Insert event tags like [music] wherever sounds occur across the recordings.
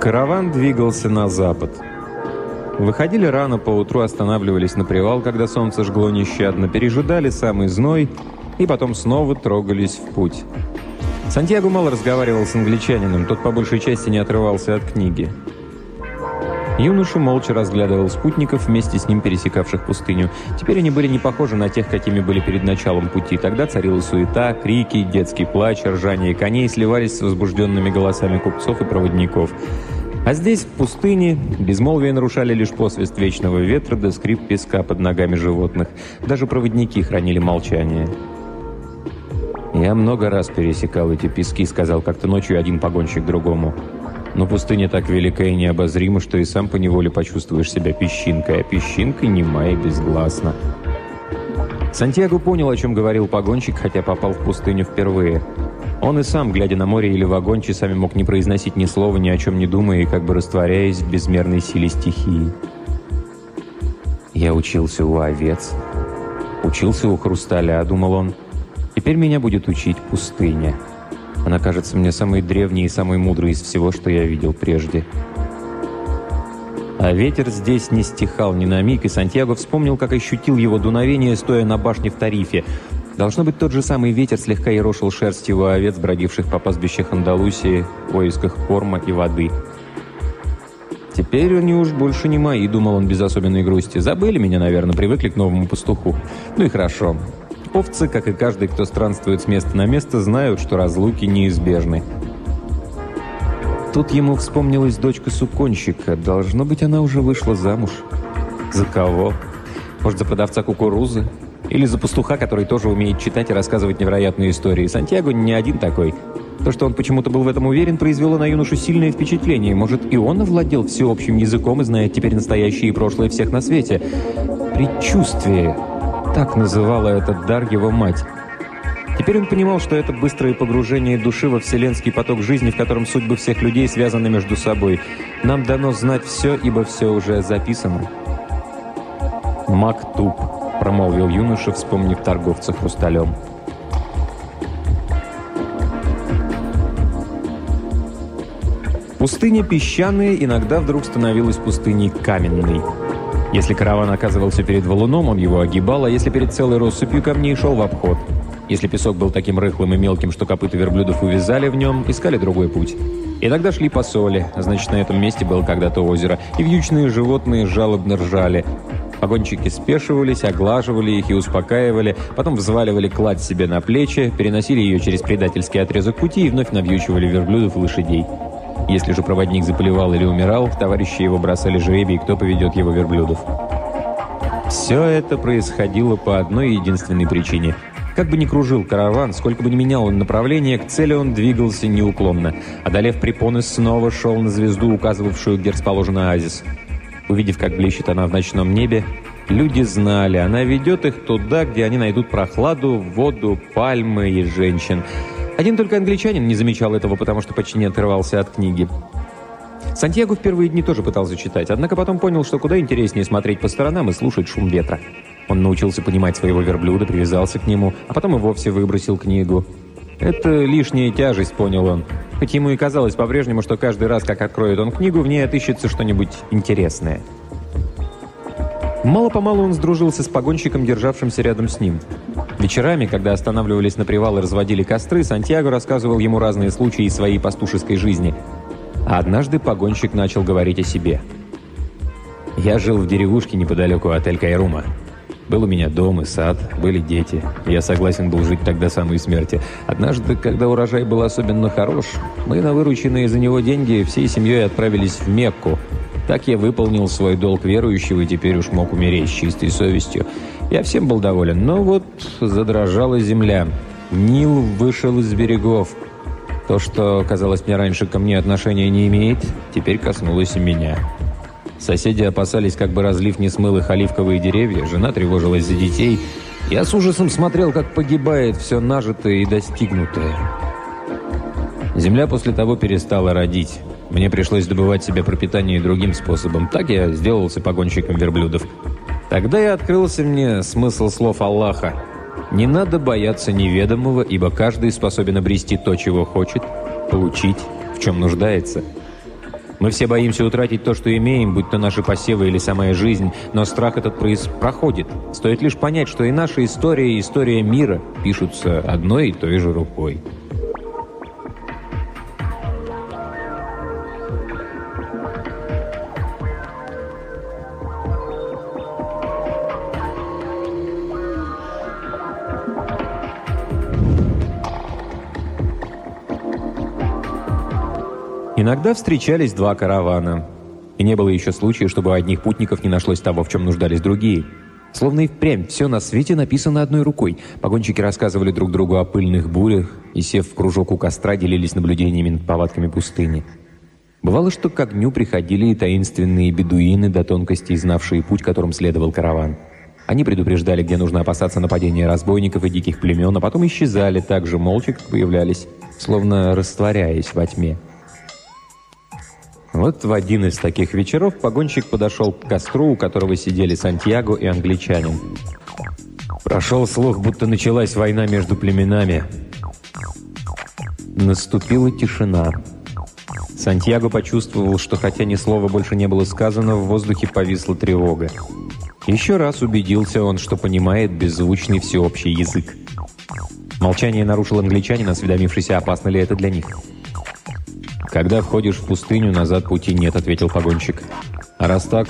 Караван двигался на запад. Выходили рано, поутру останавливались на привал, когда солнце жгло нещадно, пережидали самый зной и потом снова трогались в путь. Сантьяго мало разговаривал с англичанином, тот по большей части не отрывался от книги. Юноша молча разглядывал спутников, вместе с ним пересекавших пустыню. Теперь они были не похожи на тех, какими были перед началом пути. Тогда царила суета, крики, детский плач, ржание коней сливались с возбужденными голосами купцов и проводников. А здесь, в пустыне, безмолвие нарушали лишь посвист вечного ветра да скрип песка под ногами животных. Даже проводники хранили молчание. «Я много раз пересекал эти пески», — сказал как-то ночью один погонщик другому. Но пустыня так велика и необозрима, что и сам поневоле почувствуешь себя песчинкой, а песчинка нема и безгласна. Сантьяго понял, о чем говорил погонщик, хотя попал в пустыню впервые. Он и сам, глядя на море или в огонь, часами мог не произносить ни слова, ни о чем не думая и как бы растворяясь в безмерной силе стихии. «Я учился у овец, учился у хрусталя», — думал он. «Теперь меня будет учить пустыня». Она кажется мне самой древней и самой мудрой из всего, что я видел прежде. А ветер здесь не стихал ни на миг, и Сантьяго вспомнил, как ощутил его дуновение, стоя на башне в Тарифе. Должно быть, тот же самый ветер слегка ерошил шерсть его овец, бродивших по пастбищах Андалусии в поисках корма и воды. «Теперь они уж больше не мои», — думал он без особенной грусти. «Забыли меня, наверное, привыкли к новому пастуху. Ну и хорошо. Овцы, как и каждый, кто странствует с места на место, знают, что разлуки неизбежны. Тут ему вспомнилась дочка суконщика. Должно быть, она уже вышла замуж. За кого? Может, за продавца кукурузы? Или за пастуха, который тоже умеет читать и рассказывать невероятные истории. Сантьяго не один такой. То, что он почему-то был в этом уверен, произвело на юношу сильное впечатление. Может, и он овладел всеобщим языком и знает теперь настоящее и прошлое всех на свете. Предчувствие. Так называла этот дар его мать. Теперь он понимал, что это быстрое погружение души во вселенский поток жизни, в котором судьбы всех людей связаны между собой. Нам дано знать все, ибо все уже записано. «Мактуб», — промолвил юноша, вспомнив торговца хрусталем. Пустыня песчаная иногда вдруг становилась пустыней каменной. Если караван оказывался перед валуном, он его огибал, а если перед целой россыпью камней шел в обход. Если песок был таким рыхлым и мелким, что копыта верблюдов увязали в нем, искали другой путь. Иногда шли по соли, значит, на этом месте было когда-то озеро, и вьючные животные жалобно ржали. Погонщики спешивались, оглаживали их и успокаивали, потом взваливали кладь себе на плечи, переносили ее через предательский отрезок пути и вновь навьючивали верблюдов и лошадей. Если же проводник заполевал или умирал, товарищи его бросали жребий, кто поведет его верблюдов. Все это происходило по одной единственной причине. Как бы ни кружил караван, сколько бы ни менял он направление, к цели он двигался неуклонно. Одолев препоны, снова шел на звезду, указывавшую, где расположен оазис. Увидев, как блещет она в ночном небе, люди знали, она ведет их туда, где они найдут прохладу, воду, пальмы и женщин – один только англичанин не замечал этого, потому что почти не отрывался от книги. Сантьяго в первые дни тоже пытался читать, однако потом понял, что куда интереснее смотреть по сторонам и слушать шум ветра. Он научился понимать своего верблюда, привязался к нему, а потом и вовсе выбросил книгу. «Это лишняя тяжесть», — понял он. Хоть ему и казалось по-прежнему, что каждый раз, как откроет он книгу, в ней отыщется что-нибудь интересное. Мало-помалу он сдружился с погонщиком, державшимся рядом с ним. Вечерами, когда останавливались на привал и разводили костры, Сантьяго рассказывал ему разные случаи из своей пастушеской жизни. А однажды погонщик начал говорить о себе. «Я жил в деревушке неподалеку от Эль-Кайрума. Был у меня дом и сад, были дети. Я согласен был жить тогда самой смерти. Однажды, когда урожай был особенно хорош, мы на вырученные за него деньги всей семьей отправились в Мекку. Так я выполнил свой долг верующего и теперь уж мог умереть с чистой совестью. Я всем был доволен, но вот задрожала земля. Нил вышел из берегов. То, что, казалось мне раньше, ко мне отношения не имеет, теперь коснулось и меня. Соседи опасались, как бы разлив не смыл их оливковые деревья, жена тревожилась за детей. Я с ужасом смотрел, как погибает все нажитое и достигнутое. Земля после того перестала родить. Мне пришлось добывать себе пропитание другим способом. Так я сделался погонщиком верблюдов. Тогда и открылся мне смысл слов Аллаха. Не надо бояться неведомого, ибо каждый способен обрести то, чего хочет, получить, в чем нуждается. Мы все боимся утратить то, что имеем, будь то наши посевы или самая жизнь, но страх этот проис... проходит. Стоит лишь понять, что и наша история, и история мира пишутся одной и той же рукой. Иногда встречались два каравана. И не было еще случая, чтобы у одних путников не нашлось того, в чем нуждались другие. Словно и впрямь все на свете написано одной рукой. Погонщики рассказывали друг другу о пыльных бурях и, сев в кружок у костра, делились наблюдениями над повадками пустыни. Бывало, что к огню приходили и таинственные бедуины, до тонкостей знавшие путь, которым следовал караван. Они предупреждали, где нужно опасаться нападения разбойников и диких племен, а потом исчезали так же молча, как появлялись, словно растворяясь во тьме. Вот в один из таких вечеров погонщик подошел к костру, у которого сидели Сантьяго и англичанин. Прошел слух, будто началась война между племенами. Наступила тишина. Сантьяго почувствовал, что хотя ни слова больше не было сказано, в воздухе повисла тревога. Еще раз убедился он, что понимает беззвучный всеобщий язык. Молчание нарушил англичанин, осведомившийся, опасно ли это для них. «Когда входишь в пустыню, назад пути нет», — ответил погонщик. «А раз так,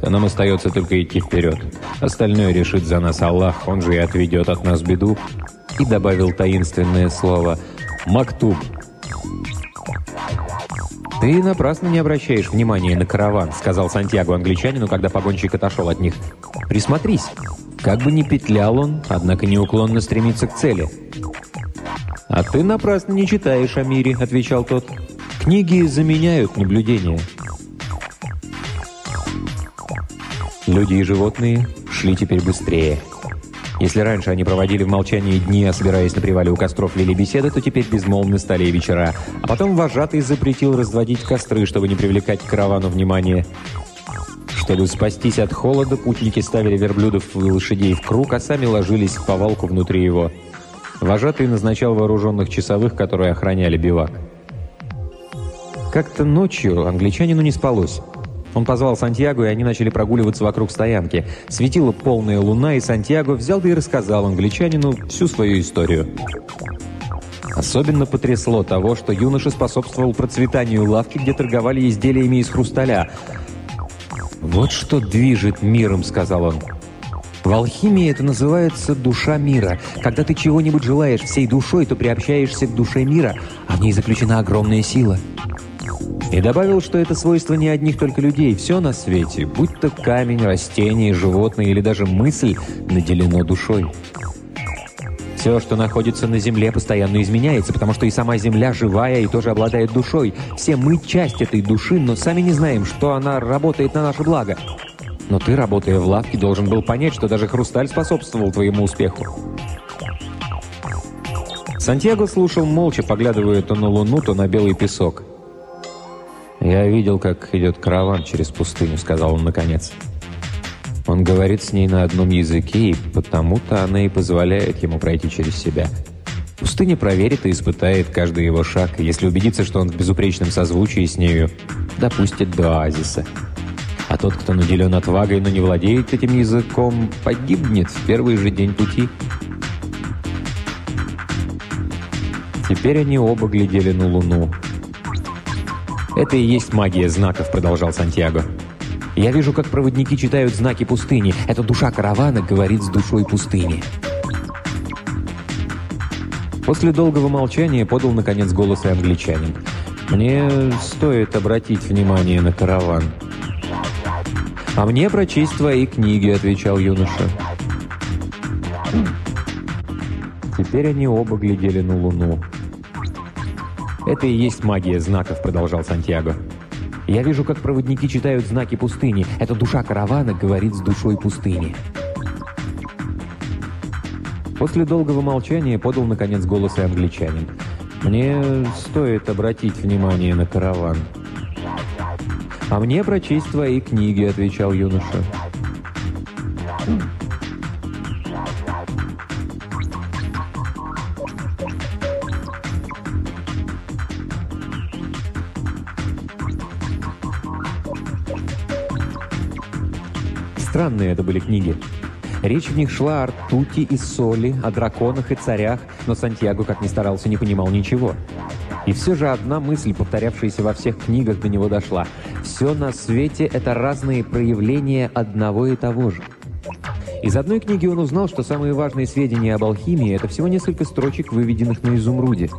то нам остается только идти вперед. Остальное решит за нас Аллах, он же и отведет от нас беду». И добавил таинственное слово «Мактуб». «Ты напрасно не обращаешь внимания на караван», — сказал Сантьяго англичанину, когда погонщик отошел от них. «Присмотрись. Как бы ни петлял он, однако неуклонно стремится к цели». «А ты напрасно не читаешь о мире», — отвечал тот. Книги заменяют наблюдения. Люди и животные шли теперь быстрее. Если раньше они проводили в молчании дни, а собираясь на привале у костров вели беседы, то теперь безмолвны стали и вечера. А потом вожатый запретил разводить костры, чтобы не привлекать к каравану внимания. Чтобы спастись от холода, путники ставили верблюдов и лошадей в круг, а сами ложились в повалку внутри его. Вожатый назначал вооруженных часовых, которые охраняли бивак. Как-то ночью англичанину не спалось. Он позвал Сантьяго, и они начали прогуливаться вокруг стоянки. Светила полная луна, и Сантьяго взял да и рассказал англичанину всю свою историю. Особенно потрясло того, что юноша способствовал процветанию лавки, где торговали изделиями из хрусталя. «Вот что движет миром», — сказал он. В алхимии это называется «душа мира». Когда ты чего-нибудь желаешь всей душой, то приобщаешься к душе мира, а в ней заключена огромная сила. И добавил, что это свойство не одних только людей. Все на свете, будь то камень, растение, животное или даже мысль, наделено душой. Все, что находится на Земле, постоянно изменяется, потому что и сама Земля живая и тоже обладает душой. Все мы часть этой души, но сами не знаем, что она работает на наше благо. Но ты, работая в лавке, должен был понять, что даже хрусталь способствовал твоему успеху. Сантьяго слушал молча, поглядывая то на луну, то на белый песок. «Я видел, как идет караван через пустыню», — сказал он наконец. Он говорит с ней на одном языке, и потому-то она и позволяет ему пройти через себя. Пустыня проверит и испытает каждый его шаг, и если убедится, что он в безупречном созвучии с нею, допустит до оазиса. А тот, кто наделен отвагой, но не владеет этим языком, погибнет в первый же день пути. Теперь они оба глядели на луну. «Это и есть магия знаков», — продолжал Сантьяго. «Я вижу, как проводники читают знаки пустыни. Эта душа каравана говорит с душой пустыни». После долгого молчания подал, наконец, голос и англичанин. «Мне стоит обратить внимание на караван». «А мне прочесть твои книги», — отвечал юноша. Теперь они оба глядели на луну. «Это и есть магия знаков», — продолжал Сантьяго. «Я вижу, как проводники читают знаки пустыни. Эта душа каравана говорит с душой пустыни». После долгого молчания подал, наконец, голос и англичанин. «Мне стоит обратить внимание на караван». «А мне прочесть твои книги», — отвечал юноша. Странные это были книги. Речь в них шла о ртути и соли, о драконах и царях, но Сантьяго, как ни старался, не понимал ничего. И все же одна мысль, повторявшаяся во всех книгах, до него дошла. Все на свете — это разные проявления одного и того же. Из одной книги он узнал, что самые важные сведения об алхимии — это всего несколько строчек, выведенных на изумруде.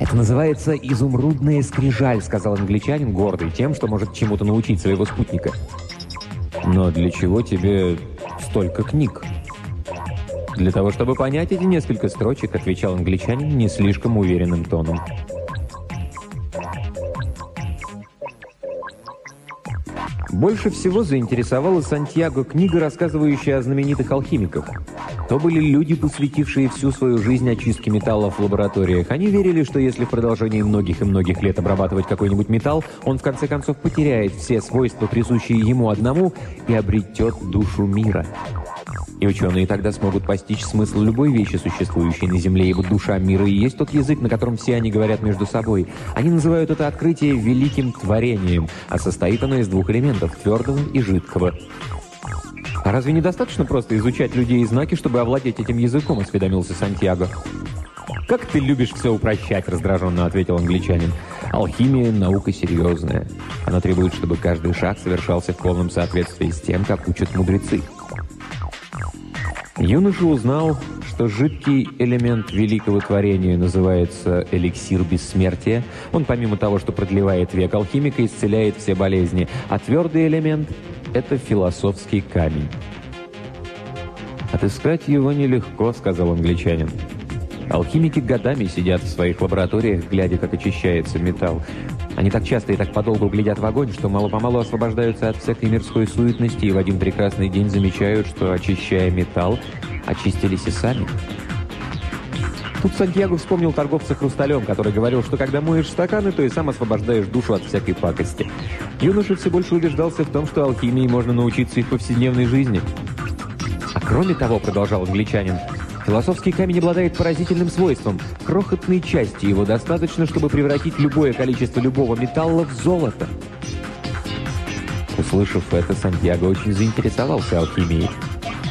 «Это называется «изумрудная скрижаль», — сказал англичанин, гордый тем, что может чему-то научить своего спутника. «Но для чего тебе столько книг?» «Для того, чтобы понять эти несколько строчек», — отвечал англичанин не слишком уверенным тоном. Больше всего заинтересовала Сантьяго книга, рассказывающая о знаменитых алхимиках. То были люди, посвятившие всю свою жизнь очистке металлов в лабораториях. Они верили, что если в продолжении многих и многих лет обрабатывать какой-нибудь металл, он в конце концов потеряет все свойства, присущие ему одному, и обретет душу мира. И ученые тогда смогут постичь смысл любой вещи, существующей на Земле, ибо душа мира и есть тот язык, на котором все они говорят между собой. Они называют это открытие великим творением, а состоит оно из двух элементов – твердого и жидкого. «А разве недостаточно просто изучать людей и знаки, чтобы овладеть этим языком?» – осведомился Сантьяго. «Как ты любишь все упрощать», – раздраженно ответил англичанин. «Алхимия – наука серьезная. Она требует, чтобы каждый шаг совершался в полном соответствии с тем, как учат мудрецы». Юноша узнал, что жидкий элемент великого творения называется эликсир бессмертия. Он помимо того, что продлевает век алхимика, исцеляет все болезни. А твердый элемент – это философский камень. «Отыскать его нелегко», – сказал англичанин. Алхимики годами сидят в своих лабораториях, глядя, как очищается металл. Они так часто и так подолгу глядят в огонь, что мало-помалу освобождаются от всякой мирской суетности и в один прекрасный день замечают, что, очищая металл, очистились и сами. Тут Сантьяго вспомнил торговца хрусталем, который говорил, что когда моешь стаканы, то и сам освобождаешь душу от всякой пакости. Юноша все больше убеждался в том, что алхимии можно научиться и в повседневной жизни. А кроме того, продолжал англичанин, Философский камень обладает поразительным свойством. Крохотной части его достаточно, чтобы превратить любое количество любого металла в золото. Услышав это, Сантьяго очень заинтересовался алхимией.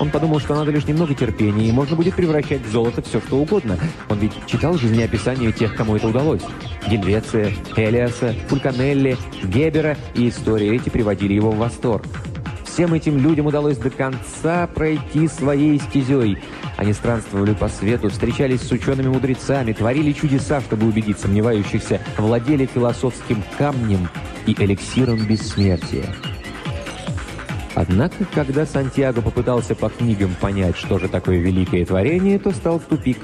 Он подумал, что надо лишь немного терпения, и можно будет превращать в золото все, что угодно. Он ведь читал жизнеописания тех, кому это удалось. Гельвеция, Элиаса, Фульканелли, Гебера, и истории эти приводили его в восторг. Всем этим людям удалось до конца пройти своей стезей. Они странствовали по свету, встречались с учеными-мудрецами, творили чудеса, чтобы убедить сомневающихся, владели философским камнем и эликсиром бессмертия. Однако, когда Сантьяго попытался по книгам понять, что же такое великое творение, то стал в тупик.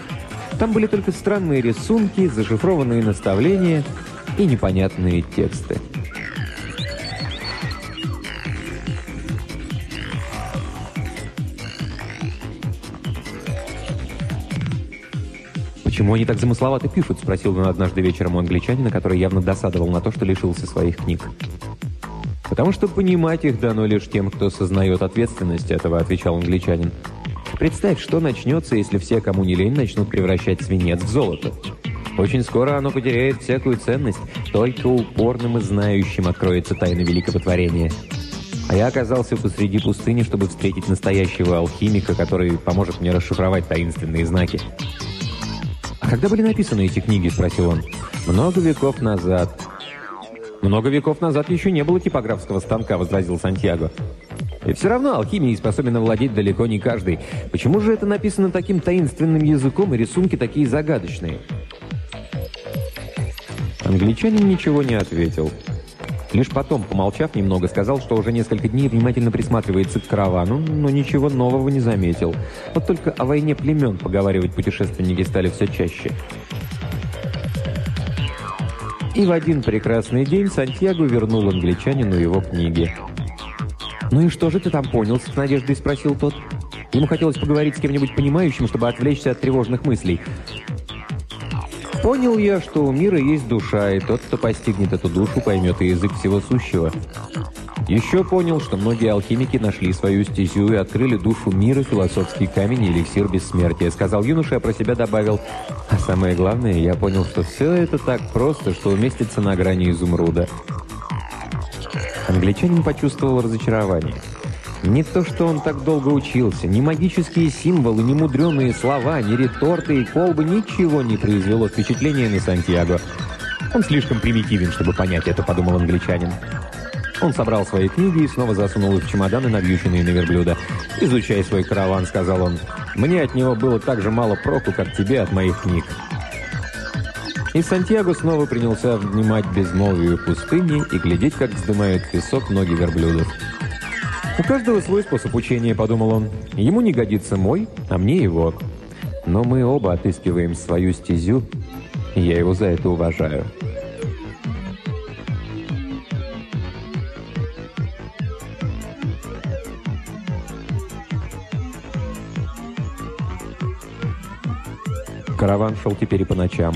Там были только странные рисунки, зашифрованные наставления и непонятные тексты. «Почему они так замысловато пишут?» – спросил он однажды вечером у англичанина, который явно досадовал на то, что лишился своих книг. «Потому что понимать их дано лишь тем, кто сознает ответственность этого», – отвечал англичанин. «Представь, что начнется, если все, кому не лень, начнут превращать свинец в золото. Очень скоро оно потеряет всякую ценность, только упорным и знающим откроется тайна великого творения». А я оказался посреди пустыни, чтобы встретить настоящего алхимика, который поможет мне расшифровать таинственные знаки. «А когда были написаны эти книги?» – спросил он. «Много веков назад». «Много веков назад еще не было типографского станка», – возразил Сантьяго. «И все равно алхимией способен овладеть далеко не каждый. Почему же это написано таким таинственным языком и рисунки такие загадочные?» Англичанин ничего не ответил. Лишь потом, помолчав немного, сказал, что уже несколько дней внимательно присматривается к каравану, но ничего нового не заметил. Вот только о войне племен поговаривать путешественники стали все чаще. И в один прекрасный день Сантьяго вернул англичанину его книги. «Ну и что же ты там понял?» — с надеждой спросил тот. Ему хотелось поговорить с кем-нибудь понимающим, чтобы отвлечься от тревожных мыслей. Понял я, что у мира есть душа, и тот, кто постигнет эту душу, поймет и язык всего сущего. Еще понял, что многие алхимики нашли свою стезю и открыли душу мира, философский камень и эликсир бессмертия. Сказал юноша, а про себя добавил. А самое главное, я понял, что все это так просто, что уместится на грани изумруда. Англичанин почувствовал разочарование. Не то, что он так долго учился, ни магические символы, ни мудреные слова, ни реторты и колбы ничего не произвело впечатления на Сантьяго. Он слишком примитивен, чтобы понять это, подумал англичанин. Он собрал свои книги и снова засунул их в чемоданы, навьюченные на верблюда. «Изучай свой караван», — сказал он. «Мне от него было так же мало проку, как тебе от моих книг». И Сантьяго снова принялся внимать безмолвию пустыни и глядеть, как вздымают песок ноги верблюдов. «У каждого свой способ учения», — подумал он. «Ему не годится мой, а мне его. Но мы оба отыскиваем свою стезю, и я его за это уважаю». Караван шел теперь и по ночам.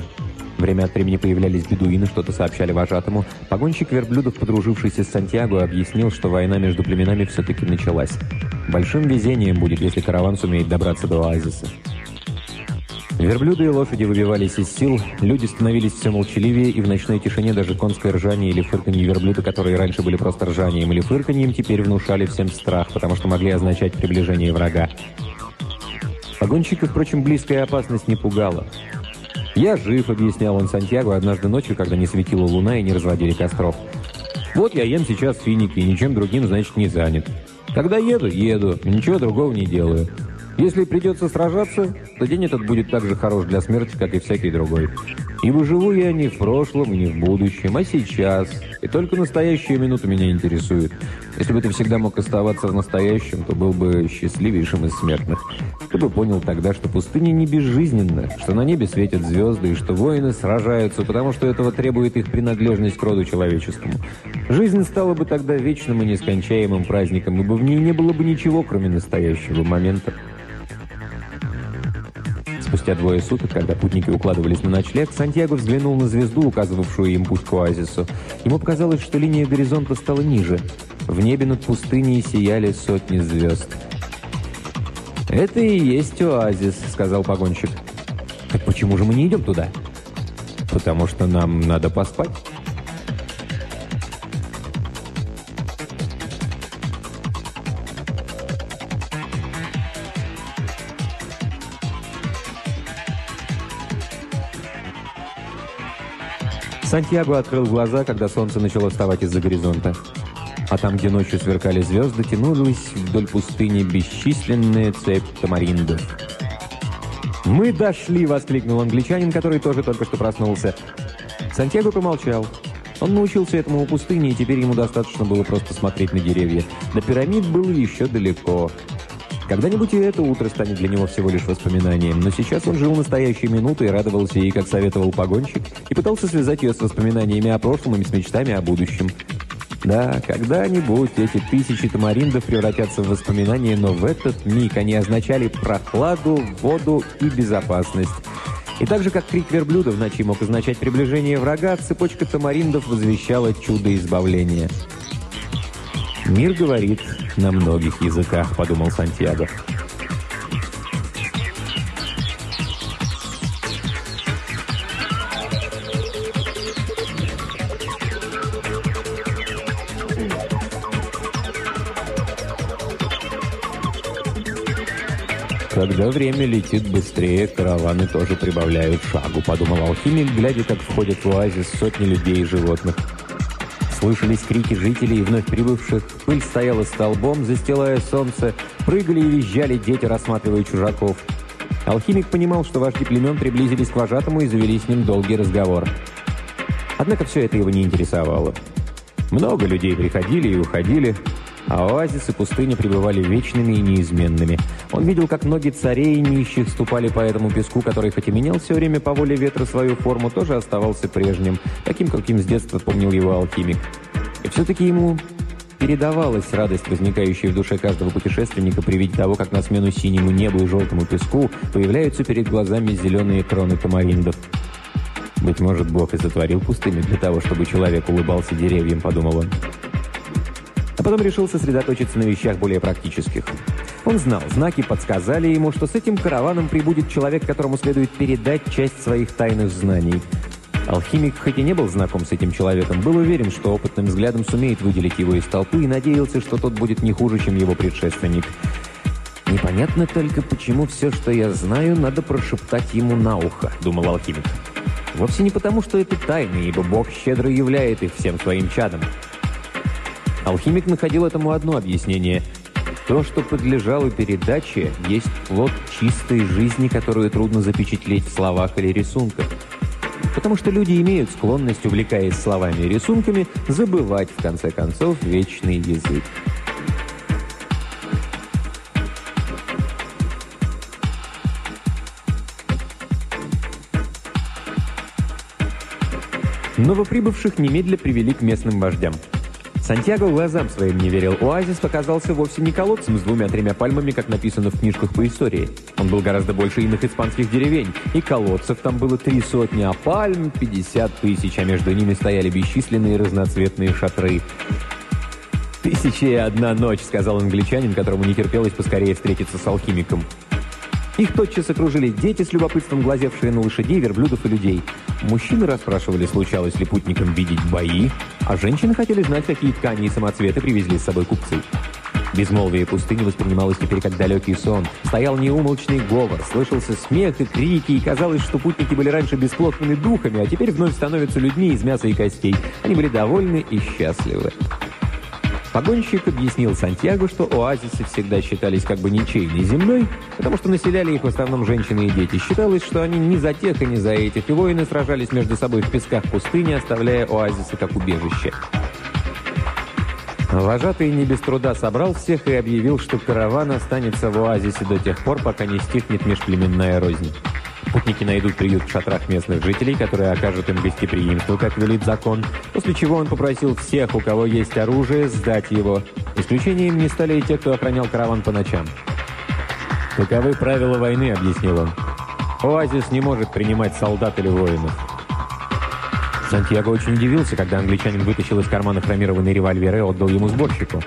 Время от времени появлялись бедуины, что-то сообщали вожатому. Погонщик верблюдов, подружившийся с Сантьяго, объяснил, что война между племенами все-таки началась. Большим везением будет, если караван сумеет добраться до оазиса. Верблюды и лошади выбивались из сил, люди становились все молчаливее, и в ночной тишине даже конское ржание или фырканье верблюда, которые раньше были просто ржанием или фырканьем, теперь внушали всем страх, потому что могли означать приближение врага. Погонщика, впрочем, близкая опасность не пугала. «Я жив», — объяснял он Сантьяго однажды ночью, когда не светила луна и не разводили костров. «Вот я ем сейчас финики, и ничем другим, значит, не занят. Когда еду, еду, ничего другого не делаю. Если придется сражаться, то день этот будет так же хорош для смерти, как и всякий другой. Ибо живу я не в прошлом и не в будущем, а сейчас. И только настоящая минута меня интересует. Если бы ты всегда мог оставаться в настоящем, то был бы счастливейшим из смертных. Ты бы понял тогда, что пустыня не безжизненна, что на небе светят звезды, и что воины сражаются, потому что этого требует их принадлежность к роду человеческому. Жизнь стала бы тогда вечным и нескончаемым праздником, ибо в ней не было бы ничего, кроме настоящего момента. Спустя двое суток, когда путники укладывались на ночлег, Сантьяго взглянул на звезду, указывавшую им путь к оазису. Ему показалось, что линия горизонта стала ниже. В небе над пустыней сияли сотни звезд. «Это и есть оазис», — сказал погонщик. «Так почему же мы не идем туда?» «Потому что нам надо поспать». Сантьяго открыл глаза, когда солнце начало вставать из-за горизонта. А там, где ночью сверкали звезды, тянулись вдоль пустыни бесчисленные цепь тамариндов. «Мы дошли!» — воскликнул англичанин, который тоже только что проснулся. Сантьяго помолчал. Он научился этому у пустыни, и теперь ему достаточно было просто смотреть на деревья. До пирамид было еще далеко. Когда-нибудь и это утро станет для него всего лишь воспоминанием, но сейчас он жил настоящей минутой и радовался ей, как советовал погонщик, и пытался связать ее с воспоминаниями о прошлом и с мечтами о будущем. Да, когда-нибудь эти тысячи тамариндов превратятся в воспоминания, но в этот миг они означали прохладу, воду и безопасность. И так же, как крик верблюда в ночи мог означать приближение врага, цепочка тамариндов возвещала чудо избавления. «Мир говорит на многих языках», — подумал Сантьяго. Когда время летит быстрее, караваны тоже прибавляют шагу, подумал алхимик, глядя, как входят в оазис сотни людей и животных. Слышались крики жителей, вновь прибывших, пыль стояла столбом, застилая солнце, прыгали и визжали дети, рассматривая чужаков. Алхимик понимал, что вожди племен приблизились к вожатому и завели с ним долгий разговор. Однако все это его не интересовало. Много людей приходили и уходили, а оазисы пустыни пребывали вечными и неизменными. Он видел, как ноги царей и нищих ступали по этому песку, который хоть и менял все время по воле ветра свою форму, тоже оставался прежним, таким, каким с детства помнил его алхимик. И все-таки ему передавалась радость, возникающая в душе каждого путешественника при виде того, как на смену синему небу и желтому песку появляются перед глазами зеленые кроны тамариндов. «Быть может, Бог и сотворил пустыню для того, чтобы человек улыбался деревьям», — подумал он. А потом решил сосредоточиться на вещах более практических. Он знал, знаки подсказали ему, что с этим караваном прибудет человек, которому следует передать часть своих тайных знаний. Алхимик, хоть и не был знаком с этим человеком, был уверен, что опытным взглядом сумеет выделить его из толпы и надеялся, что тот будет не хуже, чем его предшественник. «Непонятно только, почему все, что я знаю, надо прошептать ему на ухо», — думал алхимик. «Вовсе не потому, что это тайна, ибо Бог щедро являет их всем своим чадом». Алхимик находил этому одно объяснение. То, что подлежало передаче, есть плод чистой жизни, которую трудно запечатлеть в словах или рисунках. Потому что люди имеют склонность, увлекаясь словами и рисунками, забывать, в конце концов, вечный язык. Новоприбывших немедля привели к местным вождям. Сантьяго глазам своим не верил. Оазис показался вовсе не колодцем с двумя-тремя пальмами, как написано в книжках по истории. Он был гораздо больше иных испанских деревень. И колодцев там было три сотни, а пальм — пятьдесят тысяч, а между ними стояли бесчисленные разноцветные шатры. «Тысяча и одна ночь», — сказал англичанин, которому не терпелось поскорее встретиться с алхимиком. Их тотчас окружили дети с любопытством глазевшие на лошадей, верблюдов и людей. Мужчины расспрашивали, случалось ли путникам видеть бои, а женщины хотели знать, какие ткани и самоцветы привезли с собой купцы. Безмолвие пустыни воспринималось теперь как далекий сон. Стоял неумолчный говор, слышался смех и крики, и казалось, что путники были раньше бесплотными духами, а теперь вновь становятся людьми из мяса и костей. Они были довольны и счастливы. Погонщик объяснил Сантьяго, что оазисы всегда считались как бы ничейной земной, потому что населяли их в основном женщины и дети. Считалось, что они ни за тех и ни за этих, и воины сражались между собой в песках пустыни, оставляя оазисы как убежище. Вожатый не без труда собрал всех и объявил, что караван останется в оазисе до тех пор, пока не стихнет межплеменная рознь. Путники найдут приют в шатрах местных жителей, которые окажут им гостеприимство, как велит закон, после чего он попросил всех, у кого есть оружие, сдать его. Исключением не стали и те, кто охранял караван по ночам. «Таковы правила войны», — объяснил он. «Оазис не может принимать солдат или воинов». Сантьяго очень удивился, когда англичанин вытащил из кармана хромированный револьвер и отдал ему сборщику.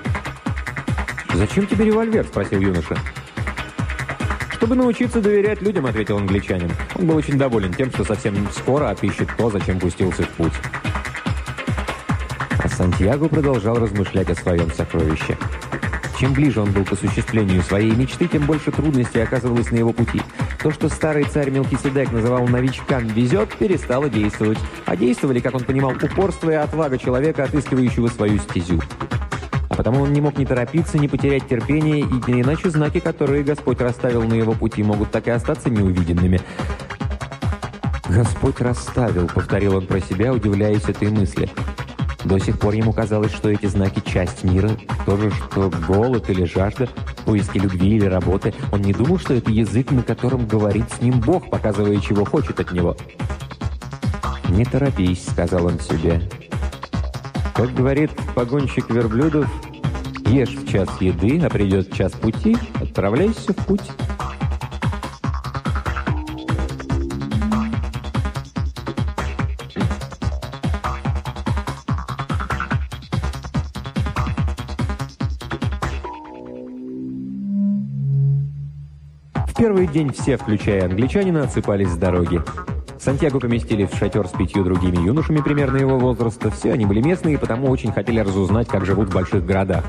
«Зачем тебе револьвер?» — спросил юноша. «Чтобы научиться доверять людям», — ответил англичанин. Он был очень доволен тем, что совсем скоро отыщет то, зачем пустился в путь. А Сантьяго продолжал размышлять о своем сокровище. Чем ближе он был к осуществлению своей мечты, тем больше трудностей оказывалось на его пути. То, что старый царь Мелхиседек называл новичкам «везет», перестало действовать. А действовали, как он понимал, упорство и отвага человека, отыскивающего свою стезю. А потому он не мог ни торопиться, ни потерять терпение, и не иначе знаки, которые Господь расставил на его пути, могут так и остаться неувиденными. «Господь расставил», — повторил он про себя, удивляясь этой мысли. До сих пор ему казалось, что эти знаки — часть мира, то же, что голод или жажда, поиски любви или работы. Он не думал, что это язык, на котором говорит с ним Бог, показывая, чего хочет от него. «Не торопись», — сказал он себе. Как говорит погонщик верблюдов, ешь в час еды, а придет час пути, отправляйся в путь. В первый день все, включая англичанина, отсыпались с дороги. Сантьяго поместили в шатер с пятью другими юношами примерно его возраста. Все они были местные, и потому очень хотели разузнать, как живут в больших городах.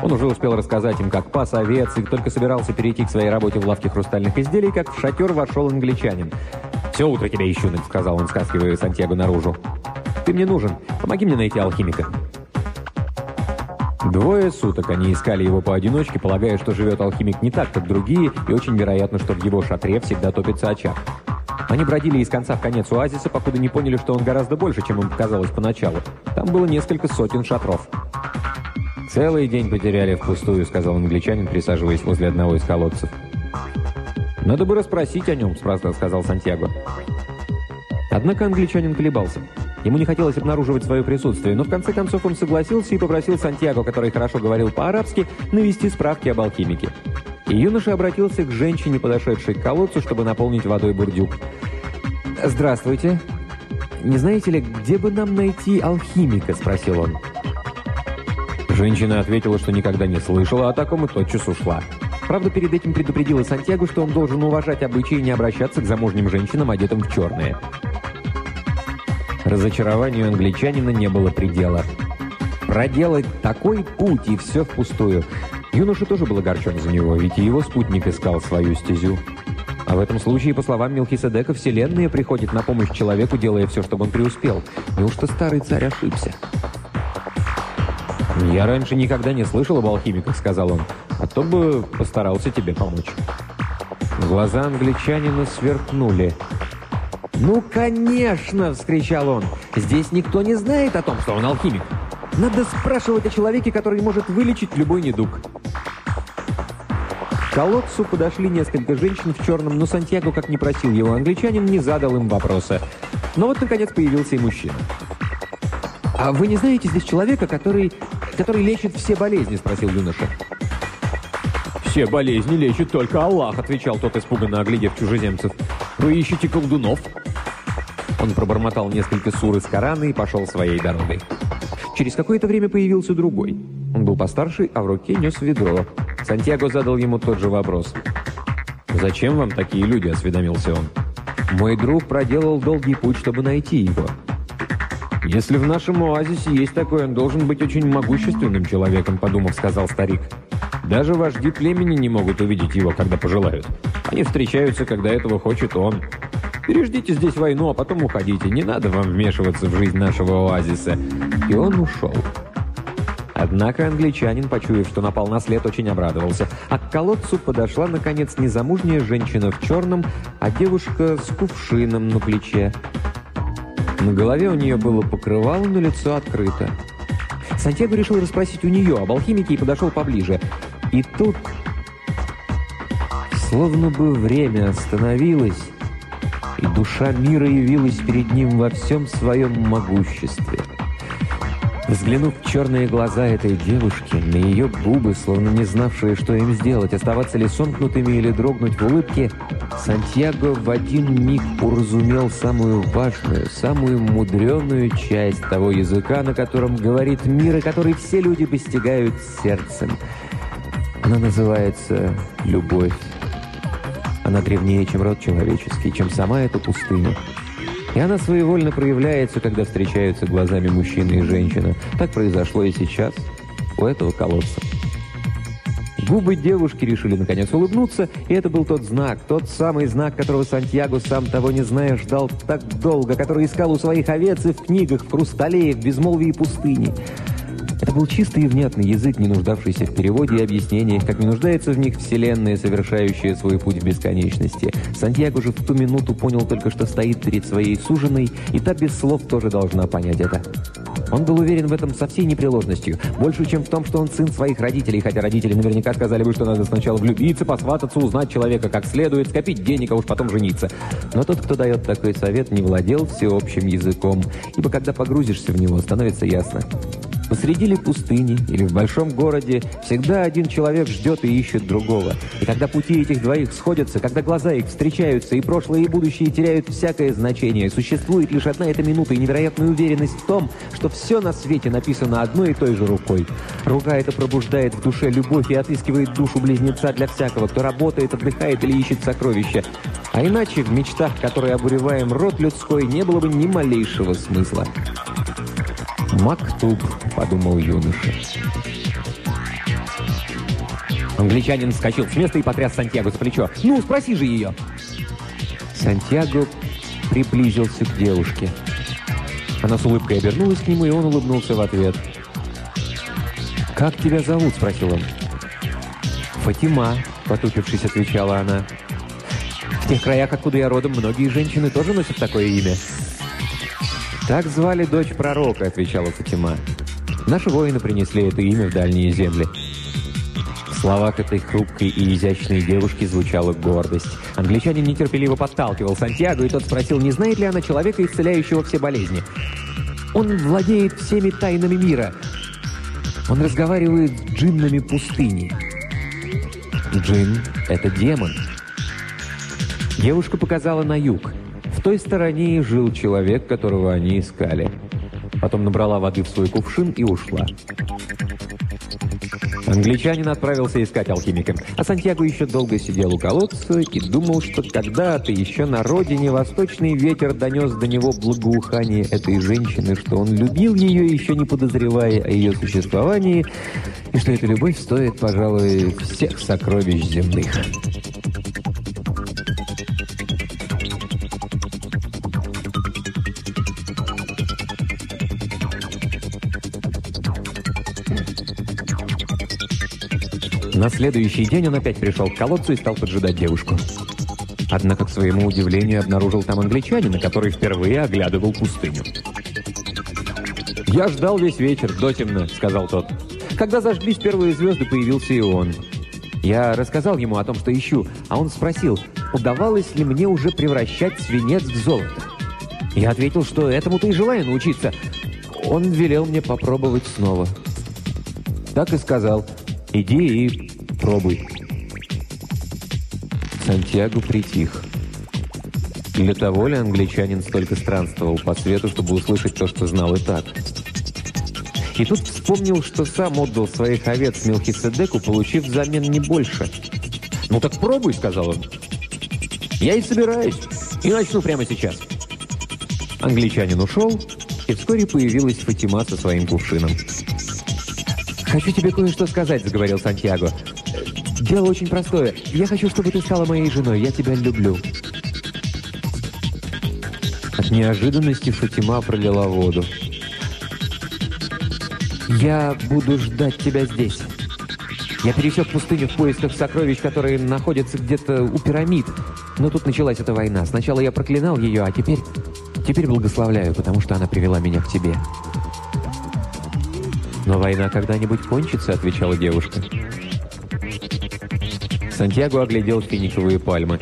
Он уже успел рассказать им, как пас овец, и только собирался перейти к своей работе в лавке хрустальных изделий, как в шатер вошел англичанин. «Все утро тебя ищу», — сказал он, скаскивая Сантьяго наружу. «Ты мне нужен. Помоги мне найти алхимика». Двое суток они искали его поодиночке, полагая, что живет алхимик не так, как другие, и очень вероятно, что в его шатре всегда топится очаг. Они бродили из конца в конец оазиса, покуда не поняли, что он гораздо больше, чем им показалось поначалу. Там было несколько сотен шатров. «Целый день потеряли впустую», — сказал англичанин, присаживаясь возле одного из колодцев. «Надо бы расспросить о нем», — сказал Сантьяго. Однако англичанин колебался. Ему не хотелось обнаруживать свое присутствие, но в конце концов он согласился и попросил Сантьяго, который хорошо говорил по-арабски, навести справки об алхимике. И юноша обратился к женщине, подошедшей к колодцу, чтобы наполнить водой бурдюк. «Здравствуйте. Не знаете ли, где бы нам найти алхимика?» – спросил он. Женщина ответила, что никогда не слышала о таком и тотчас ушла. Правда, перед этим предупредила Сантьяго, что он должен уважать обычаи и не обращаться к замужним женщинам, одетым в черное. Разочарованию англичанина не было предела. Проделать такой путь и все впустую. Юноша тоже был огорчен за него, ведь и его спутник искал свою стезю. А в этом случае, по словам Мелхиседека, Вселенная приходит на помощь человеку, делая все, чтобы он преуспел. Неужто старый царь ошибся? «Я раньше никогда не слышал об алхимиках», — сказал он. «А то бы постарался тебе помочь». Глаза англичанина сверкнули. «Ну, конечно!» — вскричал он. «Здесь никто не знает о том, что он алхимик. Надо спрашивать о человеке, который может вылечить любой недуг». К колодцу подошли несколько женщин в черном, но Сантьяго, как не просил его англичанин, не задал им вопроса. Но вот, наконец, появился и мужчина. «А вы не знаете здесь человека, который, который лечит все болезни?» – спросил юноша. «Все болезни лечит только Аллах», – отвечал тот, испуганно оглядев чужеземцев. «Вы ищете колдунов?» Он пробормотал несколько сур из Корана и пошел своей дорогой. Через какое-то время появился другой. Он был постарше, а в руке нес ведро. Сантьяго задал ему тот же вопрос. «Зачем вам такие люди?» – осведомился он. «Мой друг проделал долгий путь, чтобы найти его». «Если в нашем оазисе есть такой, он должен быть очень могущественным человеком», – подумав, сказал старик. «Даже вожди племени не могут увидеть его, когда пожелают. Они встречаются, когда этого хочет он. Переждите здесь войну, а потом уходите. Не надо вам вмешиваться в жизнь нашего оазиса». И он ушел. Однако англичанин, почуяв, что напал на след, очень обрадовался. А к колодцу подошла, наконец, незамужняя женщина в черном, а девушка с кувшином на плече. На голове у нее было покрывало, но лицо открыто. Сантьяго решил расспросить у нее об алхимике и подошел поближе. И тут, словно бы время остановилось, и душа мира явилась перед ним во всем своем могуществе. Взглянув в черные глаза этой девушки, на ее губы, словно не знавшие, что им сделать, оставаться ли сомкнутыми или дрогнуть в улыбке, Сантьяго в один миг уразумел самую важную, самую мудреную часть того языка, на котором говорит мир, и который все люди постигают сердцем. Она называется «любовь». Она древнее, чем род человеческий, чем сама эта пустыня. И она своевольно проявляется, когда встречаются глазами мужчина и женщина. Так произошло и сейчас, у этого колодца. Губы девушки решили наконец улыбнуться, и это был тот знак, тот самый знак, которого Сантьяго, сам того не зная, ждал так долго, который искал у своих овец и в книгах, в хрустале, в безмолвии пустыни. Это был чистый и внятный язык, не нуждавшийся в переводе и объяснениях, как не нуждается в них Вселенная, совершающая свой путь в бесконечности. Сантьяго же в ту минуту понял только, что стоит перед своей суженой, и та без слов тоже должна понять это. Он был уверен в этом со всей непреложностью, больше, чем в том, что он сын своих родителей, хотя родители наверняка сказали бы, что надо сначала влюбиться, посвататься, узнать человека как следует, скопить денег, а уж потом жениться. Но тот, кто дает такой совет, не владел всеобщим языком, ибо когда погрузишься в него, становится ясно. Посреди ли пустыни или в большом городе всегда один человек ждет и ищет другого. И когда пути этих двоих сходятся, когда глаза их встречаются, и прошлое и будущее теряют всякое значение, существует лишь одна эта минута и невероятная уверенность в том, что все на свете написано одной и той же рукой. Рука эта пробуждает в душе любовь и отыскивает душу близнеца для всякого, кто работает, отдыхает или ищет сокровища. А иначе в мечтах, которые обуреваем род людской, не было бы ни малейшего смысла. «Мактуб», — подумал юноша. Англичанин вскочил с места и потряс Сантьяго за плечо. «Ну, спроси же ее!» Сантьяго приблизился к девушке. Она с улыбкой обернулась к нему, и он улыбнулся в ответ. «Как тебя зовут?» — спросил он. «Фатима», — потупившись, отвечала она. «В тех краях, откуда я родом, многие женщины тоже носят такое имя». «Так звали дочь пророка», — отвечала Фатима. «Наши воины принесли это имя в дальние земли». В словах этой хрупкой и изящной девушки звучала гордость. Англичанин нетерпеливо подталкивал Сантьяго, и тот спросил, не знает ли она человека, исцеляющего все болезни. «Он владеет всеми тайнами мира. Он разговаривает с джиннами пустыни». «Джин — это демон». Девушка показала на юг — той стороне и жил человек, которого они искали. Потом набрала воды в свой кувшин и ушла. Англичанин отправился искать алхимика, а Сантьяго еще долго сидел у колодца и думал, что когда-то еще на родине восточный ветер донес до него благоухание этой женщины, что он любил ее, еще не подозревая о ее существовании, и что эта любовь стоит, пожалуй, всех сокровищ земных. На следующий день он опять пришел к колодцу и стал поджидать девушку. Однако, к своему удивлению, обнаружил там англичанина, который впервые оглядывал пустыню. «Я ждал весь вечер, дотемно», — сказал тот. Когда зажглись первые звезды, появился и он. Я рассказал ему о том, что ищу, а он спросил, удавалось ли мне уже превращать свинец в золото. Я ответил, что этому-то и желаю научиться. Он велел мне попробовать снова. Так и сказал. Иди и пробуй. Сантьяго притих. Для того ли англичанин столько странствовал по свету, чтобы услышать то, что знал и так? И тут вспомнил, что сам отдал своих овец Мелхиседеку, получив взамен не больше. «Ну так пробуй», — сказал он. «Я и собираюсь. И начну прямо сейчас». Англичанин ушел, и вскоре появилась Фатима со своим кувшином. «Хочу тебе кое-что сказать», — заговорил Сантьяго. «Дело очень простое. Я хочу, чтобы ты стала моей женой. Я тебя люблю». От неожиданности Фатима пролила воду. «Я буду ждать тебя здесь. Я пересек пустыню в поисках сокровищ, которые находятся где-то у пирамид. Но тут началась эта война. Сначала я проклинал ее, а теперь... Теперь благословляю, потому что она привела меня к тебе». «Но война когда-нибудь кончится», — отвечала девушка. Сантьяго оглядел финиковые пальмы.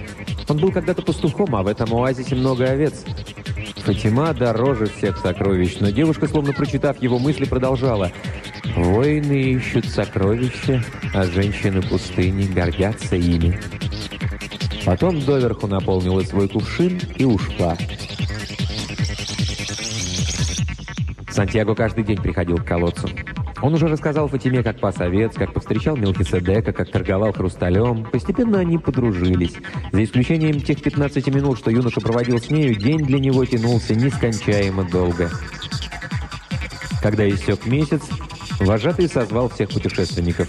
Он был когда-то пастухом, а в этом оазисе много овец. Фатима дороже всех сокровищ, но девушка, словно прочитав его мысли, продолжала. «Воины ищут сокровища, а женщины пустыни гордятся ими». Потом доверху наполнила свой кувшин и ушла. Сантьяго каждый день приходил к колодцу. Он уже рассказал Фатиме, как пас овец, как повстречал Мелхиседека, как торговал хрусталем. Постепенно они подружились. За исключением тех 15 минут, что юноша проводил с нею, день для него тянулся нескончаемо долго. Когда истек месяц, вожатый созвал всех путешественников.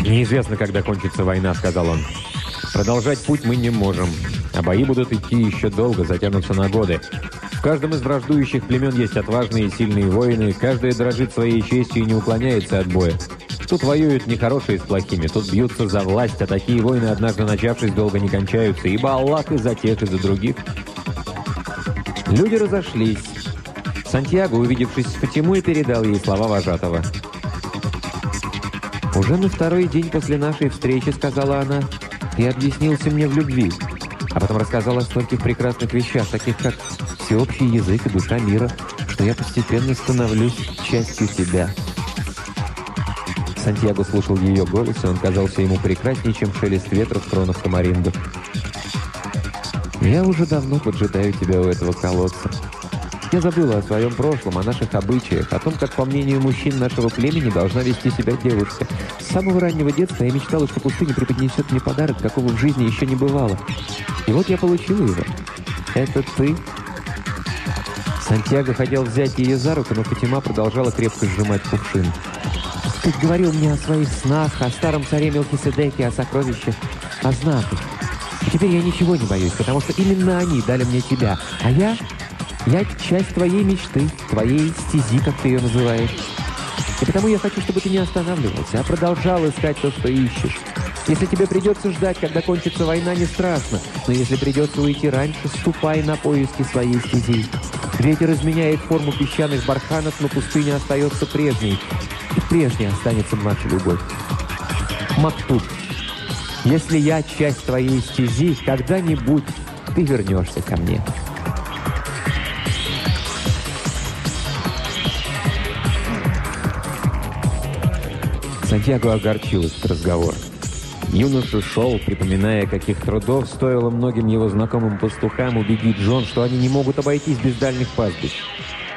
«Неизвестно, когда кончится война», — сказал он. «Продолжать путь мы не можем, а бои будут идти еще долго, затянутся на годы. В каждом из враждующих племен есть отважные и сильные воины, каждый дрожит своей честью и не уклоняется от боя. Тут воюют не хорошие с плохими, тут бьются за власть, а такие войны, однажды начавшись, долго не кончаются, ибо Аллах и за тех, и за других. Люди разошлись. Сантьяго, увидевшись с Фатимой, передал ей слова вожатого. «Уже на второй день после нашей встречи, — сказала она, — ты объяснился мне в любви, а потом рассказал о стольких прекрасных вещах, таких как всеобщий язык и душа мира, что я постепенно становлюсь частью тебя». Сантьяго слушал ее голос, и он казался ему прекраснее, чем шелест ветра в кронах тамаринда. «Я уже давно поджидаю тебя у этого колодца. Я забыла о своем прошлом, о наших обычаях, о том, как, по мнению мужчин нашего племени, должна вести себя девушка. С самого раннего детства я мечтала, что пустыня преподнесет мне подарок, какого в жизни еще не бывало. И вот я получила его. Это ты Сантьяго хотел взять ее за руку, но Фатима продолжала крепко сжимать кувшин. «Ты говорил мне о своих снах, о старом царе Мелхиседеке, о сокровищах, о знаках. Теперь я ничего не боюсь, потому что именно они дали мне тебя. А я... я часть твоей мечты, твоей стези, как ты ее называешь. И потому я хочу, чтобы ты не останавливался, а продолжал искать то, что ищешь. Если тебе придется ждать, когда кончится война, не страшно. Но если придется уйти раньше, ступай на поиски своей стези. Ветер изменяет форму песчаных барханов, но пустыня остается прежней. И прежней останется наша любовь. Мактуб, если я часть твоей стези, когда-нибудь ты вернешься ко мне. Сантьяго огорчил этот разговор. Юноша шел, припоминая, каких трудов стоило многим его знакомым пастухам убедить Джон, что они не могут обойтись без дальних пастбищ.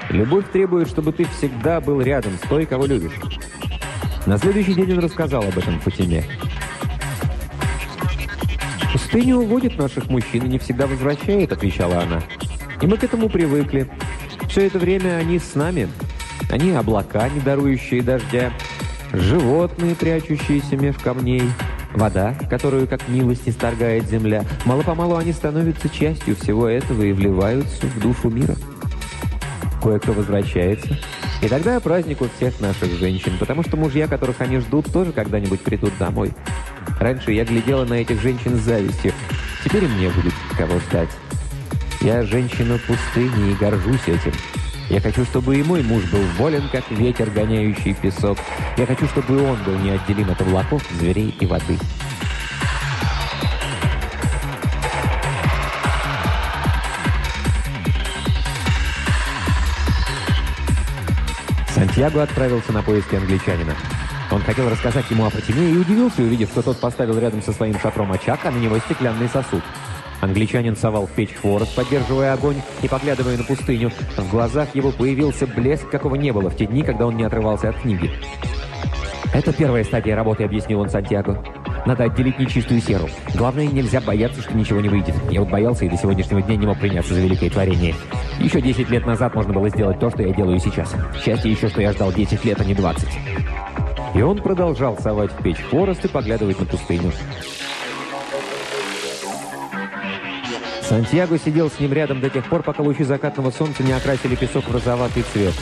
Любовь требует, чтобы ты всегда был рядом с той, кого любишь. На следующий день он рассказал об этом Фатиме. «Пустыня уводит наших мужчин и не всегда возвращает», — отвечала она. «И мы к этому привыкли. Все это время они с нами. Они облака, не дарующие дождя, животные, прячущиеся меж камней, вода, которую как милость исторгает земля. Мало-помалу они становятся частью всего этого и вливаются в душу мира. Кое-кто возвращается. И тогда праздник у всех наших женщин, потому что мужья, которых они ждут, тоже когда-нибудь придут домой. Раньше я глядела на этих женщин с завистью. Теперь мне будет кого ждать. Я женщина пустыни и горжусь этим. Я хочу, чтобы и мой муж был волен, как ветер, гоняющий песок. Я хочу, чтобы он был неотделим от облаков, зверей и воды. Сантьяго отправился на поиски англичанина. Он хотел рассказать ему о Фатиме и удивился, увидев, что тот поставил рядом со своим шатром очаг, а на него стеклянный сосуд. Англичанин совал в печь хворост, поддерживая огонь и поглядывая на пустыню. В глазах его появился блеск, какого не было в те дни, когда он не отрывался от книги. «Это первая стадия работы», — объяснил он Сантьяго. «Надо отделить нечистую серу. Главное, нельзя бояться, что ничего не выйдет. Я вот боялся и до сегодняшнего дня не мог приняться за великое творение. Еще 10 лет назад можно было сделать то, что я делаю сейчас. Счастье еще, что я ждал 10 лет, а не 20». И он продолжал совать в печь хворост и поглядывать на пустыню. Сантьяго сидел с ним рядом до тех пор, пока лучи закатного солнца не окрасили песок в розоватый цвет.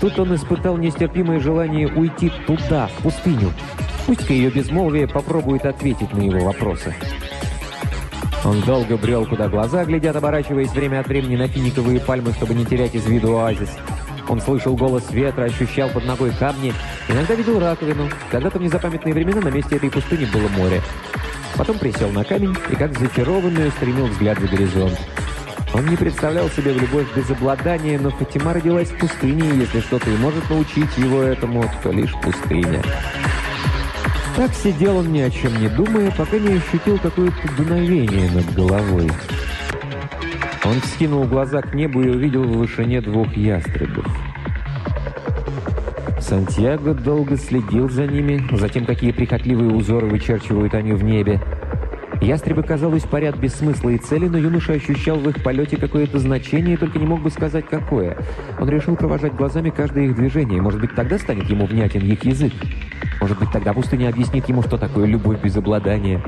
Тут он испытал нестерпимое желание уйти туда, в пустыню. Пусть-ка ее безмолвие попробует ответить на его вопросы. Он долго брел, куда глаза глядят, оборачиваясь время от времени на финиковые пальмы, чтобы не терять из виду оазис. Он слышал голос ветра, ощущал под ногой камни, иногда видел раковину. Когда-то в незапамятные времена на месте этой пустыни было море. Потом присел на камень и, как зачарованный, устремил взгляд за горизонт. Он не представлял себе в любовь без обладания, но Фатима родилась в пустыне, и если что-то и может научить его этому, то лишь пустыня. Так сидел он ни о чем не думая, пока не ощутил какое-то дуновение над головой. Он вскинул глаза к небу и увидел в вышине двух ястребов. Сантьяго долго следил за ними, за тем, какие прихотливые узоры вычерчивают они в небе. Ястребы, казалось, парят без смысла и цели, но юноша ощущал в их полете какое-то значение, только не мог бы сказать, какое. Он решил провожать глазами каждое их движение. Может быть, тогда станет ему внятен их язык. Может быть, тогда пустыня объяснит ему, что такое любовь без обладания.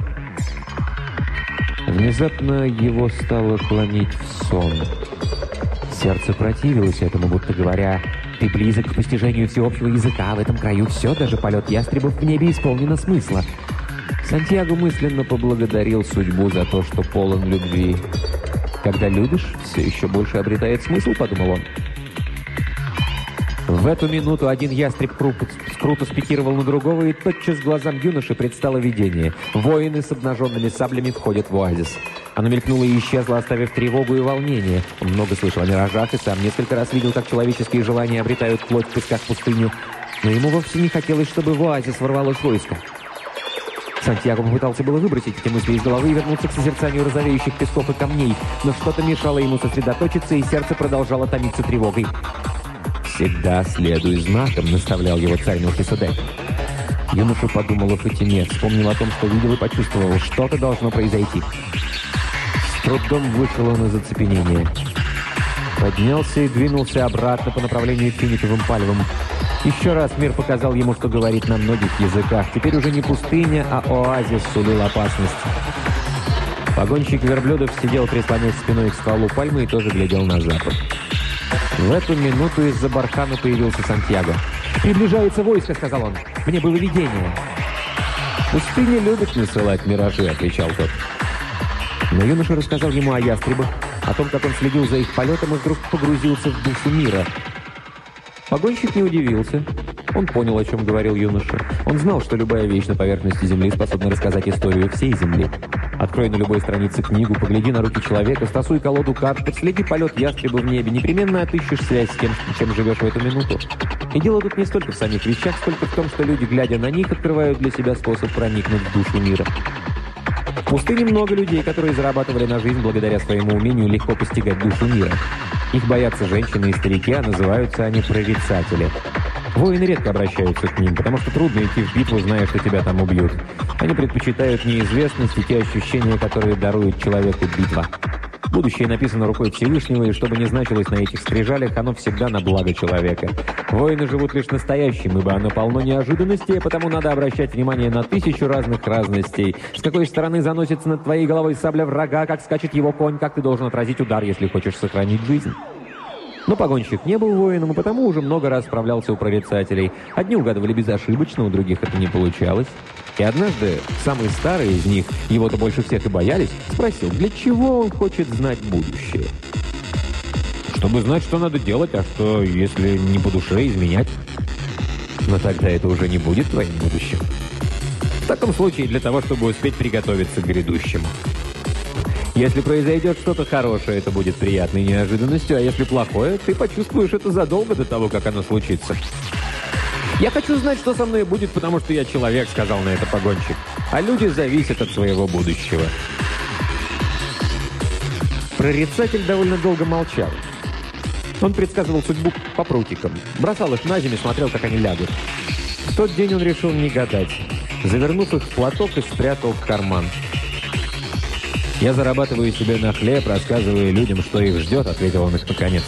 Внезапно его стало клонить в сон. Сердце противилось этому, будто говоря, «Ты близок к постижению всеобщего языка, в этом краю все, даже полет ястребов в небе исполнено смысла». Сантьяго мысленно поблагодарил судьбу за то, что полон любви. «Когда любишь, все еще больше обретает смысл», — подумал он. В эту минуту один ястреб круто, спикировал на другого, и тотчас глазам юноши предстало видение. Воины с обнаженными саблями входят в оазис. Оно мелькнуло и исчезло, оставив тревогу и волнение. Он много слышал о миражах и сам несколько раз видел, как человеческие желания обретают плоть в песках пустыню. Но ему вовсе не хотелось, чтобы в оазис ворвалось войско. Сантьяго попытался было выбросить эти мысли из головы и вернуться к созерцанию розовеющих песков и камней, но что-то мешало ему сосредоточиться, и сердце продолжало томиться тревогой. «Всегда следуй знаком», — наставлял его царь Мелхиседек. Юноша подумал о Фатиме, вспомнил о том, что видел и почувствовал, что-то должно произойти трудом вышел он из оцепенения. Поднялся и двинулся обратно по направлению к финиковым пальвам. Еще раз мир показал ему, что говорит на многих языках. Теперь уже не пустыня, а оазис сулил опасность. Погонщик верблюдов сидел, прислонясь спиной к стволу пальмы и тоже глядел на запад. В эту минуту из-за бархана появился Сантьяго. «Приближается войско», — сказал он. «Мне было видение». «Пустыня любит насылать миражи», — отвечал тот. Но юноша рассказал ему о ястребах, о том, как он следил за их полетом и вдруг погрузился в душу мира. Погонщик не удивился. Он понял, о чем говорил юноша. Он знал, что любая вещь на поверхности Земли способна рассказать историю всей Земли. Открой на любой странице книгу, погляди на руки человека, стасуй колоду карт, подследи полет ястреба в небе, непременно отыщешь связь с тем, чем живешь в эту минуту. И дело тут не столько в самих вещах, сколько в том, что люди, глядя на них, открывают для себя способ проникнуть в душу мира. В пустыне много людей, которые зарабатывали на жизнь благодаря своему умению легко постигать душу мира. Их боятся женщины и старики, а называются они прорицатели. Воины редко обращаются к ним, потому что трудно идти в битву, зная, что тебя там убьют. Они предпочитают неизвестность и те ощущения, которые дарует человеку битва. Будущее написано рукой Всевышнего, и что бы ни значилось на этих скрижалях, оно всегда на благо человека. Воины живут лишь настоящим, ибо оно полно неожиданностей, а потому надо обращать внимание на тысячу разных разностей. С какой стороны заносится над твоей головой сабля врага, как скачет его конь, как ты должен отразить удар, если хочешь сохранить жизнь. Но погонщик не был воином, и потому уже много раз справлялся у прорицателей. Одни угадывали безошибочно, у других это не получалось. И однажды самый старый из них, его-то больше всех и боялись, спросил, для чего он хочет знать будущее. Чтобы знать, что надо делать, а что, если не по душе, изменять. Но тогда это уже не будет твоим будущим. В таком случае для того, чтобы успеть приготовиться к грядущему. Если произойдет что-то хорошее, это будет приятной неожиданностью, а если плохое, ты почувствуешь это задолго до того, как оно случится. «Я хочу знать, что со мной будет, потому что я человек», — сказал на это погонщик. «А люди зависят от своего будущего». Прорицатель довольно долго молчал. Он предсказывал судьбу по прутикам, бросал их на землю, смотрел, как они лягут. В тот день он решил не гадать. Завернув их в платок и спрятал в карман. «Я зарабатываю себе на хлеб, рассказывая людям, что их ждет», — ответил он их наконец.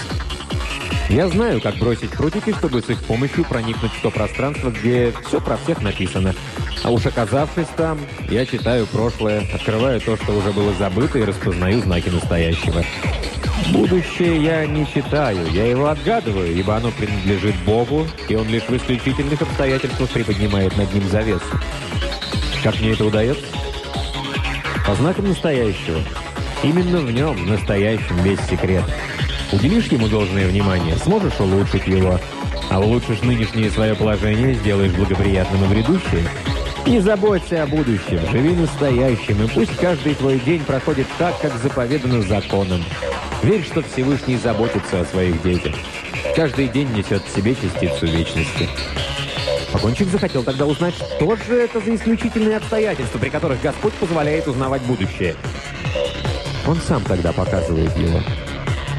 «Я знаю, как бросить прутики, чтобы с их помощью проникнуть в то пространство, где все про всех написано. А уж оказавшись там, я читаю прошлое, открываю то, что уже было забыто, и распознаю знаки настоящего. Будущее я не читаю, я его отгадываю, ибо оно принадлежит Богу, и он лишь в исключительных обстоятельствах приподнимает над ним завесу. Как мне это удается? По знакам настоящего. Именно в нем, настоящем, весь секрет. Уделишь ему должное внимание, сможешь улучшить его. А улучшишь нынешнее свое положение, сделаешь благоприятным и грядущее. Не заботься о будущем, живи настоящим, и пусть каждый твой день проходит так, как заповедано законом. Верь, что Всевышний заботится о своих детях. Каждый день несет в себе частицу вечности. Погонщик захотел тогда узнать, что же это за исключительные обстоятельства, при которых Господь позволяет узнавать будущее. Он сам тогда показывает его.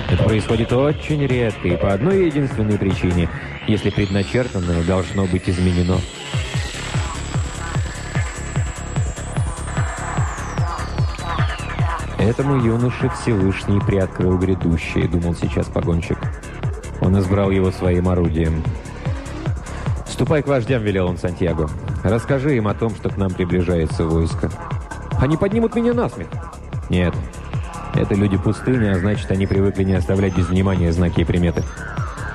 Это происходит очень редко и по одной единственной причине, если предначертанное должно быть изменено. Этому юноше Всевышний приоткрыл грядущее, думал сейчас погонщик. Он избрал его своим орудием. «Ступай к вождям», — велел он Сантьяго. «Расскажи им о том, что к нам приближается войско». «Они поднимут меня на смех». «Нет. Это люди пустыни, а значит, они привыкли не оставлять без внимания знаки и приметы.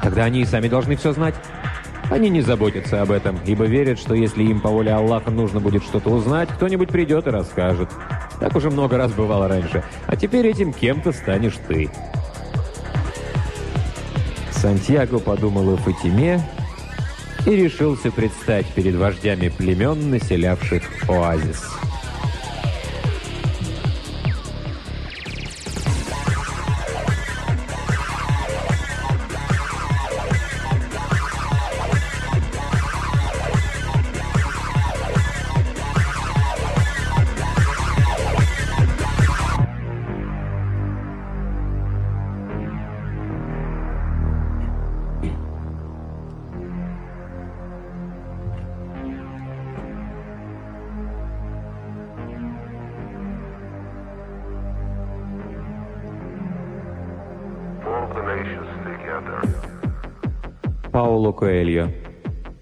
Тогда они и сами должны все знать». Они не заботятся об этом, ибо верят, что если им по воле Аллаха нужно будет что-то узнать, кто-нибудь придет и расскажет. Так уже много раз бывало раньше. А теперь этим кем-то станешь ты. Сантьяго подумал о Фатиме и решился предстать перед вождями племен, населявших оазис.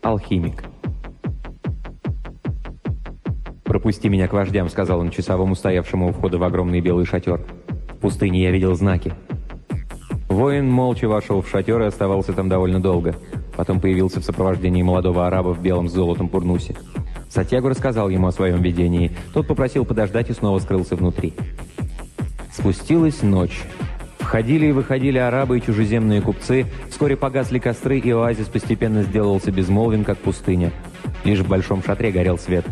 Алхимик. «Пропусти меня к вождям», — сказал он часовому, стоявшему у входа в огромный белый шатер. «В пустыне я видел знаки». Воин молча вошел в шатер и оставался там довольно долго. Потом появился в сопровождении молодого араба в белом с золотом пурнусе. Сатьягу рассказал ему о своем видении. Тот попросил подождать и снова скрылся внутри. Спустилась ночь. Входили и выходили арабы и чужеземные купцы, вскоре погасли костры, и оазис постепенно сделался безмолвен, как пустыня. Лишь в большом шатре горел свет.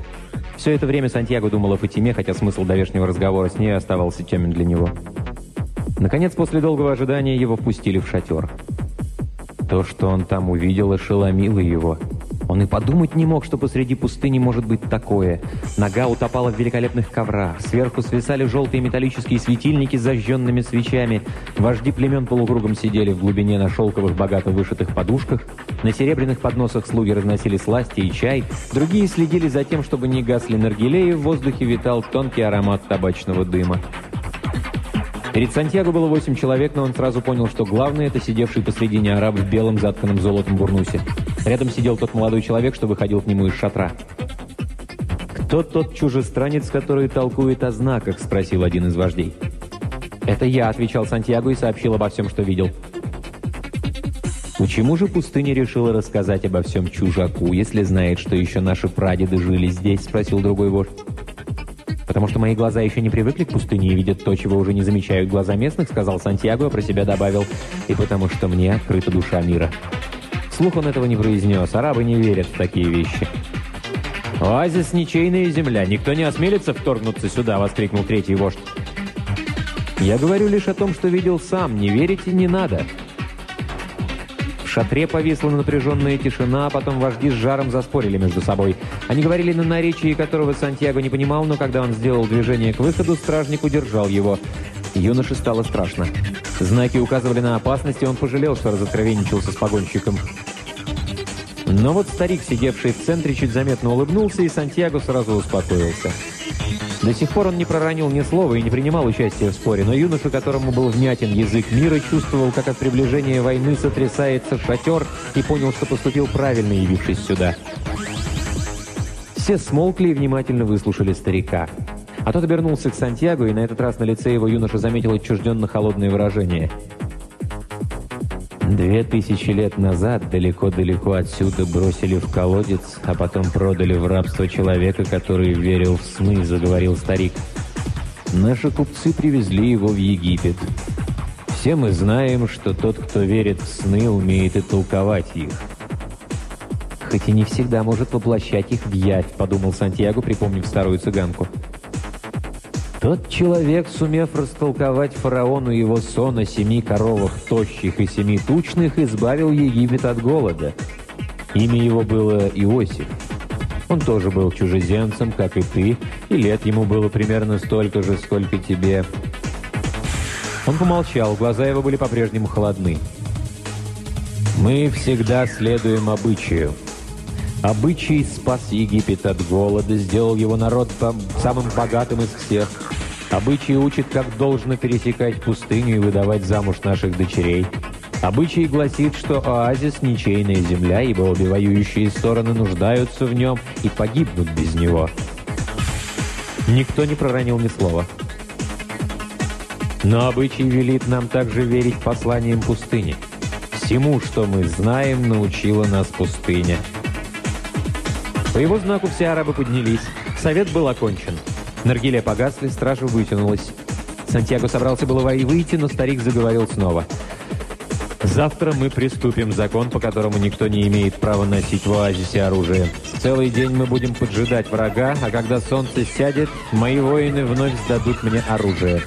Все это время Сантьяго думал о Фатиме, хотя смысл давешнего разговора с ней оставался темен для него. Наконец, после долгого ожидания, его впустили в шатер. То, что он там увидел, ошеломило его – он и подумать не мог, что посреди пустыни может быть такое. Нога утопала в великолепных коврах. Сверху свисали желтые металлические светильники с зажженными свечами. Вожди племен полукругом сидели в глубине на шелковых, богато вышитых подушках. На серебряных подносах слуги разносили сласти и чай, другие следили за тем, чтобы не гасли наргилеи, в воздухе витал тонкий аромат табачного дыма. Перед Сантьяго было восемь человек, но он сразу понял, что главный — это сидевший посредине араб в белом затканном золотом бурнусе. Рядом сидел тот молодой человек, что выходил к нему из шатра. «Кто тот чужестранец, который толкует о знаках?» — спросил один из вождей. «Это я», — отвечал Сантьяго и сообщил обо всем, что видел. Почему же пустыня решила рассказать обо всем чужаку, если знает, что еще наши прадеды жили здесь?» — спросил другой вождь. «Потому что мои глаза еще не привыкли к пустыне и видят то, чего уже не замечают глаза местных», — сказал Сантьяго, а про себя добавил. «И потому что мне открыта душа мира». Слух он этого не произнес. Арабы не верят в такие вещи. «Оазис — ничейная земля. Никто не осмелится вторгнуться сюда!» — воскликнул третий вождь. «Я говорю лишь о том, что видел сам. Не верите не надо!» Шатре повисла напряженная тишина, а потом вожди с жаром заспорили между собой. Они говорили на наречии, которого Сантьяго не понимал, но когда он сделал движение к выходу, стражник удержал его. Юноше стало страшно. Знаки указывали на опасность, и он пожалел, что разоткровенничался с погонщиком. Но вот старик, сидевший в центре, чуть заметно улыбнулся, и Сантьяго сразу успокоился. До сих пор он не проронил ни слова и не принимал участия в споре, но юноша, которому был внятен язык мира, чувствовал, как от приближения войны сотрясается шатер и понял, что поступил правильно, явившись сюда. Все смолкли и внимательно выслушали старика. А тот обернулся к Сантьяго, и на этот раз на лице его юноша заметил отчужденно холодное выражение – Две тысячи лет назад далеко-далеко отсюда бросили в колодец, а потом продали в рабство человека, который верил в сны, заговорил старик. Наши купцы привезли его в Египет. Все мы знаем, что тот, кто верит в сны, умеет и толковать их. Хоть и не всегда может воплощать их в явь, подумал Сантьяго, припомнив старую цыганку. Тот человек, сумев растолковать фараону его сон о семи коровах тощих и семи тучных, избавил Египет от голода. Имя его было Иосиф. Он тоже был чужеземцем, как и ты, и лет ему было примерно столько же, сколько тебе. Он помолчал, глаза его были по-прежнему холодны. «Мы всегда следуем обычаю. Обычай спас Египет от голода, сделал его народ самым богатым из всех». Обычай учит, как должно пересекать пустыню и выдавать замуж наших дочерей. Обычай гласит, что оазис – ничейная земля, ибо обе воюющие стороны нуждаются в нем и погибнут без него. Никто не проронил ни слова. Но обычай велит нам также верить посланиям пустыни. Всему, что мы знаем, научила нас пустыня. По его знаку все арабы поднялись. Совет был окончен. Наргиле погасли, стража вытянулась. Сантьяго собрался было выйти, но старик заговорил снова. «Завтра мы приступим закон, по которому никто не имеет права носить в оазисе оружие. Целый день мы будем поджидать врага, а когда солнце сядет, мои воины вновь сдадут мне оружие.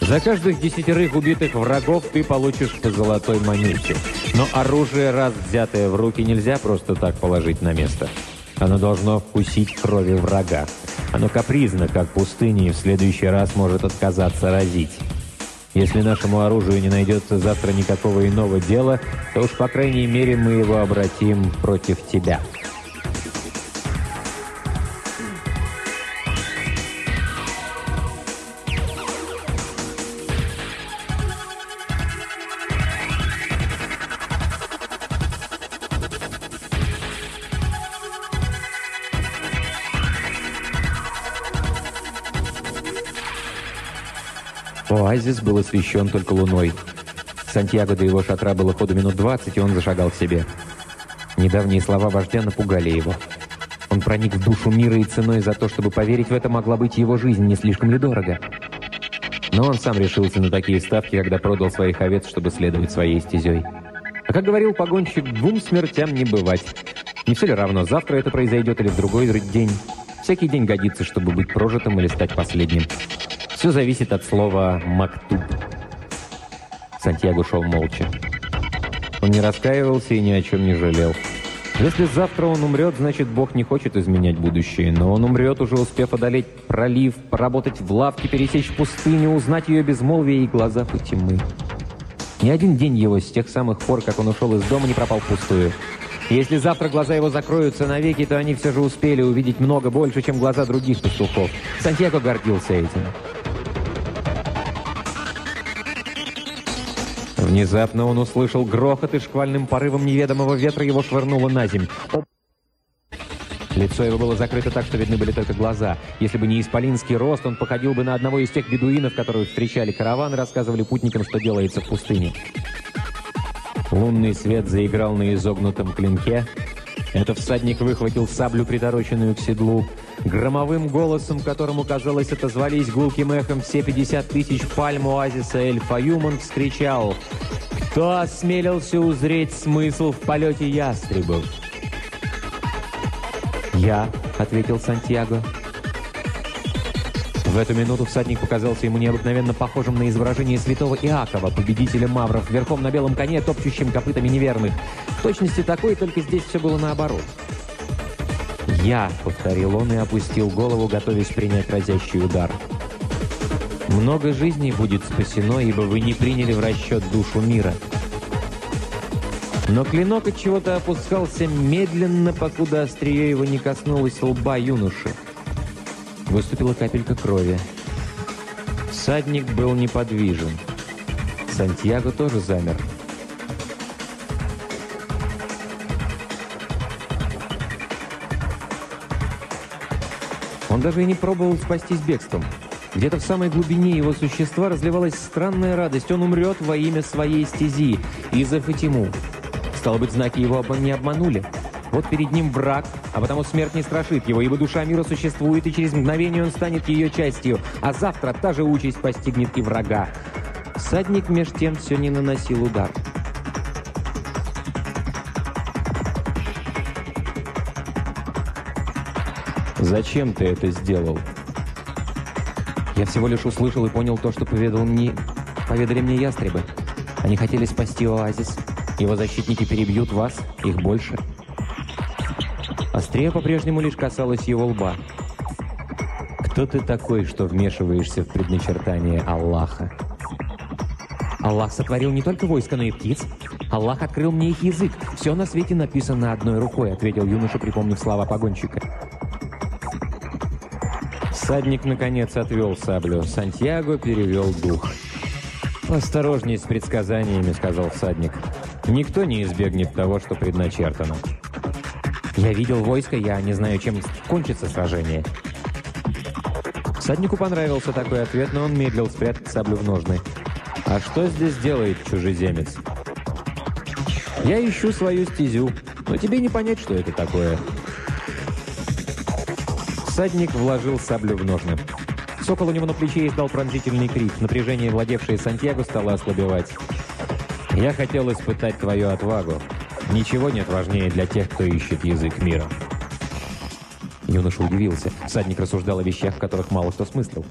За каждых десятерых убитых врагов ты получишь по золотой монете. Но оружие, раз взятое в руки, нельзя просто так положить на место. Оно должно вкусить крови врага. Оно капризно, как пустыня, и в следующий раз может отказаться разить. Если нашему оружию не найдется завтра никакого иного дела, то уж, по крайней мере, мы его обратим против тебя». Оазис был освещен только луной. Сантьяго до его шатра было ходу минут двадцать, и он зашагал к себе. Недавние слова вождя напугали его. Он проник в душу мира, и ценой за то, чтобы поверить в это, могла быть его жизнь, не слишком ли дорого. Но он сам решился на такие ставки, когда продал своих овец, чтобы следовать своей стезей. А как говорил погонщик, двум смертям не бывать. Не все ли равно, завтра это произойдет или в другой день. Всякий день годится, чтобы быть прожитым или стать последним. Все зависит от слова «мактуб». Сантьяго шел молча. Он не раскаивался и ни о чем не жалел. Если завтра он умрет, значит, Бог не хочет изменять будущее. Но он умрет, уже успев одолеть пролив, поработать в лавке, пересечь пустыню, узнать ее безмолвие и глаза тьмы. Ни один день его с тех самых пор, как он ушел из дома, не пропал впустую. Если завтра глаза его закроются навеки, то они все же успели увидеть много больше, чем глаза других пастухов. Сантьяго гордился этим. Внезапно он услышал грохот, и шквальным порывом неведомого ветра его швырнуло на земь. Лицо его было закрыто так, что видны были только глаза. Если бы не исполинский рост, он походил бы на одного из тех бедуинов, которые встречали караван и рассказывали путникам, что делается в пустыне. Лунный свет заиграл на изогнутом клинке. Этот всадник выхватил саблю, притороченную к седлу. Громовым голосом, которому, казалось, отозвались гулким эхом все 50 тысяч пальм оазиса Эль-Фаюм, вскричал «Кто осмелился узреть смысл в полете ястребов?» «Я», — ответил Сантьяго. В эту минуту всадник показался ему необыкновенно похожим на изображение святого Иакова, победителя мавров, верхом на белом коне, топчущим копытами неверных. В точности такой, только здесь все было наоборот. «Я», — повторил он и опустил голову, готовясь принять разящий удар. «Много жизней будет спасено, ибо вы не приняли в расчет душу мира». Но клинок от чего-то опускался медленно, покуда острие его не коснулось лба юноши. Выступила капелька крови. Садник был неподвижен. Сантьяго тоже замер. Он даже и не пробовал спастись бегством. Где-то в самой глубине его существа разливалась странная радость. Он умрет во имя своей стези и за Фатиму. Стало быть, знаки его не обманули. Вот перед ним враг, а потому смерть не страшит его, ибо душа мира существует, и через мгновение он станет ее частью, а завтра та же участь постигнет и врага. Садник меж тем все не наносил удар. «Зачем ты это сделал?» «Я всего лишь услышал и понял то, что поведал мне... поведали мне ястребы. Они хотели спасти оазис. Его защитники перебьют вас, их больше». Острее по-прежнему лишь касалось его лба. «Кто ты такой, что вмешиваешься в предначертание Аллаха?» «Аллах сотворил не только войско, но и птиц. Аллах открыл мне их язык. Все на свете написано одной рукой», — ответил юноша, припомнив слова погонщика. Садник наконец, отвел саблю. Сантьяго перевел дух. «Осторожней с предсказаниями», — сказал всадник. «Никто не избегнет того, что предначертано». Я видел войско, я не знаю, чем кончится сражение. Саднику понравился такой ответ, но он медлил спрятать саблю в ножны. «А что здесь делает чужеземец?» «Я ищу свою стезю, но тебе не понять, что это такое». Садник вложил саблю в ножны. Сокол у него на плече издал пронзительный крик. Напряжение, владевшее Сантьяго, стало ослабевать. «Я хотел испытать твою отвагу. Ничего нет важнее для тех, кто ищет язык мира. Юноша удивился. Садник рассуждал о вещах, в которых мало кто смыслил.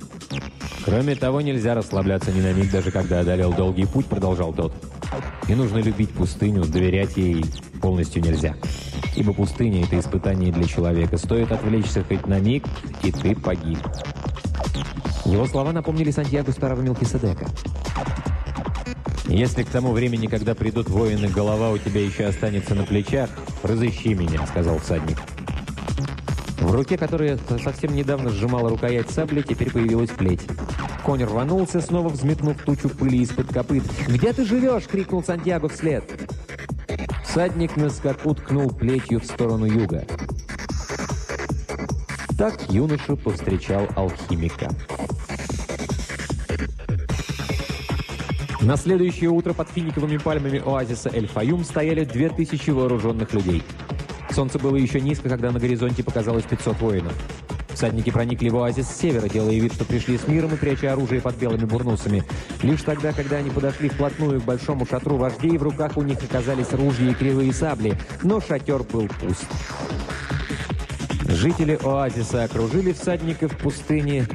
«Кроме того, нельзя расслабляться ни на миг, даже когда одолел долгий путь», — продолжал тот. «И нужно любить пустыню, доверять ей полностью нельзя. Ибо пустыня — это испытание для человека. Стоит отвлечься хоть на миг, и ты погиб». Его слова напомнили Сантьяго старого Мелкиседека. «Если к тому времени, когда придут воины, голова у тебя еще останется на плечах, разыщи меня», — сказал всадник. В руке, которая совсем недавно сжимала рукоять сабли, теперь появилась плеть. Конь рванулся, снова взметнув тучу пыли из-под копыт. «Где ты живешь?» — крикнул Сантьяго вслед. Всадник на скаку ткнул плетью в сторону юга. Так юноша повстречал алхимика. На следующее утро под финиковыми пальмами оазиса Эль-Фаюм стояли две тысячи вооруженных людей. Солнце было еще низко, когда на горизонте показалось 500 воинов. Всадники проникли в оазис с севера, делая вид, что пришли с миром и пряча оружие под белыми бурнусами. Лишь тогда, когда они подошли вплотную к большому шатру вождей, в руках у них оказались ружья и кривые сабли, но шатер был пуст. Жители оазиса окружили всадников в пустыне,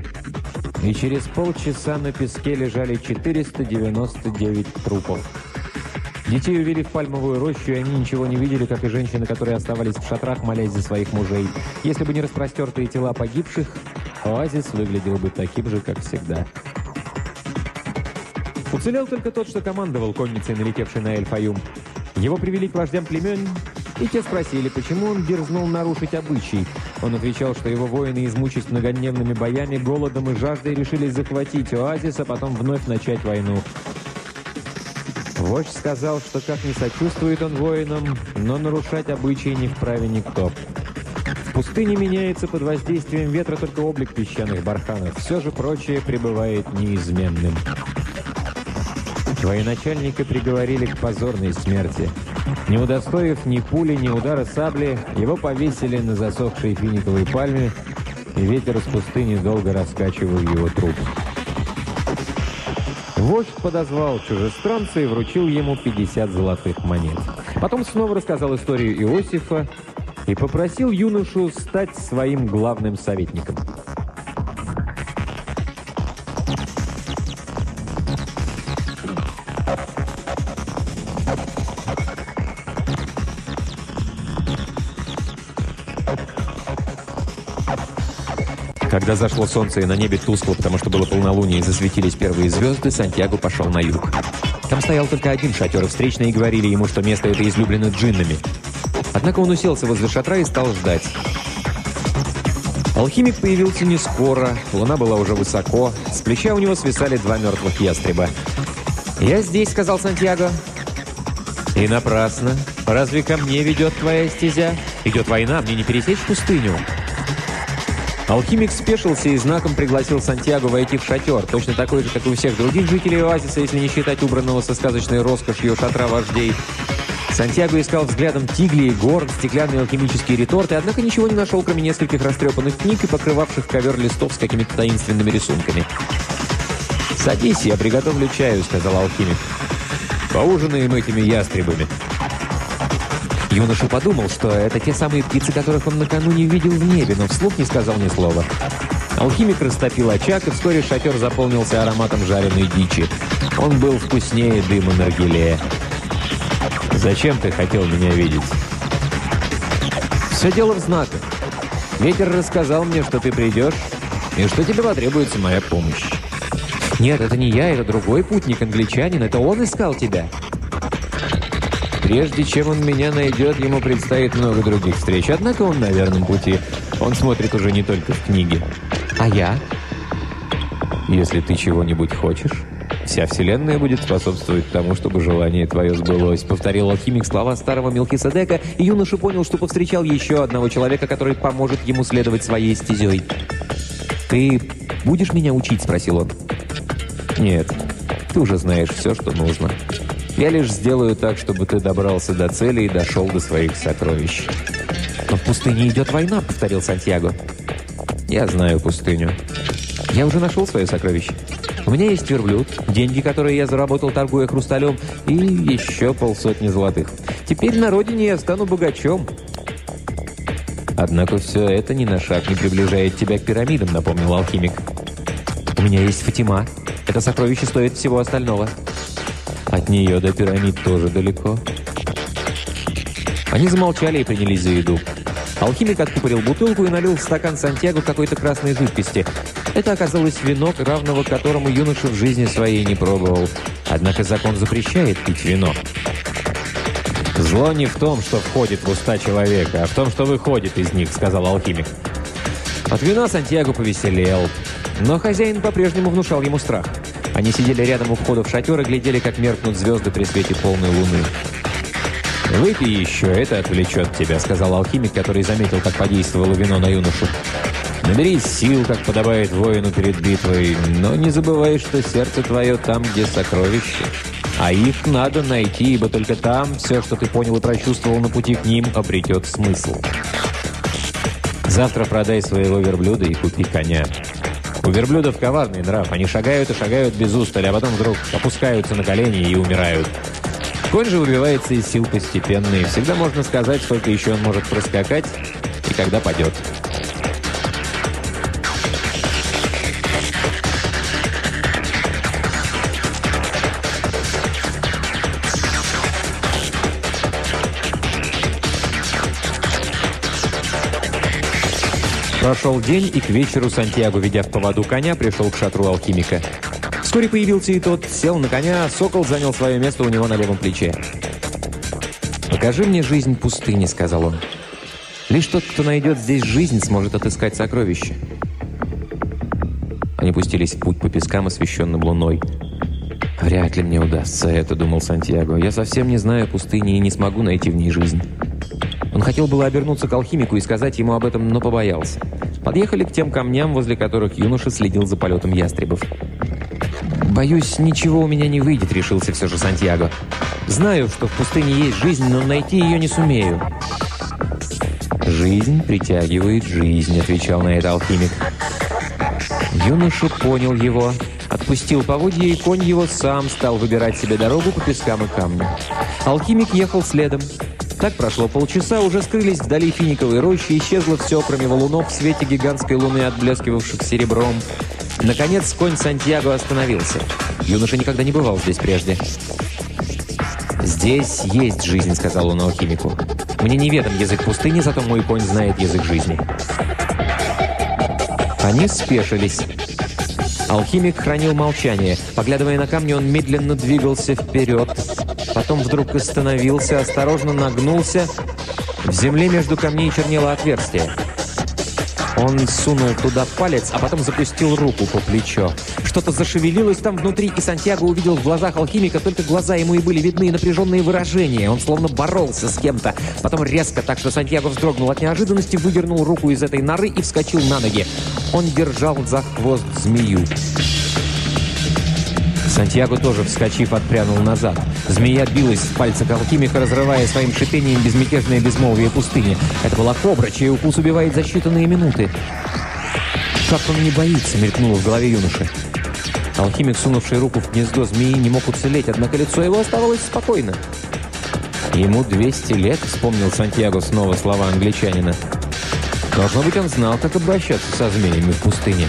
и через полчаса на песке лежали 499 трупов. Детей увели в пальмовую рощу, и они ничего не видели, как и женщины, которые оставались в шатрах, молясь за своих мужей. Если бы не распростертые тела погибших, оазис выглядел бы таким же, как всегда. Уцелел только тот, что командовал конницей, налетевшей на Эль-Фаюм. Его привели к вождям племен, и те спросили, почему он дерзнул нарушить обычай. Он отвечал, что его воины, измучить многодневными боями, голодом и жаждой, решили захватить оазис, а потом вновь начать войну. Вождь сказал, что как не сочувствует он воинам, но нарушать обычаи не вправе никто. В пустыне меняется под воздействием ветра только облик песчаных барханов. Все же прочее пребывает неизменным. Военачальника приговорили к позорной смерти. Не удостоив ни пули, ни удара сабли, его повесили на засохшей финиковой пальме, и ветер из пустыни долго раскачивал его труп. Вождь подозвал чужестранца и вручил ему 50 золотых монет. Потом снова рассказал историю Иосифа и попросил юношу стать своим главным советником. Когда зашло солнце и на небе тускло, потому что было полнолуние и засветились первые звезды, Сантьяго пошел на юг. Там стоял только один шатер, и встречные говорили ему, что место это излюблено джиннами. Однако он уселся возле шатра и стал ждать. Алхимик появился не скоро, луна была уже высоко, с плеча у него свисали два мертвых ястреба. «Я здесь», — сказал Сантьяго. «И напрасно. Разве ко мне ведет твоя стезя? Идет война, мне не пересечь пустыню». Алхимик спешился и знаком пригласил Сантьяго войти в шатер, точно такой же, как и у всех других жителей оазиса, если не считать убранного со сказочной роскошью шатра вождей. Сантьяго искал взглядом тигли и гор, стеклянные алхимические реторты, однако ничего не нашел, кроме нескольких растрепанных книг и покрывавших ковер листов с какими-то таинственными рисунками. «Садись, я приготовлю чаю», — сказал алхимик. «Поужинаем этими ястребами». Юноша подумал, что это те самые птицы, которых он накануне видел в небе, но вслух не сказал ни слова. Алхимик растопил очаг, и вскоре шатер заполнился ароматом жареной дичи. Он был вкуснее дыма наргилея. «Зачем ты хотел меня видеть?» «Все дело в знаках. Ветер рассказал мне, что ты придешь, и что тебе потребуется моя помощь». «Нет, это не я, это другой путник, англичанин. Это он искал тебя». Прежде чем он меня найдет, ему предстоит много других встреч. Однако он на верном пути. Он смотрит уже не только в книги. А я? Если ты чего-нибудь хочешь, вся вселенная будет способствовать тому, чтобы желание твое сбылось. Повторил алхимик слова старого Мелхиседека, и юноша понял, что повстречал еще одного человека, который поможет ему следовать своей стезей. «Ты будешь меня учить?» – спросил он. «Нет, ты уже знаешь все, что нужно». Я лишь сделаю так, чтобы ты добрался до цели и дошел до своих сокровищ». «Но в пустыне идет война», — повторил Сантьяго. «Я знаю пустыню. Я уже нашел свое сокровище. У меня есть верблюд, деньги, которые я заработал, торгуя хрусталем, и еще полсотни золотых. Теперь на родине я стану богачом». «Однако все это ни на шаг не приближает тебя к пирамидам», — напомнил алхимик. «У меня есть Фатима. Это сокровище стоит всего остального». От нее до пирамид тоже далеко. Они замолчали и принялись за еду. Алхимик откупорил бутылку и налил в стакан Сантьяго какой-то красной жидкости. Это оказалось вино, равного которому юноша в жизни своей не пробовал. Однако закон запрещает пить вино. «Зло не в том, что входит в уста человека, а в том, что выходит из них», — сказал алхимик. От вина Сантьяго повеселел, но хозяин по-прежнему внушал ему страх. Они сидели рядом у входа в шатер и глядели, как меркнут звезды при свете полной луны. «Выпей еще, это отвлечет тебя», — сказал алхимик, который заметил, как подействовало вино на юношу. «Наберись сил, как подобает воину перед битвой, но не забывай, что сердце твое там, где сокровище. А их надо найти, ибо только там все, что ты понял и прочувствовал на пути к ним, обретет смысл. Завтра продай своего верблюда и купи коня». У верблюдов коварный нрав. Они шагают и шагают без устали, а потом вдруг опускаются на колени и умирают. Конь же выбивается из сил постепенно, и всегда можно сказать, сколько еще он может проскакать и когда падет. Прошел день, и к вечеру Сантьяго, ведя в поводу коня, пришел к шатру алхимика. Вскоре появился и тот, сел на коня, сокол занял свое место у него на левом плече. «Покажи мне жизнь пустыни», — сказал он. «Лишь тот, кто найдет здесь жизнь, сможет отыскать сокровища». Они пустились в путь по пескам, освещенным луной. «Вряд ли мне удастся это», — думал Сантьяго. «Я совсем не знаю пустыни и не смогу найти в ней жизнь». Он хотел было обернуться к алхимику и сказать ему об этом, но побоялся. Подъехали к тем камням, возле которых юноша следил за полетом ястребов. «Боюсь, ничего у меня не выйдет», — решился все же Сантьяго. «Знаю, что в пустыне есть жизнь, но найти ее не сумею». «Жизнь притягивает жизнь», — отвечал на это алхимик. Юноша понял его, отпустил поводья, и конь его сам стал выбирать себе дорогу по пескам и камням. Алхимик ехал следом. Так прошло полчаса, уже скрылись вдали финиковой рощи, исчезло все, кроме валунов в свете гигантской луны, отблескивавших серебром. Наконец, конь Сантьяго остановился. Юноша никогда не бывал здесь прежде. «Здесь есть жизнь», — сказал он алхимику. «Мне неведом язык пустыни, зато мой конь знает язык жизни». Они спешились. Алхимик хранил молчание. Поглядывая на камни, он медленно двигался вперед. Потом вдруг остановился, осторожно нагнулся. В земле между камней чернело отверстие. Он сунул туда палец, а потом запустил руку по плечо. Что-то зашевелилось там внутри, и Сантьяго увидел в глазах алхимика, только глаза ему и были видны, напряженные выражения. Он словно боролся с кем-то. Потом резко, так что Сантьяго вздрогнул от неожиданности, выдернул руку из этой норы и вскочил на ноги. Он держал за хвост змею. Сантьяго тоже, вскочив, отпрянул назад. Змея билась в пальцах алхимика, разрывая своим шипением безмятежное безмолвие пустыни. Это была кобра, чей укус убивает за считанные минуты. «Как он не боится?» — мелькнуло в голове юноши. Алхимик, сунувший руку в гнездо змеи, не мог уцелеть, однако лицо его оставалось спокойно. «Ему 200 лет», — вспомнил Сантьяго снова слова англичанина. «Должно быть, он знал, как обращаться со змеями в пустыне».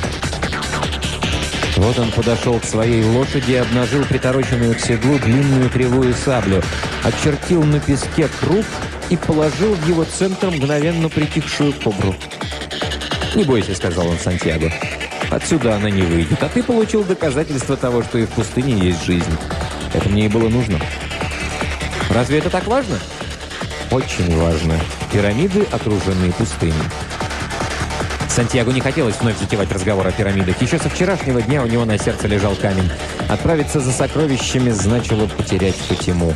Вот он подошел к своей лошади и обнажил притороченную к седлу длинную кривую саблю, очертил на песке круг и положил в его центр мгновенно притихшую кобру. «Не бойся», — сказал он Сантьяго. «Отсюда она не выйдет, а ты получил доказательство того, что и в пустыне есть жизнь. Это мне и было нужно». «Разве это так важно?» «Очень важно. Пирамиды окружены пустыней». Сантьяго не хотелось вновь затевать разговор о пирамидах. Еще со вчерашнего дня у него на сердце лежал камень. Отправиться за сокровищами значило потерять Фатиму.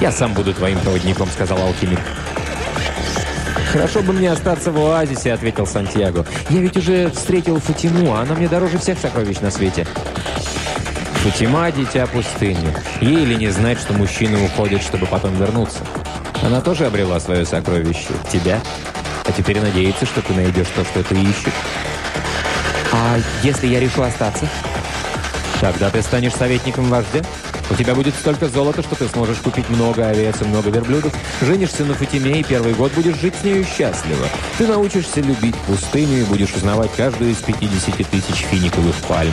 «Я сам буду твоим проводником», — сказал алхимик. «Хорошо бы мне остаться в оазисе», — ответил Сантьяго. «Я ведь уже встретил Фатиму, а она мне дороже всех сокровищ на свете». Фатима – дитя пустыни. Ей ли не знать, что мужчины уходят, чтобы потом вернуться? Она тоже обрела свое сокровище. Тебя? А теперь надеется, что ты найдешь то, что ты ищешь. А если я решу остаться? Тогда ты станешь советником вождя. У тебя будет столько золота, что ты сможешь купить много овец и много верблюдов. Женишься на Фатиме и первый год будешь жить с нею счастливо. Ты научишься любить пустыню и будешь узнавать каждую из 50 тысяч финиковых пальм.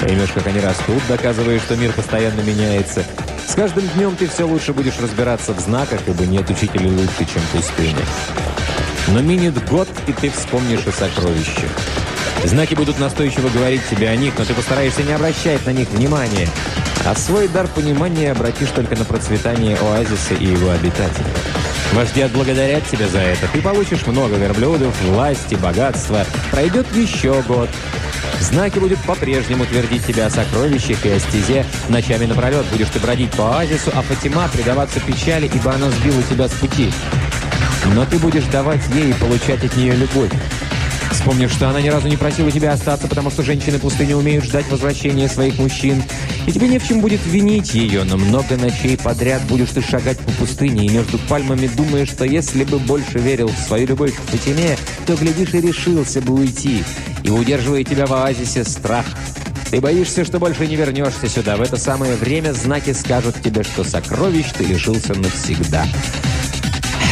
Поймешь, как они растут, доказывая, что мир постоянно меняется. С каждым днем ты все лучше будешь разбираться в знаках, ибо нет учителя лучше, чем пустыня. Но минит год, и ты вспомнишь о сокровищах. Знаки будут настойчиво говорить тебе о них, но ты постараешься не обращать на них внимания. А свой дар понимания обратишь только на процветание оазиса и его обитателей. Вожди отблагодарят тебя за это. Ты получишь много верблюдов, власти, богатства. Пройдет еще год. Знаки будут по-прежнему твердить тебя о сокровищах и о стезе. Ночами напролет будешь ты бродить по оазису, а Фатима предаваться печали, ибо она сбила тебя с пути. Но ты будешь давать ей и получать от нее любовь. Вспомнишь, что она ни разу не просила тебя остаться, потому что женщины пустыни умеют ждать возвращения своих мужчин. И тебе не в чем будет винить ее, но много ночей подряд будешь ты шагать по пустыне и между пальмами думаешь, что если бы больше верил в свою любовь к Фатиме, то, глядишь, и решился бы уйти. И удерживая тебя в оазисе страх. Ты боишься, что больше не вернешься сюда. В это самое время знаки скажут тебе, что сокровищ ты лишился навсегда.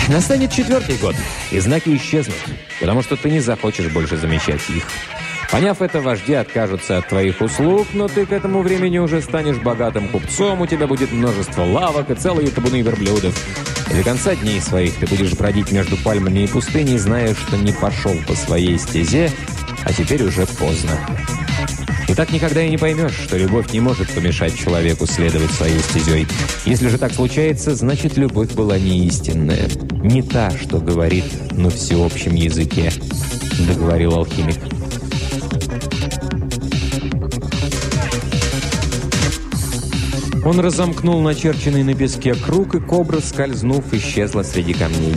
Настанет четвертый год, и знаки исчезнут, потому что ты не захочешь больше замечать их. Поняв это, вожди откажутся от твоих услуг, но ты к этому времени уже станешь богатым купцом, у тебя будет множество лавок и целые табуны верблюдов. И до конца дней своих ты будешь бродить между пальмами и пустыней, зная, что не пошел по своей стезе, а теперь уже поздно. Так никогда и не поймешь, что любовь не может помешать человеку следовать своей стезей. Если же так случается, значит, любовь была не истинная. Не та, что говорит на всеобщем языке, договорил алхимик. Он разомкнул начерченный на песке круг, и кобра, скользнув, исчезла среди камней.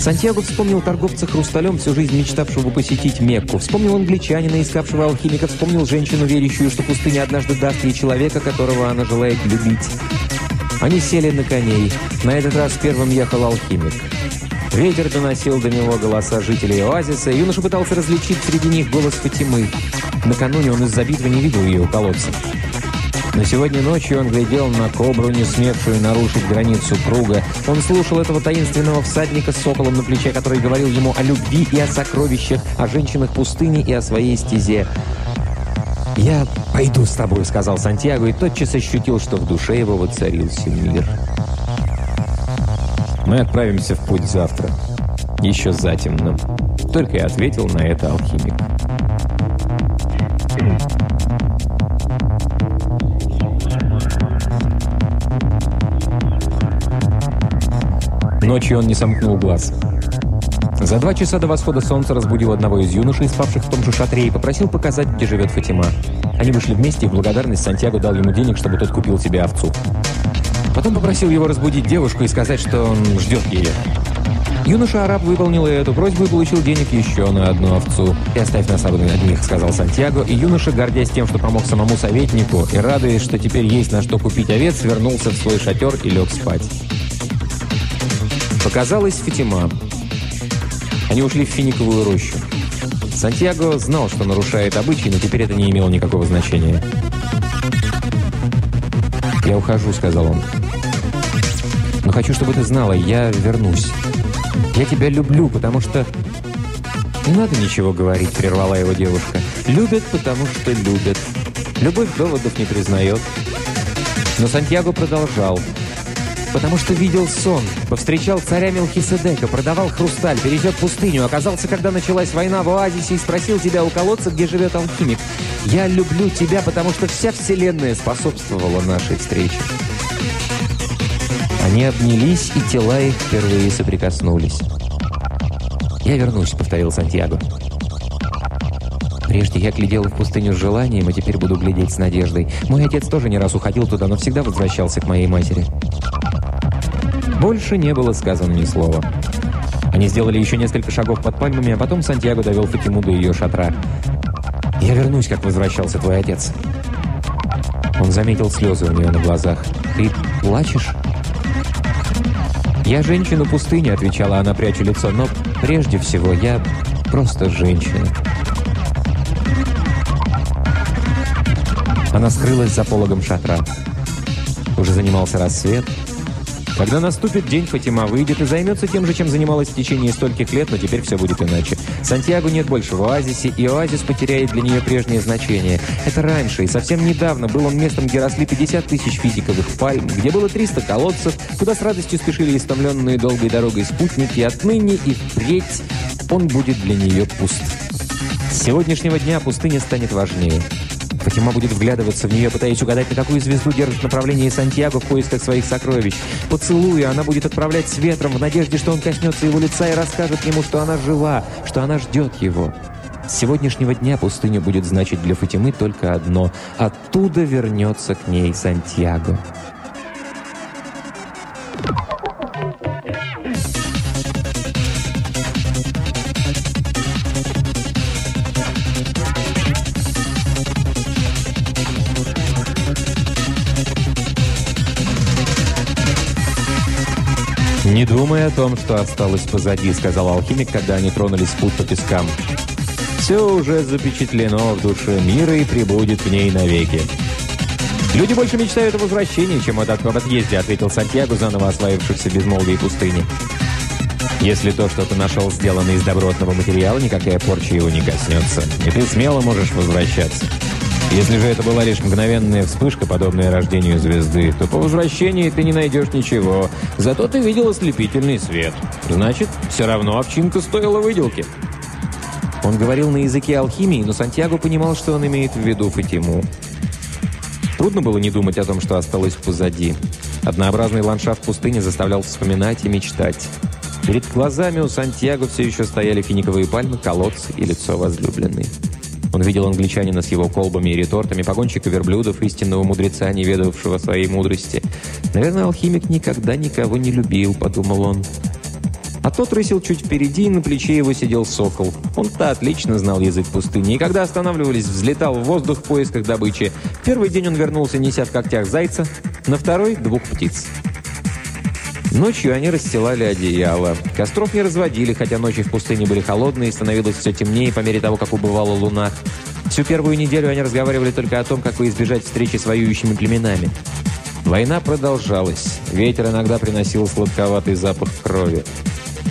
Сантьяго вспомнил торговца хрусталем, всю жизнь мечтавшего посетить Мекку. Вспомнил англичанина, искавшего алхимика. Вспомнил женщину, верящую, что пустыня однажды даст ей человека, которого она желает любить. Они сели на коней. На этот раз первым ехал алхимик. Ветер доносил до него голоса жителей оазиса, и юноша пытался различить среди них голос Фатимы. Накануне он из-за битвы не видел ее у колодца. Но сегодня ночью он глядел на кобру, не смевшую нарушить границу круга. Он слушал этого таинственного всадника с соколом на плече, который говорил ему о любви и о сокровищах, о женщинах пустыни и о своей стезе. «Я пойду с тобой», — сказал Сантьяго, и тотчас ощутил, что в душе его воцарился мир. «Мы отправимся в путь завтра. Еще затемно», — только и ответил на это алхимик. Ночью он не сомкнул глаз. За два часа до восхода солнца разбудил одного из юношей, спавших в том же шатре, и попросил показать, где живет Фатима. Они вышли вместе, и в благодарность Сантьяго дал ему денег, чтобы тот купил себе овцу. Потом попросил его разбудить девушку и сказать, что он ждет ее. Юноша-араб выполнил эту просьбу и получил денег еще на одну овцу. «И оставь нас одних», — сказал Сантьяго, и юноша, гордясь тем, что помог самому советнику, и радуясь, что теперь есть на что купить овец, вернулся в свой шатер и лег спать. Показалась Фатима. Они ушли в финиковую рощу. Сантьяго знал, что нарушает обычаи, но теперь это не имело никакого значения. «Я ухожу», — сказал он. «Но хочу, чтобы ты знала, я вернусь. Я тебя люблю, потому что...» «Не надо ничего говорить», — прервала его девушка. «Любят, потому что любят. Любовь доводов не признает». Но Сантьяго продолжал. Потому что видел сон, повстречал царя Мелхиседека, продавал хрусталь, пересек пустыню, оказался, когда началась война в оазисе и спросил тебя у колодца, где живет алхимик. Я люблю тебя, потому что вся вселенная способствовала нашей встрече. Они обнялись, и тела их впервые соприкоснулись. «Я вернусь», — повторил Сантьяго. Прежде я глядел в пустыню с желанием, а теперь буду глядеть с надеждой. Мой отец тоже не раз уходил туда, но всегда возвращался к моей матери. Больше не было сказано ни слова. Они сделали еще несколько шагов под пальмами, а потом Сантьяго довел Фатиму до ее шатра. «Я вернусь, как возвращался твой отец». Он заметил слезы у нее на глазах. «Ты плачешь?» «Я женщина пустыни», — отвечала она, пряча лицо, «но прежде всего я просто женщина». Она скрылась за пологом шатра. Уже занимался рассвет — когда наступит день, Фатима выйдет и займется тем же, чем занималась в течение стольких лет, но теперь все будет иначе. Сантьяго нет больше в оазисе, и оазис потеряет для нее прежнее значение. Это раньше, и совсем недавно был он местом, где росли 50 тысяч физиковых пальм, где было 300 колодцев, куда с радостью спешили истомленные долгой дорогой спутники. Отныне и впредь он будет для нее пуст. С сегодняшнего дня пустыня станет важнее. Фатима будет вглядываться в нее, пытаясь угадать, на какую звезду держит направление Сантьяго в поисках своих сокровищ. Поцелуя, она будет отправлять с ветром в надежде, что он коснется его лица и расскажет ему, что она жива, что она ждет его. С сегодняшнего дня пустыня будет значить для Фатимы только одно. Оттуда вернется к ней Сантьяго. «Не думай о том, что осталось позади», — сказал алхимик, когда они тронулись в путь по пескам. «Все уже запечатлено в душе мира и прибудет в ней навеки». «Люди больше мечтают о возвращении, чем об отъезде», — ответил Сантьяго, заново освоившихся безмолвие пустыни. «Если то, что ты нашел, сделано из добротного материала, никакая порча его не коснется, и ты смело можешь возвращаться». Если же это была лишь мгновенная вспышка, подобная рождению звезды, то по возвращении ты не найдешь ничего. Зато ты видел ослепительный свет. Значит, все равно овчинка стоила выделки. Он говорил на языке алхимии, но Сантьяго понимал, что он имеет в виду Фатиму. Трудно было не думать о том, что осталось позади. Однообразный ландшафт пустыни заставлял вспоминать и мечтать. Перед глазами у Сантьяго все еще стояли финиковые пальмы, колодцы и лицо возлюбленной. Он видел англичанина с его колбами и ретортами, погонщика верблюдов, истинного мудреца, не ведавшего своей мудрости. «Наверное, алхимик никогда никого не любил», — подумал он. А тот рысил чуть впереди, и на плече его сидел сокол. Он-то отлично знал язык пустыни, и когда останавливались, взлетал в воздух в поисках добычи. В первый день он вернулся, неся в когтях зайца, на второй — двух птиц. Ночью они расстилали одеяло. Костров не разводили, хотя ночи в пустыне были холодные, и становилось все темнее по мере того, как убывала луна. Всю первую неделю они разговаривали только о том, как избежать встречи с воюющими племенами. Война продолжалась. Ветер иногда приносил сладковатый запах крови.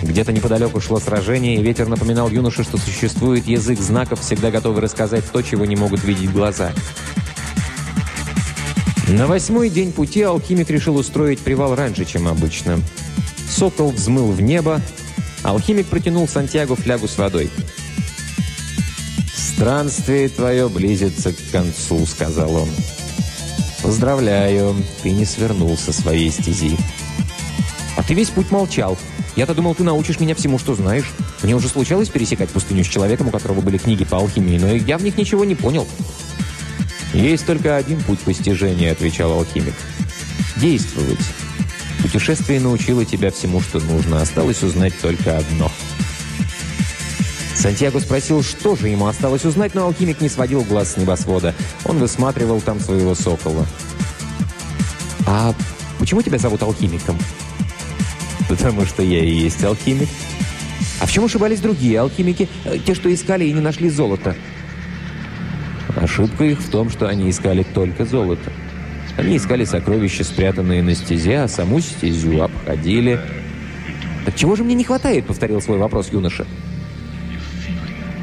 Где-то неподалеку шло сражение, и ветер напоминал юноше, что существует язык знаков, всегда готовый рассказать то, чего не могут видеть глаза. На восьмой день пути алхимик решил устроить привал раньше, чем обычно. Сокол взмыл в небо, алхимик протянул Сантьяго флягу с водой. «Странствие твое близится к концу», — сказал он. «Поздравляю, ты не свернул со своей стези». «А ты весь путь молчал. Я-то думал, ты научишь меня всему, что знаешь. Мне уже случалось пересекать пустыню с человеком, у которого были книги по алхимии, но я в них ничего не понял». «Есть только один путь постижения», — отвечал алхимик. «Действовать. Путешествие научило тебя всему, что нужно. Осталось узнать только одно». Сантьяго спросил, что же ему осталось узнать, но алхимик не сводил глаз с небосвода. Он высматривал там своего сокола. «А почему тебя зовут алхимиком?» «Потому что я и есть алхимик». «А в чем ошибались другие алхимики, э, те, что искали и не нашли золото?» Ошибка их в том, что они искали только золото. Они искали сокровища, спрятанные на стезе, а саму стезю обходили. «Так чего же мне не хватает?» — повторил свой вопрос юноша.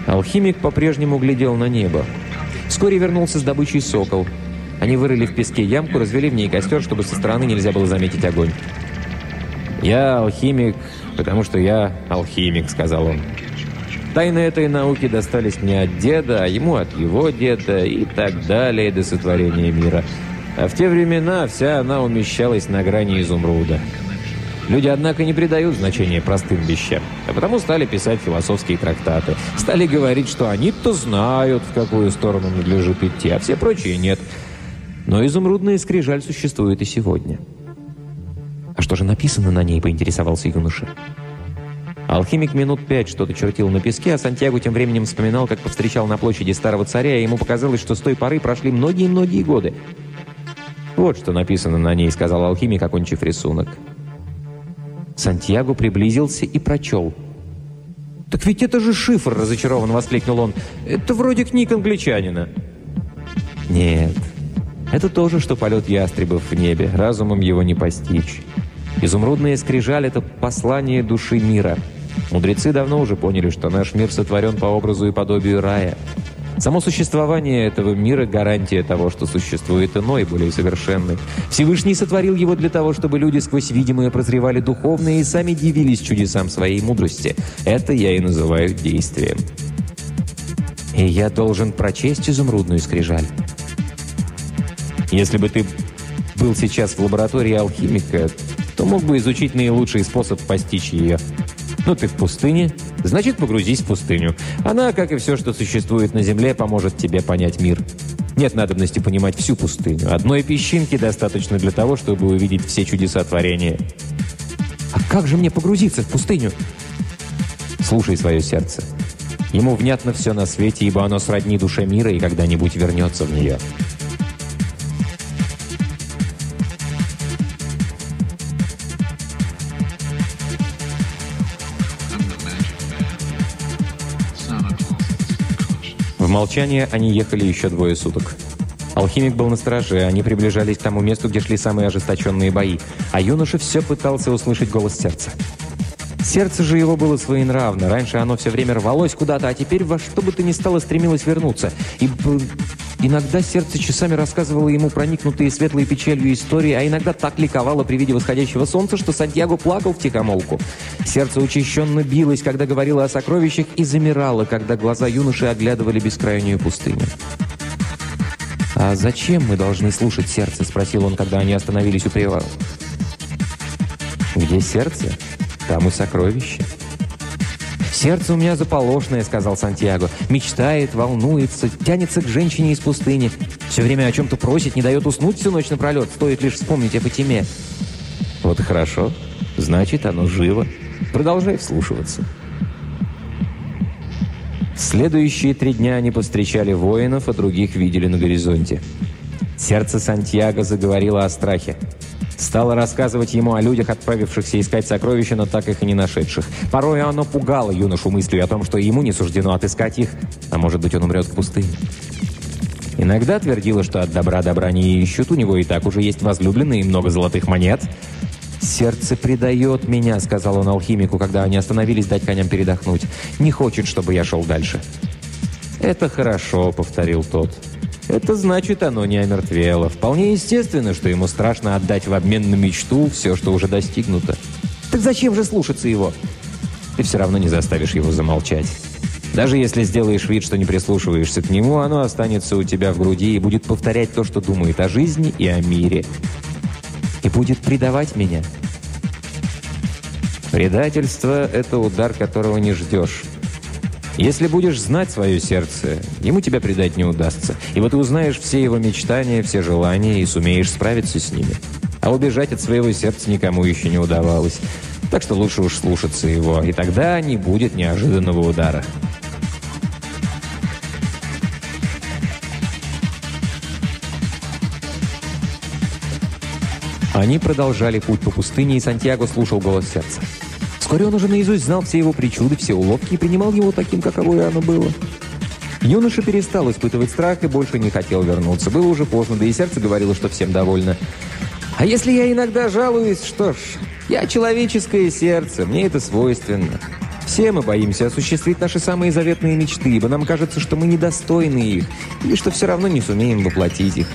Алхимик по-прежнему глядел на небо. Вскоре вернулся с добычей сокол. Они вырыли в песке ямку, развели в ней костер, чтобы со стороны нельзя было заметить огонь. «Я алхимик, потому что я алхимик», — сказал он. Тайны этой науки достались мне от деда, а ему от его деда и так далее до сотворения мира. А в те времена вся она умещалась на грани изумруда. Люди, однако, не придают значения простым вещам, а потому стали писать философские трактаты. Стали говорить, что они-то знают, в какую сторону надлежит идти, а все прочие нет. Но изумрудная скрижаль существует и сегодня. «А что же написано на ней?» – поинтересовался юноша. Алхимик минут пять что-то чертил на песке, а Сантьяго тем временем вспоминал, как повстречал на площади старого царя, и ему показалось, что с той поры прошли многие-многие годы. «Вот что написано на ней», — сказал алхимик, окончив рисунок. Сантьяго приблизился и прочел. «Так ведь это же шифр!» — разочарованно воскликнул он. «Это вроде книг англичанина». «Нет, это то же, что полет ястребов в небе. Разумом его не постичь. Изумрудная скрижаль — это послание души мира». Мудрецы давно уже поняли, что наш мир сотворен по образу и подобию рая. Само существование этого мира – гарантия того, что существует иной, более совершенный. Всевышний сотворил его для того, чтобы люди сквозь видимое прозревали духовное и сами дивились чудесам своей мудрости. Это я и называю действием. И я должен прочесть изумрудную скрижаль. Если бы ты был сейчас в лаборатории алхимика, то мог бы изучить наилучший способ постичь ее – ну ты в пустыне, значит погрузись в пустыню. Она, как и все, что существует на Земле, поможет тебе понять мир. Нет надобности понимать всю пустыню. Одной песчинки достаточно для того, чтобы увидеть все чудеса творения. А как же мне погрузиться в пустыню? Слушай свое сердце. Ему внятно все на свете, ибо оно сродни душе мира и когда-нибудь вернется в нее. Молчание они ехали еще двое суток. Алхимик был на страже, они приближались к тому месту, где шли самые ожесточенные бои, а юноша все пытался услышать голос сердца. Сердце же его было своенравно. Раньше оно все время рвалось куда-то, а теперь во что бы то ни стало стремилось вернуться. И Иногда сердце часами рассказывало ему проникнутые светлой печалью истории, а иногда так ликовало при виде восходящего солнца, что Сантьяго плакал в тихомолку. Сердце учащенно билось, когда говорило о сокровищах, и замирало, когда глаза юноши оглядывали бескрайнюю пустыню. «А зачем мы должны слушать сердце?» – спросил он, когда они остановились у привала. «Где сердце? Там и сокровище». «Сердце у меня заполошное», — сказал Сантьяго. «Мечтает, волнуется, тянется к женщине из пустыни. Все время о чем-то просит, не дает уснуть всю ночь напролет. Стоит лишь вспомнить о Фатиме». «Вот хорошо. Значит, оно живо. Продолжай вслушиваться». Следующие три дня они повстречали воинов, а других видели на горизонте. Сердце Сантьяго заговорило о страхе. Стало рассказывать ему о людях, отправившихся искать сокровища, но так их и не нашедших. Порой оно пугало юношу мыслью о том, что ему не суждено отыскать их, а может быть он умрет в пустыне. Иногда твердило, что от добра добра не ищут, у него и так уже есть возлюбленные и много золотых монет. «Сердце предает меня», — сказал он алхимику, когда они остановились дать коням передохнуть. «Не хочет, чтобы я шел дальше». «Это хорошо», — повторил тот. Это значит, оно не омертвело. Вполне естественно, что ему страшно отдать в обмен на мечту все, что уже достигнуто. Так зачем же слушаться его? Ты все равно не заставишь его замолчать. Даже если сделаешь вид, что не прислушиваешься к нему, оно останется у тебя в груди и будет повторять то, что думает о жизни и о мире. И будет предавать меня. Предательство – это удар, которого не ждешь. Если будешь знать свое сердце, ему тебя предать не удастся. Ибо ты узнаешь все его мечтания, все желания и сумеешь справиться с ними. А убежать от своего сердца никому еще не удавалось. Так что лучше уж слушаться его, и тогда не будет неожиданного удара. Они продолжали путь по пустыне, и Сантьяго слушал голос сердца. Вскоре он уже наизусть знал все его причуды, все уловки и принимал его таким, каковое оно было. Юноша перестал испытывать страх и больше не хотел вернуться. Было уже поздно, да и сердце говорило, что всем довольно. А если я иногда жалуюсь, что ж, я человеческое сердце, мне это свойственно. Все мы боимся осуществить наши самые заветные мечты, ибо нам кажется, что мы недостойны их, или что все равно не сумеем воплотить их.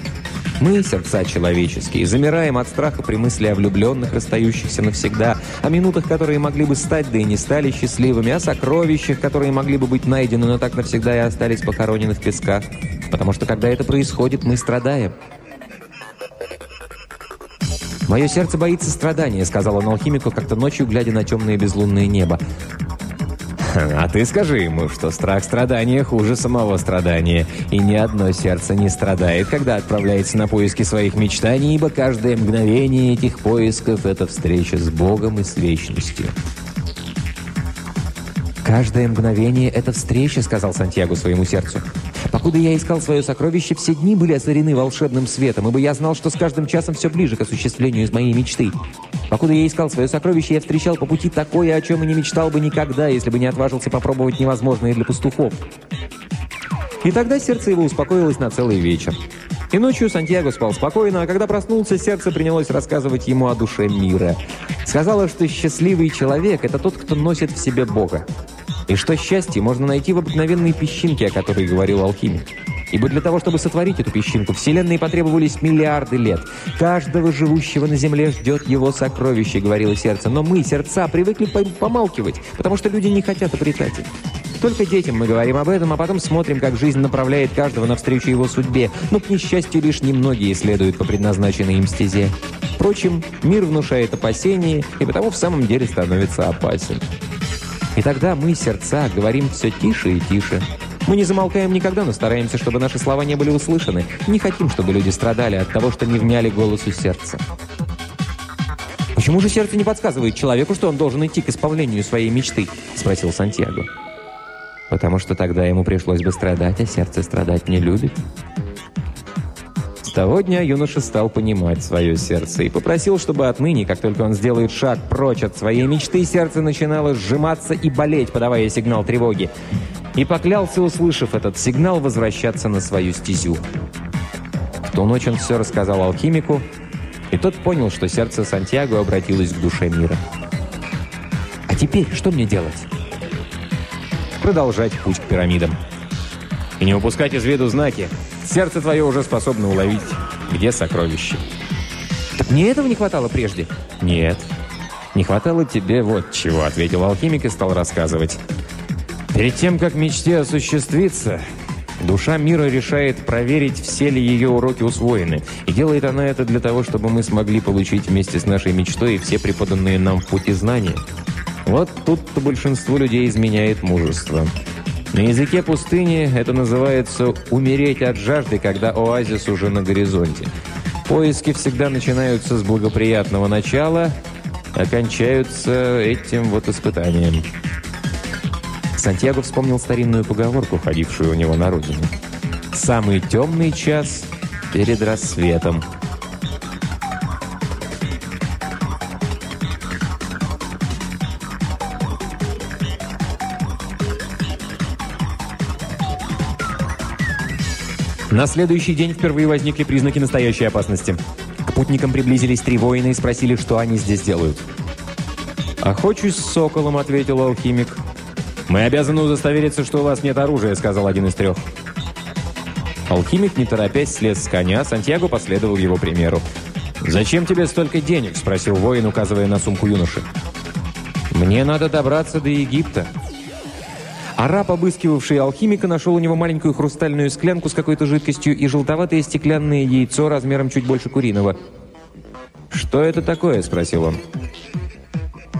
Мы, сердца человеческие, замираем от страха при мысли о влюбленных, расстающихся навсегда, о минутах, которые могли бы стать, да и не стали счастливыми, о сокровищах, которые могли бы быть найдены, но так навсегда и остались похоронены в песках. Потому что, когда это происходит, мы страдаем. «Мое сердце боится страдания», — сказал он алхимику как-то ночью, глядя на темное безлунное небо. [laughs] А ты скажи ему, что страх страдания хуже самого страдания, и ни одно сердце не страдает, когда отправляется на поиски своих мечтаний, ибо каждое мгновение этих поисков – это встреча с Богом и с вечностью. «Каждое мгновение – это встреча», – сказал Сантьяго своему сердцу. «Покуда я искал свое сокровище, все дни были озарены волшебным светом, ибо я знал, что с каждым часом все ближе к осуществлению из моей мечты. Покуда я искал свое сокровище, я встречал по пути такое, о чем и не мечтал бы никогда, если бы не отважился попробовать невозможное для пастухов. И тогда сердце его успокоилось на целый вечер. И ночью Сантьяго спал спокойно, а когда проснулся, сердце принялось рассказывать ему о душе мира. Сказала, что счастливый человек – это тот, кто носит в себе Бога. И что счастье можно найти в обыкновенной песчинке, о которой говорил алхимик. Ибо для того, чтобы сотворить эту песчинку, Вселенной потребовались миллиарды лет. Каждого живущего на Земле ждет его сокровище, говорило сердце. Но мы, сердца, привыкли помалкивать, потому что люди не хотят обретать их. Только детям мы говорим об этом, а потом смотрим, как жизнь направляет каждого навстречу его судьбе. Но, к несчастью, лишь немногие следуют по предназначенной им стезе. Впрочем, мир внушает опасения, и потому в самом деле становится опасен. И тогда мы, сердца, говорим все тише и тише. Мы не замолкаем никогда, но стараемся, чтобы наши слова не были услышаны. Не хотим, чтобы люди страдали от того, что не вняли голосу сердца. «Почему же сердце не подсказывает человеку, что он должен идти к исполнению своей мечты?» – спросил Сантьяго. «Потому что тогда ему пришлось бы страдать, а сердце страдать не любит». Того дня юноша стал понимать свое сердце и попросил, чтобы отныне, как только он сделает шаг прочь от своей мечты, сердце начинало сжиматься и болеть, подавая сигнал тревоги и поклялся, услышав этот сигнал, возвращаться на свою стезю. В ту ночь он все рассказал алхимику, и тот понял, что сердце Сантьяго обратилось к душе мира. «А теперь что мне делать?» «Продолжать путь к пирамидам. И не упускать из виду знаки. Сердце твое уже способно уловить, где сокровище. Так мне этого не хватало прежде? Нет. Не хватало тебе вот чего, ответил алхимик и стал рассказывать. Перед тем, как мечте осуществиться, душа мира решает проверить, все ли ее уроки усвоены. И делает она это для того, чтобы мы смогли получить вместе с нашей мечтой все преподанные нам в пути знания. Вот тут-то большинство людей изменяет мужество. На языке пустыни это называется «умереть от жажды», когда оазис уже на горизонте. Поиски всегда начинаются с благоприятного начала, окончаются этим вот испытанием. Сантьяго вспомнил старинную поговорку, ходившую у него на родине. «Самый темный час перед рассветом». На следующий день впервые возникли признаки настоящей опасности. К путникам приблизились три воина и спросили, что они здесь делают. «Охочусь с соколом», — ответил алхимик. «Мы обязаны удостовериться, что у вас нет оружия», — сказал один из трех. Алхимик, не торопясь, слез с коня, Сантьяго последовал его примеру. «Зачем тебе столько денег?» — спросил воин, указывая на сумку юноши. «Мне надо добраться до Египта». Араб, обыскивавший алхимика, нашел у него маленькую хрустальную склянку с какой-то жидкостью и желтоватое стеклянное яйцо размером чуть больше куриного. «Что это такое?» – спросил он.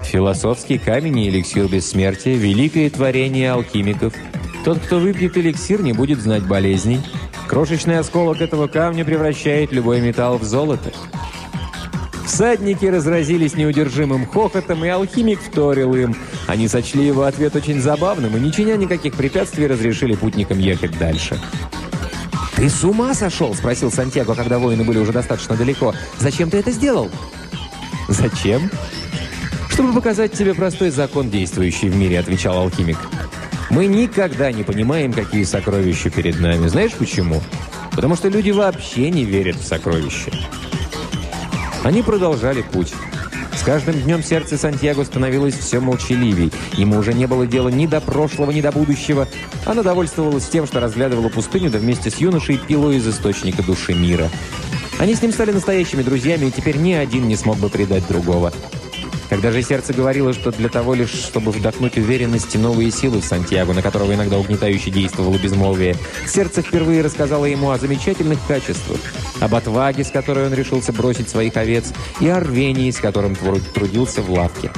«Философский камень и эликсир бессмертия – великое творение алхимиков. Тот, кто выпьет эликсир, не будет знать болезней. Крошечный осколок этого камня превращает любой металл в золото». Всадники разразились неудержимым хохотом, и алхимик вторил им. Они сочли его ответ очень забавным и, не чиня никаких препятствий, разрешили путникам ехать дальше. «Ты с ума сошел?» – спросил Сантьяго, когда воины были уже достаточно далеко. «Зачем ты это сделал?» «Зачем?» «Чтобы показать тебе простой закон, действующий в мире», – отвечал алхимик. «Мы никогда не понимаем, какие сокровища перед нами. Знаешь почему? Потому что люди вообще не верят в сокровища». Они продолжали путь. С каждым днем сердце Сантьяго становилось все молчаливей. Ему уже не было дела ни до прошлого, ни до будущего. Она довольствовалась тем, что разглядывала пустыню, да вместе с юношей пило из источника души мира. Они с ним стали настоящими друзьями, и теперь ни один не смог бы предать другого. Когда же сердце говорило, что для того лишь, чтобы вдохнуть уверенность и новые силы в Сантьяго, на которого иногда угнетающе действовало безмолвие, сердце впервые рассказало ему о замечательных качествах, об отваге, с которой он решился бросить своих овец, и о рвении, с которым трудился в лавке.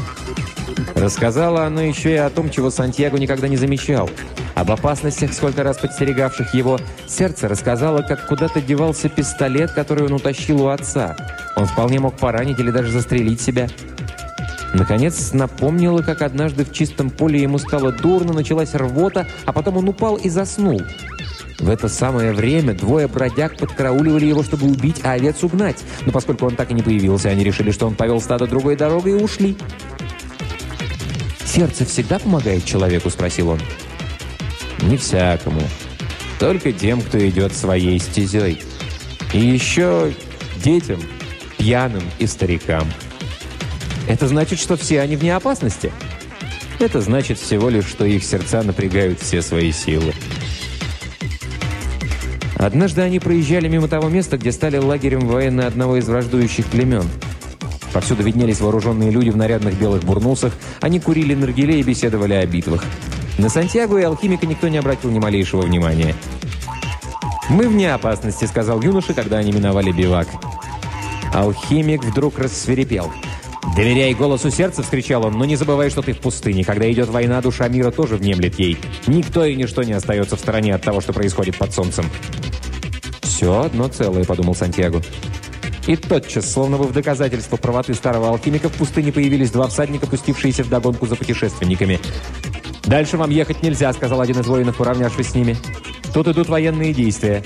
Рассказала оно еще и о том, чего Сантьяго никогда не замечал. Об опасностях, сколько раз подстерегавших его. Сердце рассказало, как куда-то девался пистолет, который он утащил у отца. Он вполне мог поранить или даже застрелить себя. Наконец напомнила, как однажды в чистом поле ему стало дурно, началась рвота, а потом он упал и заснул. В это самое время двое бродяг подкарауливали его, чтобы убить, а овец угнать. Но поскольку он так и не появился, они решили, что он повел стадо другой дорогой и ушли. «Сердце всегда помогает человеку?» – спросил он. «Не всякому. Только тем, кто идет своей стезей. И еще детям, пьяным и старикам». Это значит, что все они вне опасности? Это значит всего лишь, что их сердца напрягают все свои силы. Однажды они проезжали мимо того места, где стали лагерем военно одного из враждующих племен. Повсюду виднелись вооруженные люди в нарядных белых бурнусах. Они курили наргиле и беседовали о битвах. На Сантьяго и алхимика никто не обратил ни малейшего внимания. «Мы вне опасности», — сказал юноша, когда они миновали бивак. Алхимик вдруг рассверепел. «Доверяй голосу сердца!» – вскричал он. «Но не забывай, что ты в пустыне. Когда идет война, душа мира тоже внемлет ей. Никто и ничто не остается в стороне от того, что происходит под солнцем». «Все одно целое», – подумал Сантьяго. И тотчас, словно бы в доказательство правоты старого алхимика, в пустыне появились два всадника, пустившиеся в догонку за путешественниками. «Дальше вам ехать нельзя», – сказал один из воинов, уравнявшись с ними. «Тут идут военные действия».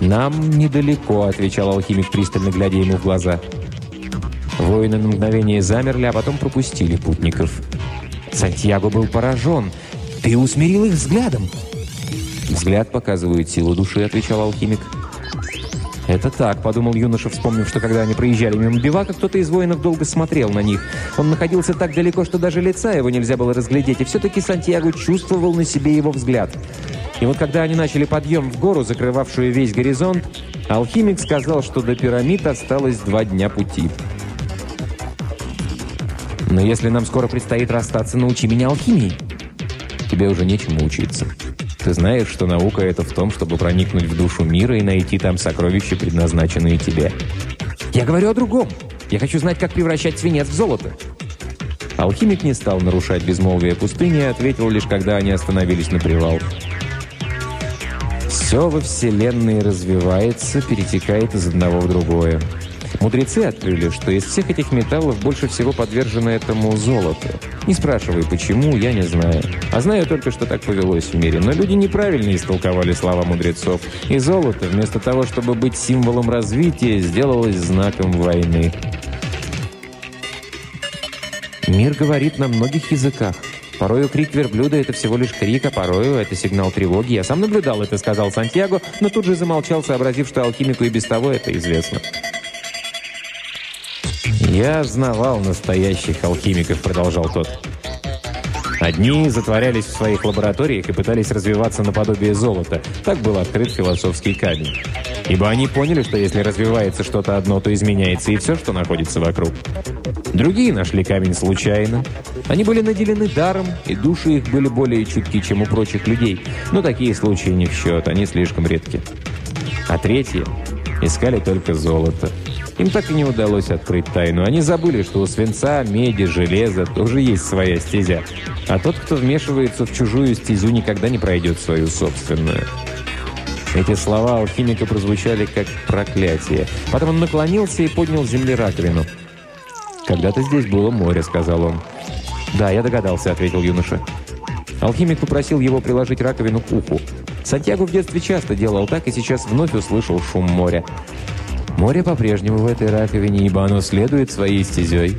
«Нам недалеко», – отвечал алхимик, пристально глядя ему в глаза. «Да». Воины на мгновение замерли, а потом пропустили путников. Сантьяго был поражен. «Ты усмирил их взглядом!» «Взгляд показывает силу души», — отвечал алхимик. «Это так», — подумал юноша, вспомнив, что когда они проезжали мимо бивака, кто-то из воинов долго смотрел на них. Он находился так далеко, что даже лица его нельзя было разглядеть, и все-таки Сантьяго чувствовал на себе его взгляд. И вот когда они начали подъем в гору, закрывавшую весь горизонт, алхимик сказал, что до пирамид осталось два дня пути. «Но если нам скоро предстоит расстаться, научи меня алхимии». «Тебе уже нечему учиться. Ты знаешь, что наука — это в том, чтобы проникнуть в душу мира и найти там сокровища, предназначенные тебе». «Я говорю о другом. Я хочу знать, как превращать свинец в золото». Алхимик не стал нарушать безмолвие пустыни, а ответил лишь, когда они остановились на привал. Все во Вселенной развивается, перетекает из одного в другое. Мудрецы открыли, что из всех этих металлов больше всего подвержено этому золото. Не спрашивай, почему, я не знаю. А знаю только, что так повелось в мире. Но люди неправильно истолковали слова мудрецов. И золото, вместо того, чтобы быть символом развития, сделалось знаком войны. Мир говорит на многих языках. Порою крик верблюда – это всего лишь крик, а порою это сигнал тревоги. Я сам наблюдал это, сказал Сантьяго, но тут же замолчал, сообразив, что алхимику и без того это известно. «Я знавал настоящих алхимиков», – продолжал тот. Одни затворялись в своих лабораториях и пытались развиваться наподобие золота. Так был открыт философский камень. Ибо они поняли, что если развивается что-то одно, то изменяется и все, что находится вокруг. Другие нашли камень случайно. Они были наделены даром, и души их были более чутки, чем у прочих людей. Но такие случаи не в счет, они слишком редки. А третьи искали только золото. Им так и не удалось открыть тайну. Они забыли, что у свинца, меди, железа тоже есть своя стезя. А тот, кто вмешивается в чужую стезю, никогда не пройдет свою собственную. Эти слова алхимика прозвучали как проклятие. Потом он наклонился и поднял с земли раковину. «Когда-то здесь было море», — сказал он. «Да, я догадался», — ответил юноша. Алхимик попросил его приложить раковину к уху. Сантьяго в детстве часто делал так и сейчас вновь услышал шум моря. Море по-прежнему в этой раковине, ибо оно следует своей стезей.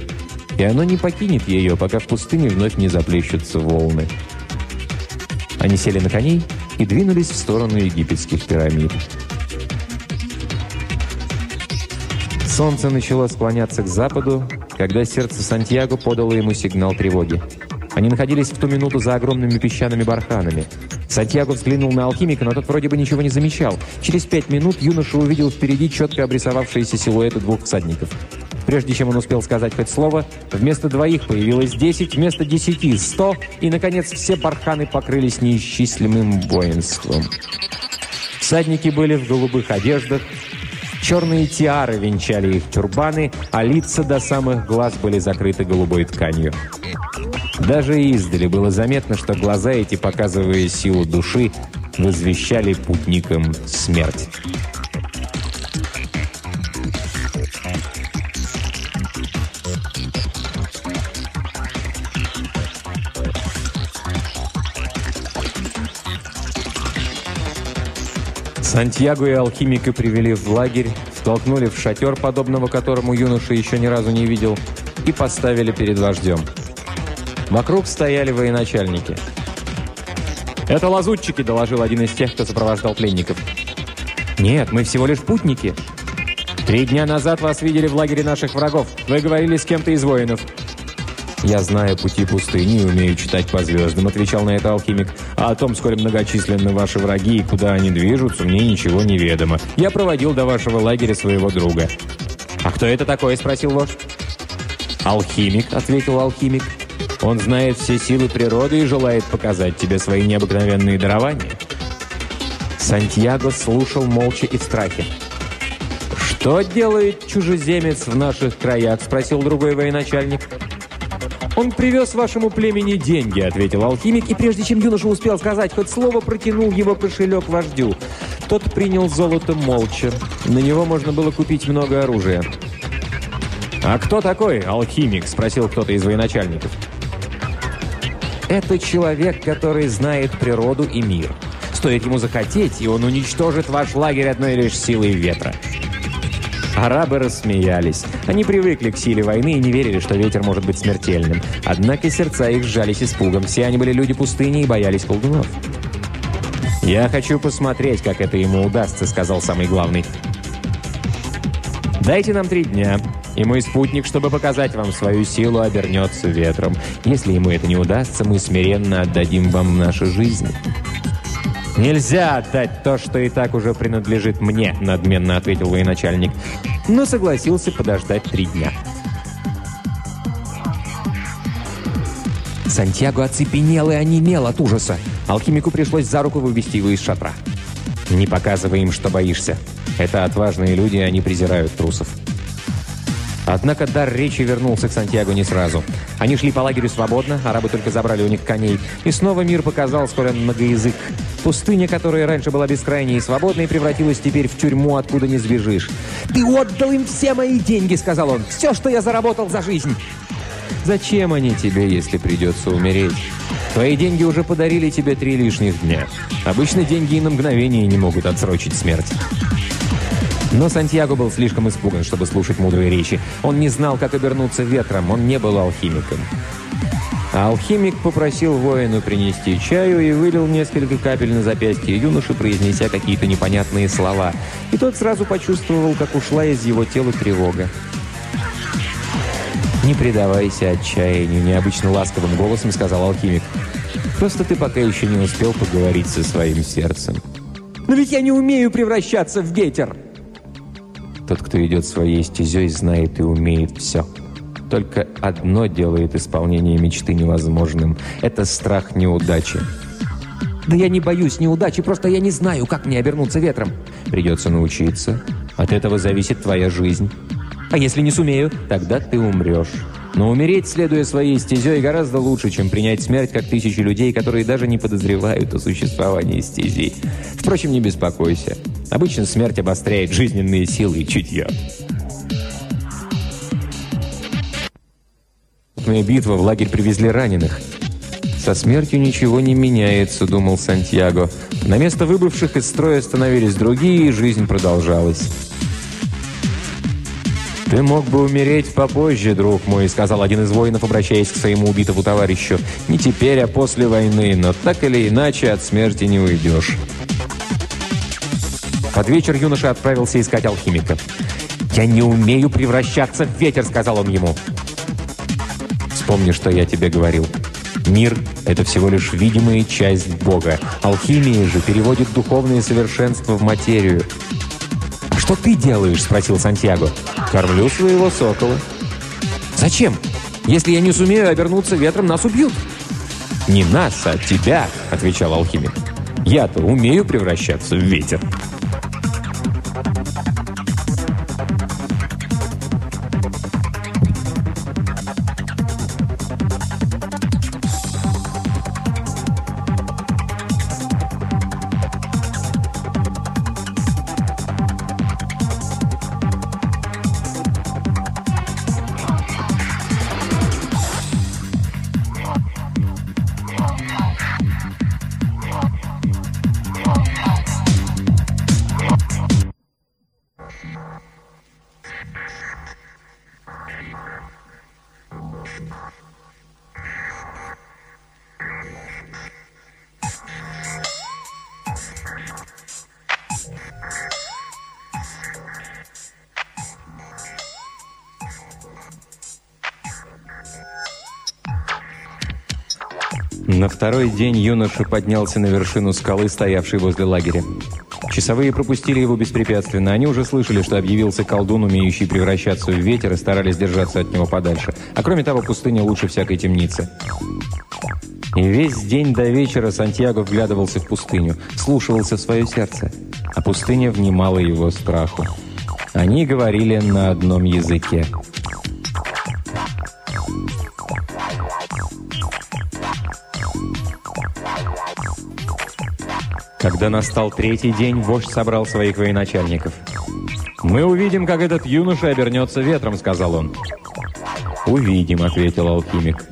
И оно не покинет ее, пока в пустыне вновь не заплещутся волны. Они сели на коней и двинулись в сторону египетских пирамид. Солнце начало склоняться к западу, когда сердце Сантьяго подало ему сигнал тревоги. Они находились в ту минуту за огромными песчаными барханами. Сантьяго взглянул на алхимика, но тот вроде бы ничего не замечал. Через пять минут юноша увидел впереди четко обрисовавшиеся силуэты двух всадников. Прежде чем он успел сказать хоть слово, вместо двоих появилось десять, вместо десяти – сто, и, наконец, все барханы покрылись неисчислимым воинством. Всадники были в голубых одеждах, черные тиары венчали их тюрбаны, а лица до самых глаз были закрыты голубой тканью. Даже издали было заметно, что глаза эти, показывая силу души, возвещали путникам смерть. Сантьяго и алхимика привели в лагерь, втолкнули в шатер, подобного которому юноша еще ни разу не видел, и поставили перед вождем. Вокруг стояли военачальники. «Это лазутчики», — доложил один из тех, кто сопровождал пленников. «Нет, мы всего лишь путники. Три дня назад вас видели в лагере наших врагов. Вы говорили с кем-то из воинов». «Я знаю пути пустыни и умею читать по звездам», — отвечал на это алхимик. «А о том, сколь многочисленны ваши враги и куда они движутся, мне ничего не ведомо. Я проводил до вашего лагеря своего друга». «А кто это такой?» — спросил вождь. «Алхимик», — ответил алхимик. «Он знает все силы природы и желает показать тебе свои необыкновенные дарования». Сантьяго слушал молча и в страхе. «Что делает чужеземец в наших краях?» – спросил другой военачальник. «Он привез вашему племени деньги», — ответил алхимик, и прежде чем юноша успел сказать хоть слово, протянул его кошелек вождю. Тот принял золото молча. На него можно было купить много оружия. «А кто такой алхимик?» — спросил кто-то из военачальников. «Это человек, который знает природу и мир. Стоит ему захотеть, и он уничтожит ваш лагерь одной лишь силой ветра». Арабы рассмеялись. Они привыкли к силе войны и не верили, что ветер может быть смертельным. Однако сердца их сжались испугом. Все они были люди пустыни и боялись колдунов. «Я хочу посмотреть, как это ему удастся», — сказал самый главный. «Дайте нам три дня, и мой спутник, чтобы показать вам свою силу, обернется ветром. Если ему это не удастся, мы смиренно отдадим вам нашу жизнь». «Нельзя отдать то, что и так уже принадлежит мне», — надменно ответил военачальник, но согласился подождать три дня. Сантьяго оцепенел и онемел от ужаса. Алхимику пришлось за руку вывести его из шатра. «Не показывай им, что боишься. Это отважные люди, они презирают трусов». Однако дар речи вернулся к Сантьяго не сразу. Они шли по лагерю свободно, арабы только забрали у них коней. И снова мир показал, сколь он многоязык. Пустыня, которая раньше была бескрайней и свободной, превратилась теперь в тюрьму, откуда не сбежишь. «Ты отдал им все мои деньги», — сказал он. «Все, что я заработал за жизнь». Зачем они тебе, если придется умереть? Твои деньги уже подарили тебе три лишних дня. Обычно деньги и на мгновение не могут отсрочить смерть. Но Сантьяго был слишком испуган, чтобы слушать мудрые речи. Он не знал, как обернуться ветром, он не был алхимиком. Алхимик попросил воину принести чаю и вылил несколько капель на запястье юноши, произнеся какие-то непонятные слова. И тот сразу почувствовал, как ушла из его тела тревога. «Не предавайся отчаянию», — необычно ласковым голосом сказал алхимик. «Просто ты пока еще не успел поговорить со своим сердцем». «Но ведь я не умею превращаться в ветер!» Тот, кто идет своей стезей, знает и умеет все. Только одно делает исполнение мечты невозможным. Это страх неудачи. «Да я не боюсь неудачи, просто я не знаю, как мне обернуться ветром». «Придется научиться. От этого зависит твоя жизнь». А если не сумею? Тогда ты умрешь. Но умереть, следуя своей стезей, гораздо лучше, чем принять смерть, как тысячи людей, которые даже не подозревают о существовании стези. Впрочем, не беспокойся. Обычно смерть обостряет жизненные силы и чутье. битва в лагерь привезли раненых. «Со смертью ничего не меняется», — думал Сантьяго. На место выбывших из строя становились другие, и жизнь продолжалась. «Ты мог бы умереть попозже, друг мой», — сказал один из воинов, обращаясь к своему убитому товарищу. «Не теперь, а после войны, но так или иначе от смерти не уйдешь». Под вечер юноша отправился искать алхимика. «Я не умею превращаться в ветер», — сказал он ему. «Вспомни, что я тебе говорил. Мир — это всего лишь видимая часть Бога. Алхимия же переводит духовное совершенство в материю. «Что ты делаешь?» – спросил Сантьяго. «Кормлю своего сокола». «Зачем? Если я не сумею обернуться ветром, нас убьют». «Не нас, а тебя», – отвечал алхимик. «Я-то умею превращаться в ветер». День юноша поднялся на вершину скалы, стоявшей возле лагеря. Часовые пропустили его беспрепятственно. Они уже слышали, что объявился колдун, умеющий превращаться в ветер, и старались держаться от него подальше. А кроме того, пустыня лучше всякой темницы. И весь день до вечера Сантьяго вглядывался в пустыню, слушался в свое сердце, а пустыня внимала его страху. Они говорили на одном языке – Когда настал третий день, вождь собрал своих военачальников. «Мы увидим, как этот юноша обернется ветром», — сказал он. «Увидим», — ответил алхимик.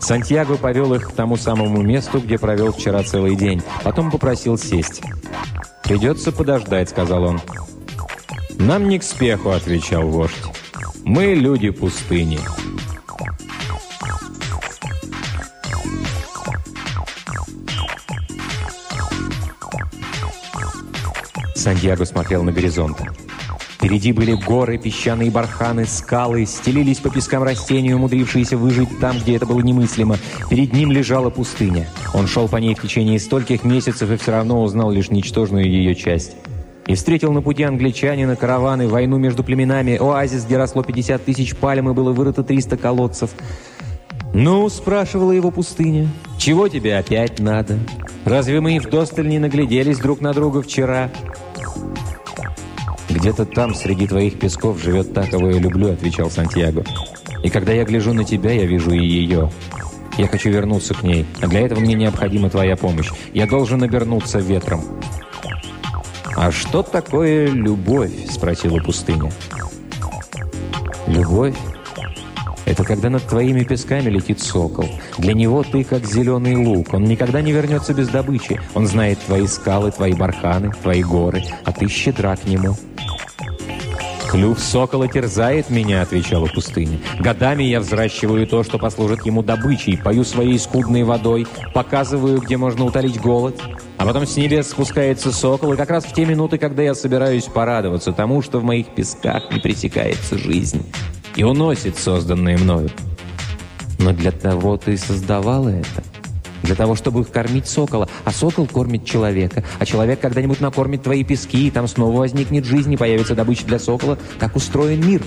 Сантьяго повел их к тому самому месту, где провел вчера целый день. Потом попросил сесть. «Придется подождать», — сказал он. «Нам не к спеху», — отвечал вождь. «Мы люди пустыни». Сантьяго смотрел на горизонт. Впереди были горы, песчаные барханы, скалы, стелились по пескам растения, умудрившиеся выжить там, где это было немыслимо. Перед ним лежала пустыня. Он шел по ней в течение стольких месяцев и все равно узнал лишь ничтожную ее часть. И встретил на пути англичанина, караваны, войну между племенами, оазис, где росло 50 тысяч пальм и было вырыто 300 колодцев. «Ну?» – спрашивала его пустыня. «Чего тебе опять надо? Разве мы вдосталь не нагляделись друг на друга вчера?» «Где-то там, среди твоих песков, живет та, кого я люблю», — отвечал Сантьяго. «И когда я гляжу на тебя, я вижу и ее. Я хочу вернуться к ней, а для этого мне необходима твоя помощь. Я должен обернуться ветром». «А что такое любовь?» — спросила пустыня. «Любовь? Это когда над твоими песками летит сокол. Для него ты как зеленый лук. Он никогда не вернется без добычи. Он знает твои скалы, твои барханы, твои горы, а ты щедра к нему». «Клюв сокола терзает меня», — отвечала пустыня. «Годами я взращиваю то, что послужит ему добычей, пою своей скудной водой, показываю, где можно утолить голод. А потом с небес спускается сокол, и как раз в те минуты, когда я собираюсь порадоваться тому, что в моих песках не пресекается жизнь, и уносит созданное мною. Но для того ты создавала это» для того, чтобы кормить сокола. А сокол кормит человека. А человек когда-нибудь накормит твои пески, и там снова возникнет жизнь, и появится добыча для сокола. Так устроен мир.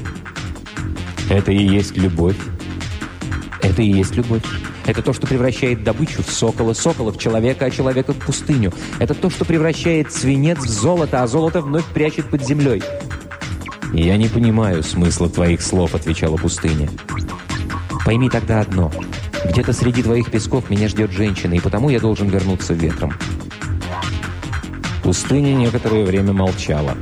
Это и есть любовь. Это и есть любовь. Это то, что превращает добычу в сокола, сокола в человека, а человека в пустыню. Это то, что превращает свинец в золото, а золото вновь прячет под землей. «Я не понимаю смысла твоих слов», — отвечала пустыня. «Пойми тогда одно. Где-то среди твоих песков меня ждет женщина, и потому я должен вернуться ветром». Пустыня некоторое время молчала.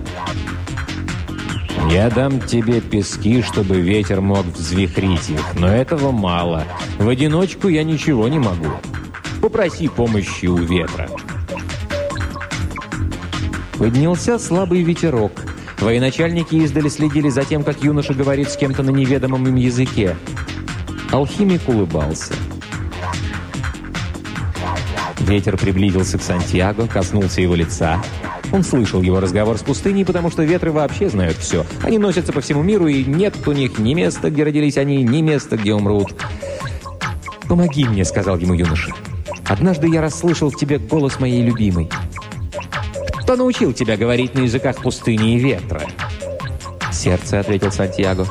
«Я дам тебе пески, чтобы ветер мог взвихрить их, но этого мало. В одиночку я ничего не могу. Попроси помощи у ветра». Поднялся слабый ветерок. Военачальники издали следили за тем, как юноша говорит с кем-то на неведомом им языке. Алхимик улыбался. Ветер приблизился к Сантьяго, коснулся его лица. Он слышал его разговор с пустыней, потому что ветры вообще знают все. Они носятся по всему миру, и нет у них ни места, где родились они, ни места, где умрут. «Помоги мне», — сказал ему юноша. «Однажды я расслышал в тебе голос моей любимой». «Кто научил тебя говорить на языках пустыни и ветра?» «Сердце», — ответил Сантьяго.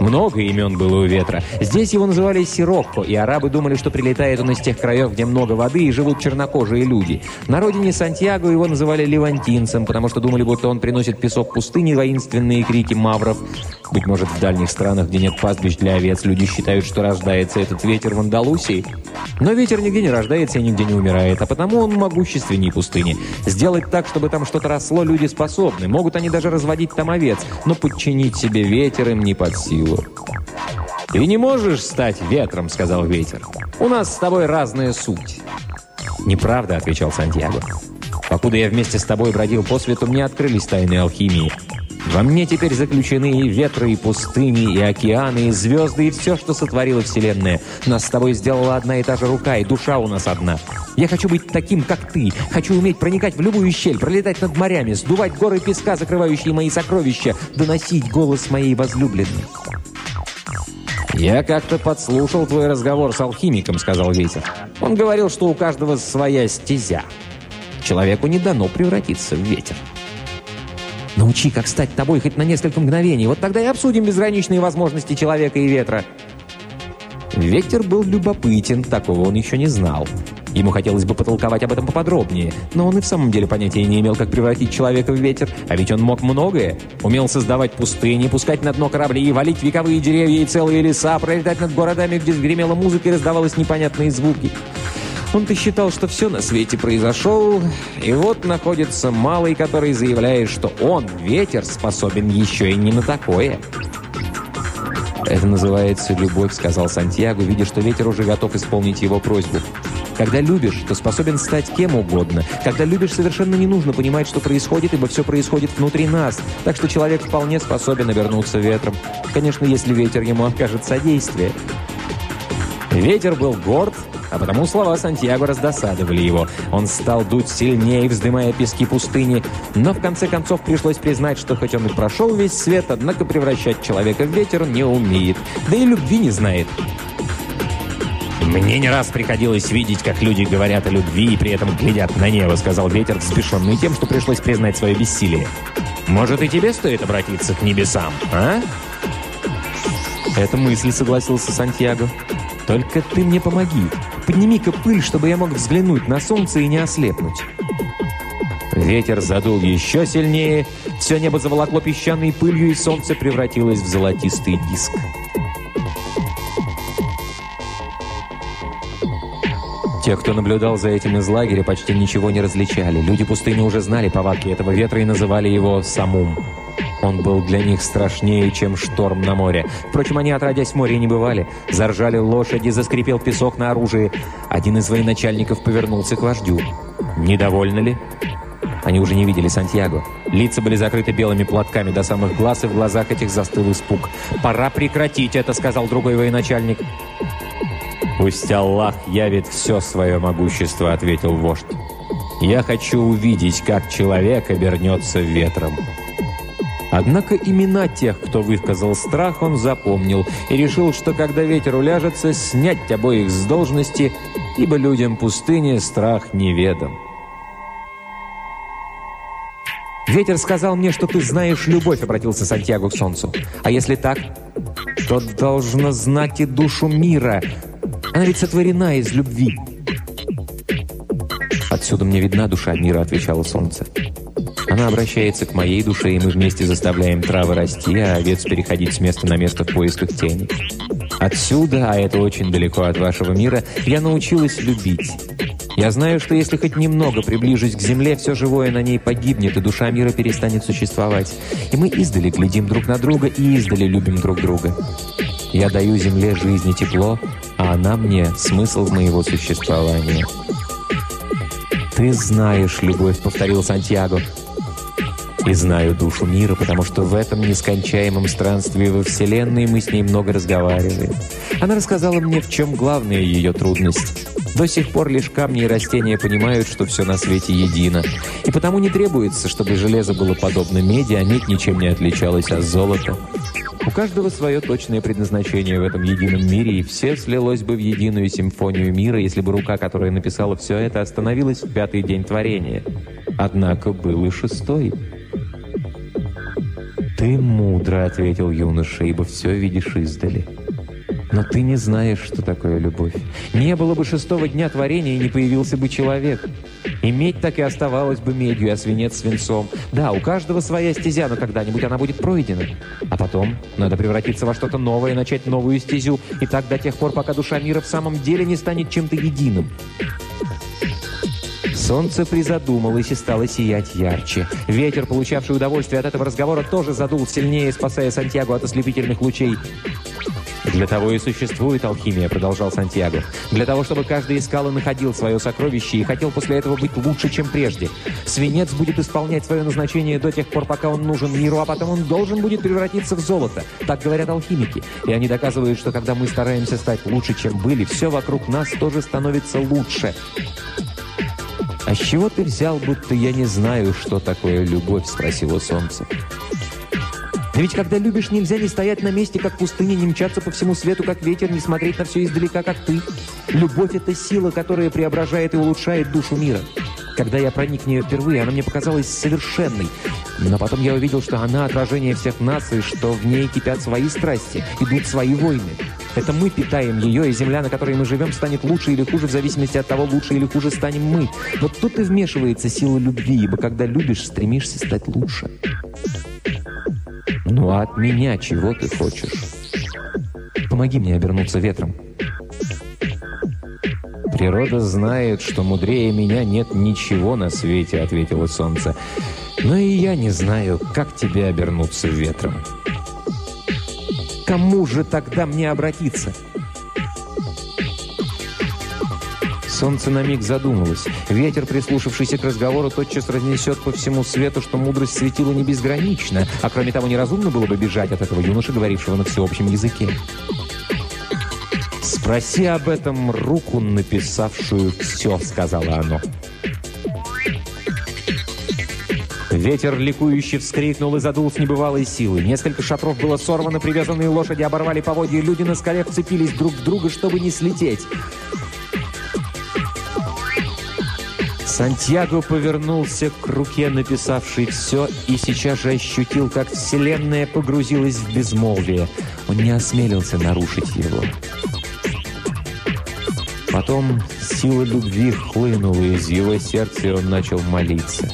Много имен было у ветра. Здесь его называли Сирокко, и арабы думали, что прилетает он из тех краев, где много воды и живут чернокожие люди. На родине Сантьяго его называли левантинцем, потому что думали, будто он приносит песок пустыни, воинственные крики мавров. Быть может, в дальних странах, где нет пастбищ для овец, люди считают, что рождается этот ветер в Андалусии. Но ветер нигде не рождается и нигде не умирает, а потому он могущественнее пустыни. Сделать так, чтобы там что-то росло, люди способны. Могут они даже разводить там овец, но подчинить себе ветер им не под силу. «Ты не можешь стать ветром», — сказал ветер. «У нас с тобой разная суть». «Неправда», — отвечал Сантьяго. «Покуда я вместе с тобой бродил по свету, мне открылись тайны алхимии. Во мне теперь заключены и ветры, и пустыни, и океаны, и звезды, и все, что сотворила Вселенная. Нас с тобой сделала одна и та же рука, и душа у нас одна. Я хочу быть таким, как ты. Хочу уметь проникать в любую щель, пролетать над морями, сдувать горы песка, закрывающие мои сокровища, доносить голос моей возлюбленной». «Я как-то подслушал твой разговор с алхимиком», — сказал Ветер. «Он говорил, что у каждого своя стезя. Человеку не дано превратиться в ветер». Научи, как стать тобой хоть на несколько мгновений. Вот тогда и обсудим безграничные возможности человека и ветра». Ветер был любопытен, такого он еще не знал. Ему хотелось бы потолковать об этом поподробнее, но он и в самом деле понятия не имел, как превратить человека в ветер, а ведь он мог многое. Умел создавать пустыни, пускать на дно корабли, валить вековые деревья и целые леса, пролетать над городами, где гремела музыка и раздавалось непонятные звуки. Он-то считал, что все на свете произошел, и вот находится малый, который заявляет, что он, ветер, способен еще и не на такое. «Это называется любовь», — сказал Сантьяго, видя, что ветер уже готов исполнить его просьбу. «Когда любишь, то способен стать кем угодно. Когда любишь, совершенно не нужно понимать, что происходит, ибо все происходит внутри нас. Так что человек вполне способен обернуться ветром. Конечно, если ветер ему окажет содействие». Ветер был горд, а потому слова Сантьяго раздосадовали его. Он стал дуть сильнее, вздымая пески пустыни, но в конце концов пришлось признать, что хоть он и прошел весь свет, однако превращать человека в ветер не умеет, да и любви не знает. «Мне не раз приходилось видеть, как люди говорят о любви и при этом глядят на небо», сказал ветер, взбешенный тем, что пришлось признать свое бессилие. «Может, и тебе стоит обратиться к небесам, а?» «Это мысль», — согласился Сантьяго. «Только ты мне помоги. Подними-ка пыль, чтобы я мог взглянуть на солнце и не ослепнуть». Ветер задул еще сильнее, все небо заволокло песчаной пылью, и солнце превратилось в золотистый диск. Те, кто наблюдал за этим из лагеря, почти ничего не различали. Люди пустыни уже знали повадки этого ветра и называли его «самум». Он был для них страшнее, чем шторм на море. Впрочем, они, отродясь в море, не бывали. Заржали лошади, заскрипел песок на оружии. Один из военачальников повернулся к вождю. «Недовольны ли?» Они уже не видели Сантьяго. Лица были закрыты белыми платками до самых глаз, и в глазах этих застыл испуг. «Пора прекратить это», — сказал другой военачальник. «Пусть Аллах явит все свое могущество», — ответил вождь. «Я хочу увидеть, как человек обернется ветром». Однако имена тех, кто высказал страх, он запомнил и решил, что когда ветер уляжется, снять обоих с должности, ибо людям пустыни страх неведом. «Ветер сказал мне, что ты знаешь любовь», — обратился Сантьяго к солнцу. «А если так, то должно знать и душу мира. Она ведь сотворена из любви». «Отсюда мне видна душа мира», — отвечало солнце. «Она обращается к моей душе, и мы вместе заставляем травы расти, а овец переходить с места на место в поисках тени. Отсюда, а это очень далеко от вашего мира, я научилась любить». Я знаю, что если хоть немного приближусь к земле, все живое на ней погибнет, и душа мира перестанет существовать. И мы издали глядим друг на друга и издали любим друг друга. Я даю земле жизнь и тепло, а она мне смысл моего существования. «Ты знаешь любовь», — повторил Сантьяго. «И знаю душу мира, потому что в этом нескончаемом странстве во Вселенной мы с ней много разговариваем. Она рассказала мне, в чем главная ее трудность». До сих пор лишь камни и растения понимают, что все на свете едино. И потому не требуется, чтобы железо было подобно меди, а медь ничем не отличалась от золота. У каждого свое точное предназначение в этом едином мире, и все слилось бы в единую симфонию мира, если бы рука, которая написала все это, остановилась в пятый день творения. Однако был и шестой. «Ты мудро», — ответил юноша, — «ибо все видишь издали». Но ты не знаешь, что такое любовь. Не было бы шестого дня творения, и не появился бы человек. И медь так и оставалась бы медью, а свинец свинцом. Да, у каждого своя стезя, но когда-нибудь она будет пройдена. А потом надо превратиться во что-то новое, начать новую стезю. И так до тех пор, пока душа мира в самом деле не станет чем-то единым. Солнце призадумалось и стало сиять ярче. Ветер, получавший удовольствие от этого разговора, тоже задул сильнее, спасая Сантьяго от ослепительных лучей. «Для того и существует алхимия», — продолжал Сантьяго. «Для того, чтобы каждый искал и находил свое сокровище и хотел после этого быть лучше, чем прежде. Свинец будет исполнять свое назначение до тех пор, пока он нужен миру, а потом он должен будет превратиться в золото. Так говорят алхимики. И они доказывают, что когда мы стараемся стать лучше, чем были, все вокруг нас тоже становится лучше». «А с чего ты взял, будто я не знаю, что такое любовь?» — спросило солнце. Но ведь когда любишь, нельзя не стоять на месте, как пустыня, не мчаться по всему свету, как ветер, не смотреть на все издалека, как ты. Любовь — это сила, которая преображает и улучшает душу мира. Когда я проник в нее впервые, она мне показалась совершенной. Но потом я увидел, что она отражение всех нас, и что в ней кипят свои страсти, идут свои войны. Это мы питаем ее, и земля, на которой мы живем, станет лучше или хуже в зависимости от того, лучше или хуже станем мы. Вот тут и вмешивается сила любви, ибо когда любишь, стремишься стать лучше. «Ну а от меня чего ты хочешь? Помоги мне обернуться ветром». «Природа знает, что мудрее меня нет ничего на свете», — ответило солнце. «Но и я не знаю, как тебе обернуться ветром». «Кому же тогда мне обратиться?» Солнце на миг задумалось. Ветер, прислушавшийся к разговору, тотчас разнесет по всему свету, что мудрость светила не безгранична, а кроме того, неразумно было бы бежать от этого юноши, говорившего на всеобщем языке. «Спроси об этом руку, написавшую все», — сказала оно. Ветер ликующе вскрикнул и задул с небывалой силой. Несколько шатров было сорвано, привязанные лошади оборвали поводья, люди на скале вцепились друг в друга, чтобы не слететь. Сантьяго повернулся к руке, написавшей все, и сейчас же ощутил, как вселенная погрузилась в безмолвие. Он не осмелился нарушить его. Потом сила любви хлынула из его сердца, и он начал молиться.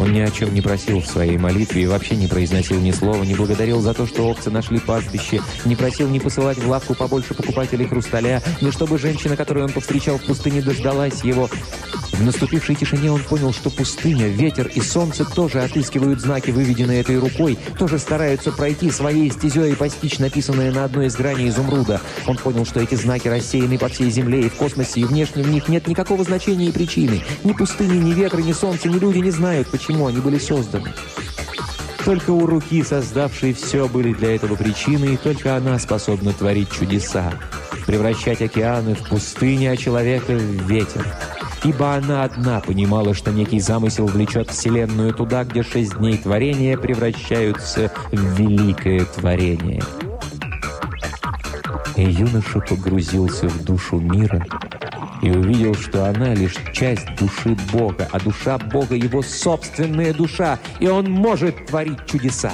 Он ни о чем не просил в своей молитве и вообще не произносил ни слова, не благодарил за то, что овцы нашли пастбище, не просил не посылать в лавку побольше покупателей хрусталя, но чтобы женщина, которую он повстречал в пустыне, дождалась его. В наступившей тишине он понял, что пустыня, ветер и солнце тоже отыскивают знаки, выведенные этой рукой, тоже стараются пройти своей стезей и постичь написанное на одной из граней изумруда. Он понял, что эти знаки рассеяны по всей Земле и в космосе, и внешне в них нет никакого значения и причины. Ни пустыни, ни ветра, ни солнца, ни люди не знают, почему они были созданы. Только у руки, создавшей все, были для этого причины, и только она способна творить чудеса, превращать океаны в пустыни, а человека в ветер ибо она одна понимала, что некий замысел влечет Вселенную туда, где шесть дней творения превращаются в великое творение. И юноша погрузился в душу мира и увидел, что она лишь часть души Бога, а душа Бога — его собственная душа, и он может творить чудеса.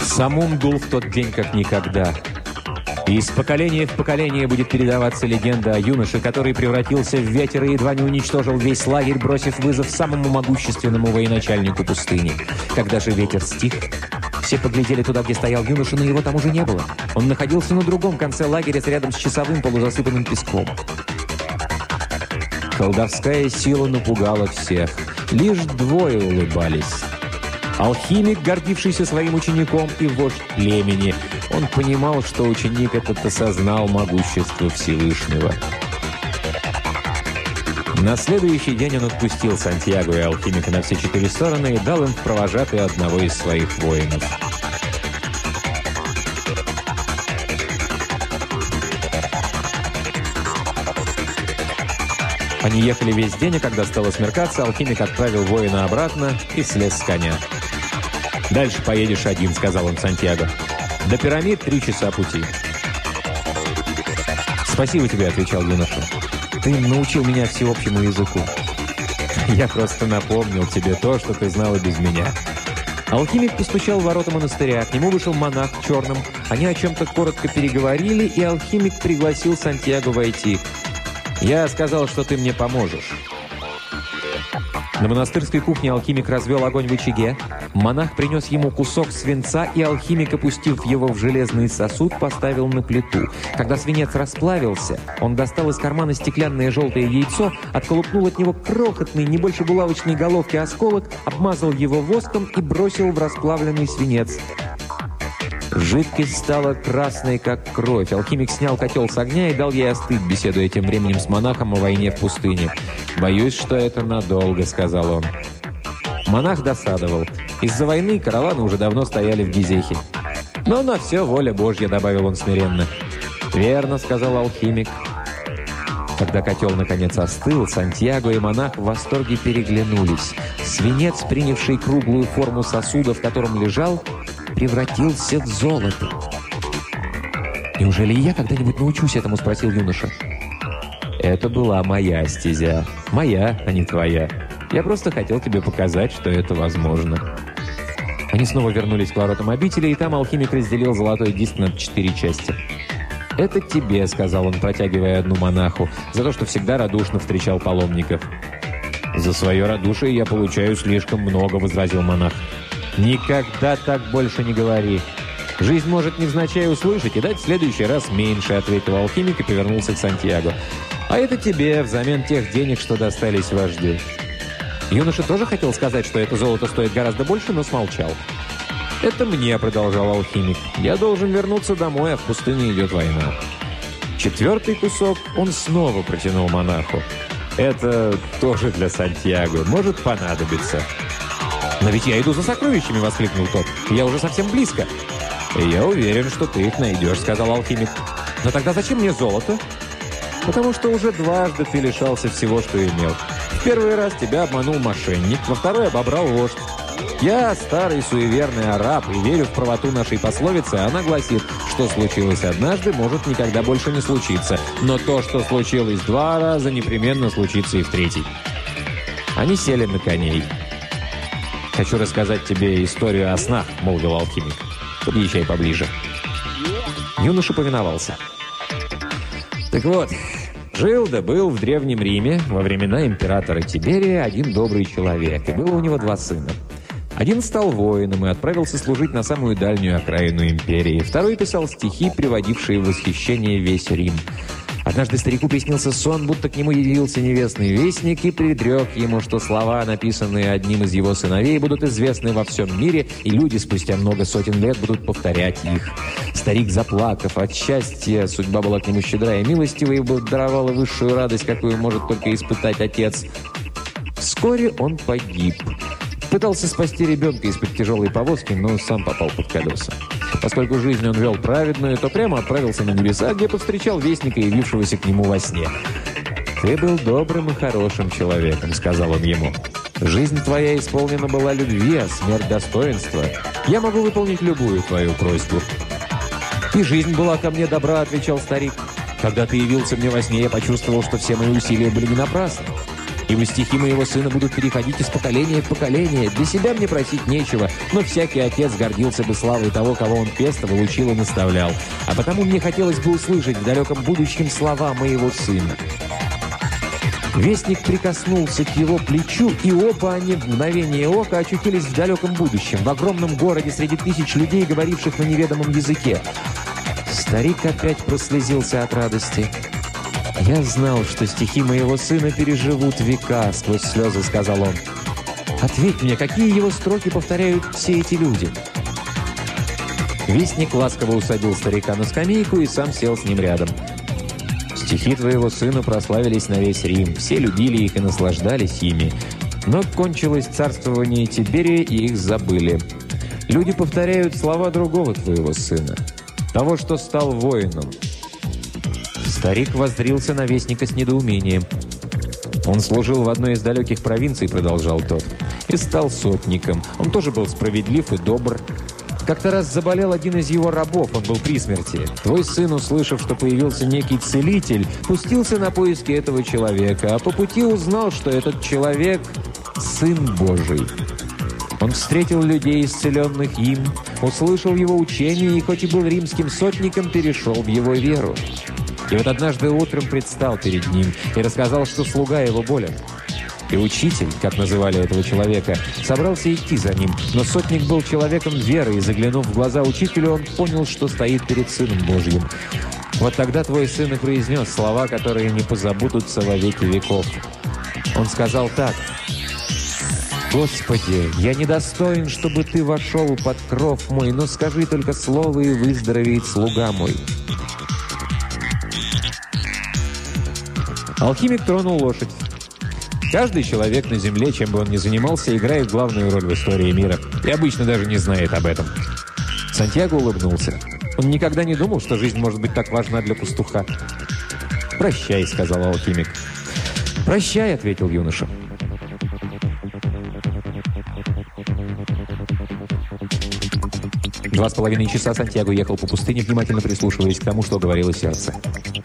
Самум дул в тот день как никогда — из поколения в поколение будет передаваться легенда о юноше, который превратился в ветер и едва не уничтожил весь лагерь, бросив вызов самому могущественному военачальнику пустыни. Когда же ветер стих, все поглядели туда, где стоял юноша, но его там уже не было. Он находился на другом конце лагеря, рядом с часовым полузасыпанным песком. Колдовская сила напугала всех. Лишь двое улыбались. Алхимик, гордившийся своим учеником, и вождь племени. Он понимал, что ученик этот осознал могущество Всевышнего. На следующий день он отпустил Сантьяго и алхимика на все четыре стороны и дал им провожатый одного из своих воинов. Они ехали весь день, и когда стало смеркаться, алхимик отправил воина обратно и слез с коня. «Дальше поедешь один», — сказал он Сантьяго. «До пирамид три часа пути». «Спасибо тебе», — отвечал юноша. «Ты научил меня всеобщему языку». «Я просто напомнил тебе то, что ты знала без меня». Алхимик постучал в ворота монастыря. К нему вышел монах в черном. Они о чем-то коротко переговорили, и алхимик пригласил Сантьяго войти. «Я сказал, что ты мне поможешь». На монастырской кухне алхимик развел огонь в очаге. Монах принес ему кусок свинца, и алхимик, опустив его в железный сосуд, поставил на плиту. Когда свинец расплавился, он достал из кармана стеклянное желтое яйцо, отколупнул от него крохотный, не больше булавочной головки осколок, обмазал его воском и бросил в расплавленный свинец. Жидкость стала красной, как кровь. Алхимик снял котел с огня и дал ей остыть, беседуя тем временем с монахом о войне в пустыне. «Боюсь, что это надолго», — сказал он. Монах досадовал. Из-за войны караваны уже давно стояли в Гизехе. «Но на все воля Божья», — добавил он смиренно. «Верно», — сказал алхимик. Когда котел наконец остыл, Сантьяго и монах в восторге переглянулись. Свинец, принявший круглую форму сосуда, в котором лежал, превратился в золото. «Неужели я когда-нибудь научусь этому?» – спросил юноша. «Это была моя стезя. Моя, а не твоя. Я просто хотел тебе показать, что это возможно». Они снова вернулись к воротам обители, и там алхимик разделил золотой диск на четыре части. «Это тебе», — сказал он, протягивая одну монаху, «за то, что всегда радушно встречал паломников». «За свое радушие я получаю слишком много», — возразил монах. «Никогда так больше не говори. Жизнь может невзначай услышать и дать в следующий раз меньше», — ответил алхимик и повернулся к Сантьяго. «А это тебе взамен тех денег, что достались вождю». Юноша тоже хотел сказать, что это золото стоит гораздо больше, но смолчал. «Это мне», — продолжал алхимик. «Я должен вернуться домой, а в пустыне идет война». Четвертый кусок он снова протянул монаху. «Это тоже для Сантьяго. Может понадобиться». «Но ведь я иду за сокровищами!» — воскликнул тот. «Я уже совсем близко!» «Я уверен, что ты их найдешь», — сказал алхимик. «Но тогда зачем мне золото?» «Потому что уже дважды ты лишался всего, что имел. В первый раз тебя обманул мошенник, во второй обобрал вождь. Я старый суеверный араб и верю в правоту нашей пословицы. Она гласит, что случилось однажды, может никогда больше не случиться. Но то, что случилось два раза, непременно случится и в третий. Они сели на коней. «Хочу рассказать тебе историю о снах», — молвил алхимик. «Подъезжай поближе». Юноша повиновался. «Так вот, жил да был в Древнем Риме во времена императора Тиберия один добрый человек, и было у него два сына. Один стал воином и отправился служить на самую дальнюю окраину империи. Второй писал стихи, приводившие в восхищение весь Рим. Однажды старику приснился сон, будто к нему явился невестный вестник и предрек ему, что слова, написанные одним из его сыновей, будут известны во всем мире, и люди спустя много сотен лет будут повторять их. Старик, заплакав от счастья, судьба была к нему щедра и милостива, и даровала высшую радость, какую может только испытать отец. Вскоре он погиб. Пытался спасти ребенка из-под тяжелой повозки, но сам попал под колеса. Поскольку жизнь он вел праведную, то прямо отправился на небеса, где повстречал вестника, явившегося к нему во сне. «Ты был добрым и хорошим человеком», — сказал он ему. «Жизнь твоя исполнена была любви, а смерть достоинства. Я могу выполнить любую твою просьбу». «И жизнь была ко мне добра», — отвечал старик. «Когда ты явился мне во сне, я почувствовал, что все мои усилия были не напрасны. Ибо стихи моего сына будут переходить из поколения в поколение. Для себя мне просить нечего, но всякий отец гордился бы славой того, кого он пестовал, учил и наставлял. А потому мне хотелось бы услышать в далеком будущем слова моего сына. Вестник прикоснулся к его плечу, и оба они в мгновение ока очутились в далеком будущем, в огромном городе среди тысяч людей, говоривших на неведомом языке. Старик опять прослезился от радости. «Я знал, что стихи моего сына переживут века», — сквозь слезы сказал он. «Ответь мне, какие его строки повторяют все эти люди?» Вестник ласково усадил старика на скамейку и сам сел с ним рядом. «Стихи твоего сына прославились на весь Рим, все любили их и наслаждались ими. Но кончилось царствование Тиберия, и их забыли. Люди повторяют слова другого твоего сына, того, что стал воином, Старик воздрился на Вестника с недоумением. Он служил в одной из далеких провинций, продолжал тот, и стал сотником. Он тоже был справедлив и добр. Как-то раз заболел один из его рабов, он был при смерти. Твой сын, услышав, что появился некий целитель, пустился на поиски этого человека, а по пути узнал, что этот человек – Сын Божий. Он встретил людей, исцеленных им, услышал его учение и, хоть и был римским сотником, перешел в его веру. И вот однажды утром предстал перед ним и рассказал, что слуга его болен. И учитель, как называли этого человека, собрался идти за ним, но сотник был человеком веры, и заглянув в глаза учителю, он понял, что стоит перед Сыном Божьим. Вот тогда твой сын и произнес слова, которые не позабудутся во веки веков. Он сказал так. «Господи, я недостоин, чтобы Ты вошел под кров мой, но скажи только слово, и выздоровеет слуга мой». Алхимик тронул лошадь. Каждый человек на Земле, чем бы он ни занимался, играет главную роль в истории мира. И обычно даже не знает об этом. Сантьяго улыбнулся. Он никогда не думал, что жизнь может быть так важна для пастуха. «Прощай», — сказал алхимик. «Прощай», — ответил юноша. Два с половиной часа Сантьяго ехал по пустыне, внимательно прислушиваясь к тому, что говорило сердце.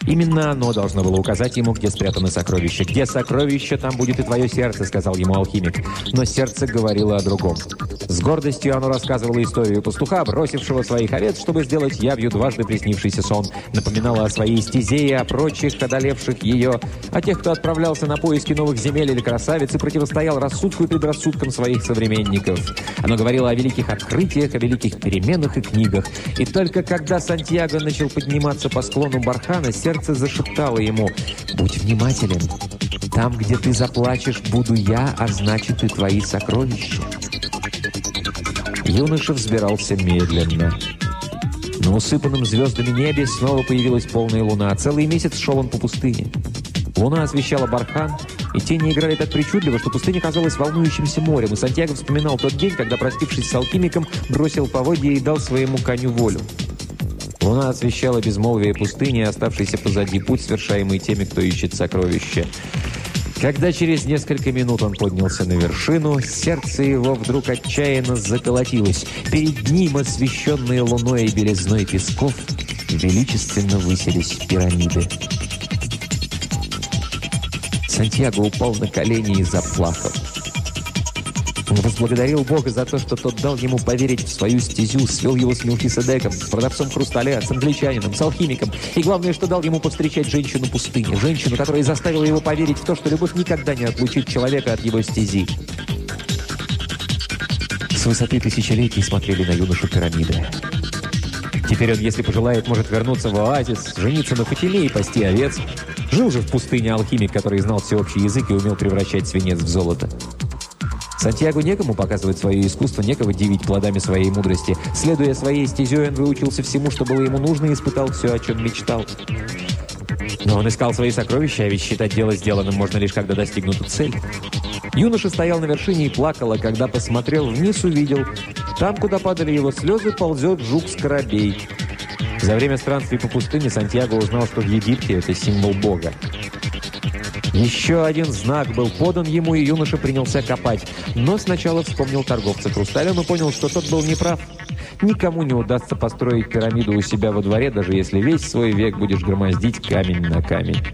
Именно оно должно было указать ему, где спрятаны сокровища. «Где сокровище, там будет и твое сердце», — сказал ему алхимик. Но сердце говорило о другом. С гордостью оно рассказывало историю пастуха, бросившего своих овец, чтобы сделать явью дважды приснившийся сон. Напоминало о своей стезе и о прочих, одолевших ее, о тех, кто отправлялся на поиски новых земель или красавиц и противостоял рассудку и предрассудкам своих современников. Оно говорило о великих открытиях, о великих переменах и книгах. И только когда Сантьяго начал подниматься по склону бархана, сердце зашептало ему «Будь внимателен, там, где ты заплачешь, буду я, а значит и твои сокровища». Юноша взбирался медленно. На усыпанном звездами небе снова появилась полная луна. Целый месяц шел он по пустыне. Луна освещала бархан, И тени играли так причудливо, что пустыня казалась волнующимся морем, и Сантьяго вспоминал тот день, когда, простившись с алхимиком, бросил поводья и дал своему коню волю. Луна освещала безмолвие пустыни, оставшийся позади путь, совершаемый теми, кто ищет сокровища. Когда через несколько минут он поднялся на вершину, сердце его вдруг отчаянно заколотилось. Перед ним, освещенные луной и белизной песков, величественно высились пирамиды. Сантьяго упал на колени и заплакал. Он возблагодарил Бога за то, что тот дал ему поверить в свою стезю, свел его с Мелхиседеком, с продавцом хрусталя, с англичанином, с алхимиком. И главное, что дал ему повстречать женщину пустыни. Женщину, которая заставила его поверить в то, что любовь никогда не отлучит человека от его стези. С высоты тысячелетий смотрели на юношу пирамиды. Теперь он, если пожелает, может вернуться в оазис, жениться на Фатиме и пасти овец. Жил же в пустыне алхимик, который знал всеобщий язык и умел превращать свинец в золото. Сантьяго некому показывать свое искусство, некого дивить плодами своей мудрости. Следуя своей стезей, он выучился всему, что было ему нужно, и испытал все, о чем мечтал. Но он искал свои сокровища, а ведь считать дело сделанным можно лишь, когда достигнута цель. Юноша стоял на вершине и плакал, а когда посмотрел вниз, увидел. Там, куда падали его слезы, ползет жук-скоробей. За время странствий по пустыне Сантьяго узнал, что в Египте это символ Бога. Еще один знак был подан ему, и юноша принялся копать. Но сначала вспомнил торговца хрусталем и понял, что тот был неправ. Никому не удастся построить пирамиду у себя во дворе, даже если весь свой век будешь громоздить камень на камень.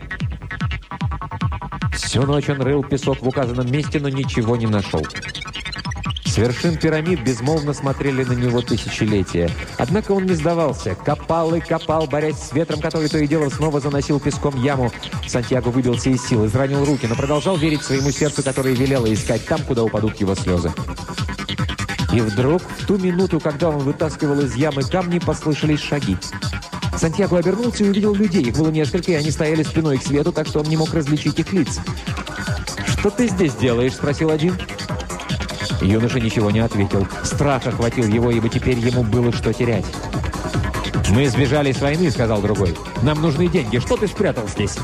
Всю ночь он рыл песок в указанном месте, но ничего не нашел. С вершин пирамид безмолвно смотрели на него тысячелетия. Однако он не сдавался. Копал и копал, борясь с ветром, который то и дело снова заносил песком яму. Сантьяго выбился из сил, изранил руки, но продолжал верить своему сердцу, которое велело искать там, куда упадут его слезы. И вдруг, в ту минуту, когда он вытаскивал из ямы камни, послышались шаги. Сантьяго обернулся и увидел людей. Их было несколько, и они стояли спиной к свету, так что он не мог различить их лиц. «Что ты здесь делаешь?» – спросил один. Юноша ничего не ответил. Страх охватил его, ибо теперь ему было что терять. «Мы сбежали с войны», — сказал другой. «Нам нужны деньги. Что ты спрятал здесь?»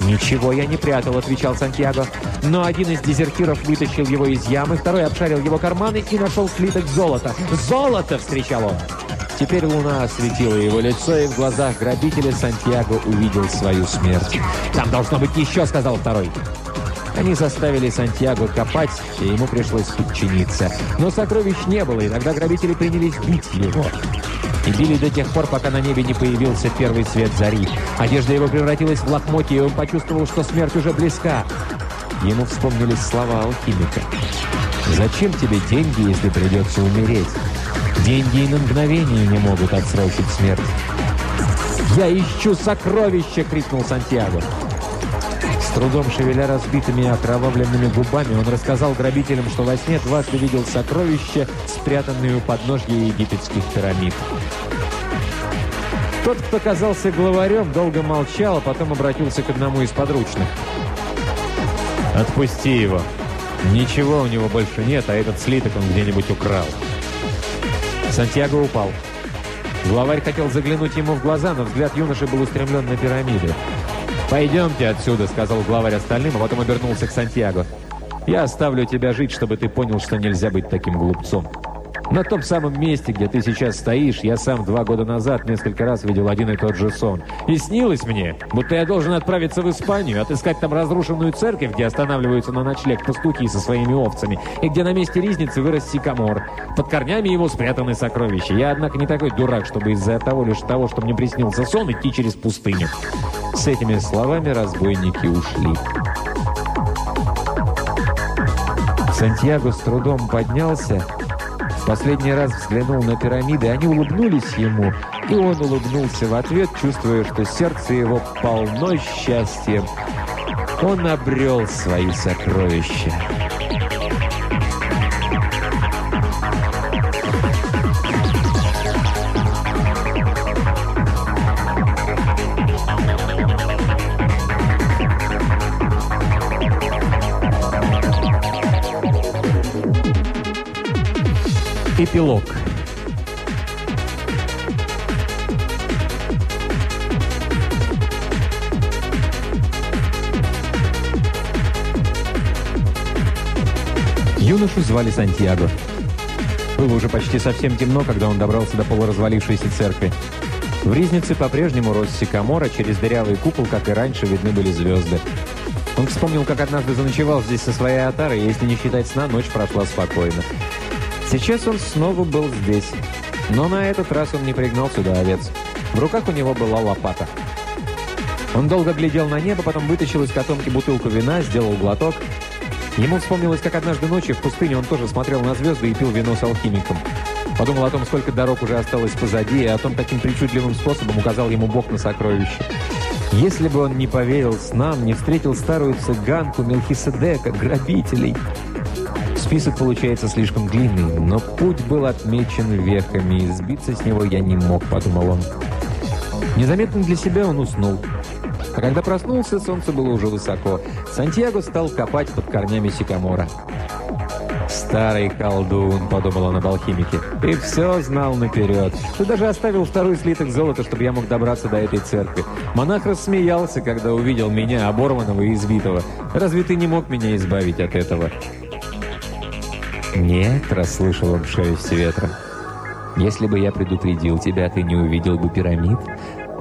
«Ничего я не прятал», — отвечал Сантьяго. Но один из дезертиров вытащил его из ямы, второй обшарил его карманы и нашел слиток золота. «Золото!» — встречал он. Теперь луна осветила его лицо, и в глазах грабителя Сантьяго увидел свою смерть. «Там должно быть еще», — сказал второй. Они заставили Сантьяго копать, и ему пришлось подчиниться. Но сокровищ не было, и тогда грабители принялись бить его. И били до тех пор, пока на небе не появился первый свет зари. Одежда его превратилась в лохмотье, и он почувствовал, что смерть уже близка. Ему вспомнились слова алхимика. «Зачем тебе деньги, если придется умереть? Деньги и на мгновение не могут отсрочить смерть». «Я ищу сокровища!» — крикнул Сантьяго трудом шевеля разбитыми и окровавленными губами, он рассказал грабителям, что во сне дважды видел сокровища, спрятанные у подножья египетских пирамид. Тот, кто казался главарем, долго молчал, а потом обратился к одному из подручных. «Отпусти его. Ничего у него больше нет, а этот слиток он где-нибудь украл». Сантьяго упал. Главарь хотел заглянуть ему в глаза, но взгляд юноши был устремлен на пирамиды. «Пойдемте отсюда», — сказал главарь остальным, а потом обернулся к Сантьяго. «Я оставлю тебя жить, чтобы ты понял, что нельзя быть таким глупцом». На том самом месте, где ты сейчас стоишь, я сам два года назад несколько раз видел один и тот же сон. И снилось мне, будто я должен отправиться в Испанию, отыскать там разрушенную церковь, где останавливаются на ночлег пастухи со своими овцами, и где на месте ризницы вырос сикамор. Под корнями его спрятаны сокровища. Я, однако, не такой дурак, чтобы из-за того лишь того, что мне приснился сон, идти через пустыню. С этими словами разбойники ушли. Сантьяго с трудом поднялся, последний раз взглянул на пирамиды, они улыбнулись ему, и он улыбнулся в ответ, чувствуя, что сердце его полно счастьем. Он обрел свои сокровища. Эпилог Юношу звали Сантьяго. Было уже почти совсем темно, когда он добрался до полуразвалившейся церкви. В Ризнице по-прежнему рос сикамор, а через дырявый купол, как и раньше, видны были звезды. Он вспомнил, как однажды заночевал здесь со своей отарой, и если не считать сна, ночь прошла спокойно. Сейчас он снова был здесь. Но на этот раз он не пригнал сюда овец. В руках у него была лопата. Он долго глядел на небо, потом вытащил из котомки бутылку вина, сделал глоток. Ему вспомнилось, как однажды ночью в пустыне он тоже смотрел на звезды и пил вино с алхимиком. Подумал о том, сколько дорог уже осталось позади, и о том, каким причудливым способом указал ему Бог на сокровище. Если бы он не поверил снам, не встретил старую цыганку Мелхиседека, грабителей. Список получается слишком длинный, но путь был отмечен вехами, и сбиться с него я не мог, подумал он. Незаметно для себя он уснул. А когда проснулся, солнце было уже высоко. Сантьяго стал копать под корнями сикамора. «Старый колдун», — подумал он об алхимике. «Ты все знал наперед. Ты даже оставил второй слиток золота, чтобы я мог добраться до этой церкви. Монах рассмеялся, когда увидел меня, оборванного и избитого. Разве ты не мог меня избавить от этого?» «Нет», — расслышал он в ветра. «Если бы я предупредил тебя, ты не увидел бы пирамид.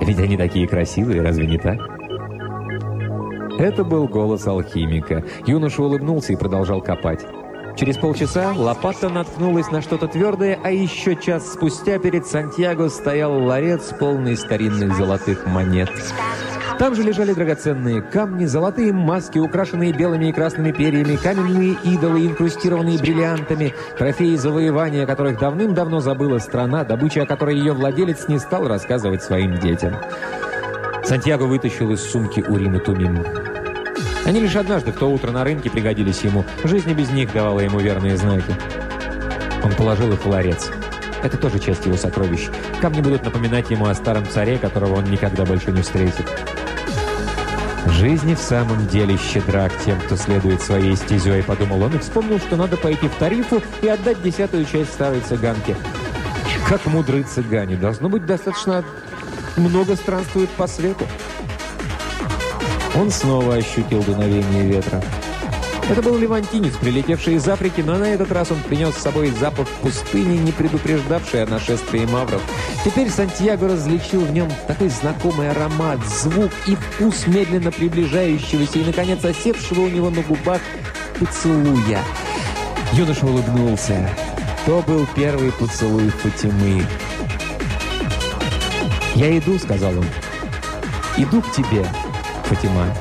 Ведь они такие красивые, разве не так?» Это был голос алхимика. Юноша улыбнулся и продолжал копать. Через полчаса лопата наткнулась на что-то твердое, а еще час спустя перед Сантьяго стоял ларец, полный старинных золотых монет. Там же лежали драгоценные камни, золотые маски, украшенные белыми и красными перьями, каменные идолы, инкрустированные бриллиантами, трофеи завоевания, которых давным-давно забыла страна, добыча о которой ее владелец не стал рассказывать своим детям. Сантьяго вытащил из сумки Урин и Тумим. Они лишь однажды в то утро на рынке пригодились ему. Жизнь без них давала ему верные знаки. Он положил их в ларец. Это тоже часть его сокровищ. Камни будут напоминать ему о старом царе, которого он никогда больше не встретит. Жизнь в самом деле щедра к тем, кто следует своей стезей, подумал он и вспомнил, что надо пойти в тарифу и отдать десятую часть старой цыганке. Как мудрые цыгане. Должно быть достаточно много странствует по свету. Он снова ощутил дуновение ветра. Это был левантинец, прилетевший из Африки, но на этот раз он принес с собой запах пустыни, не предупреждавший о нашествии мавров. Теперь Сантьяго различил в нем такой знакомый аромат, звук и вкус медленно приближающегося и, наконец, осевшего у него на губах поцелуя. Юноша улыбнулся. То был первый поцелуй Фатимы. «Я иду», — сказал он. «Иду к тебе». Фатима.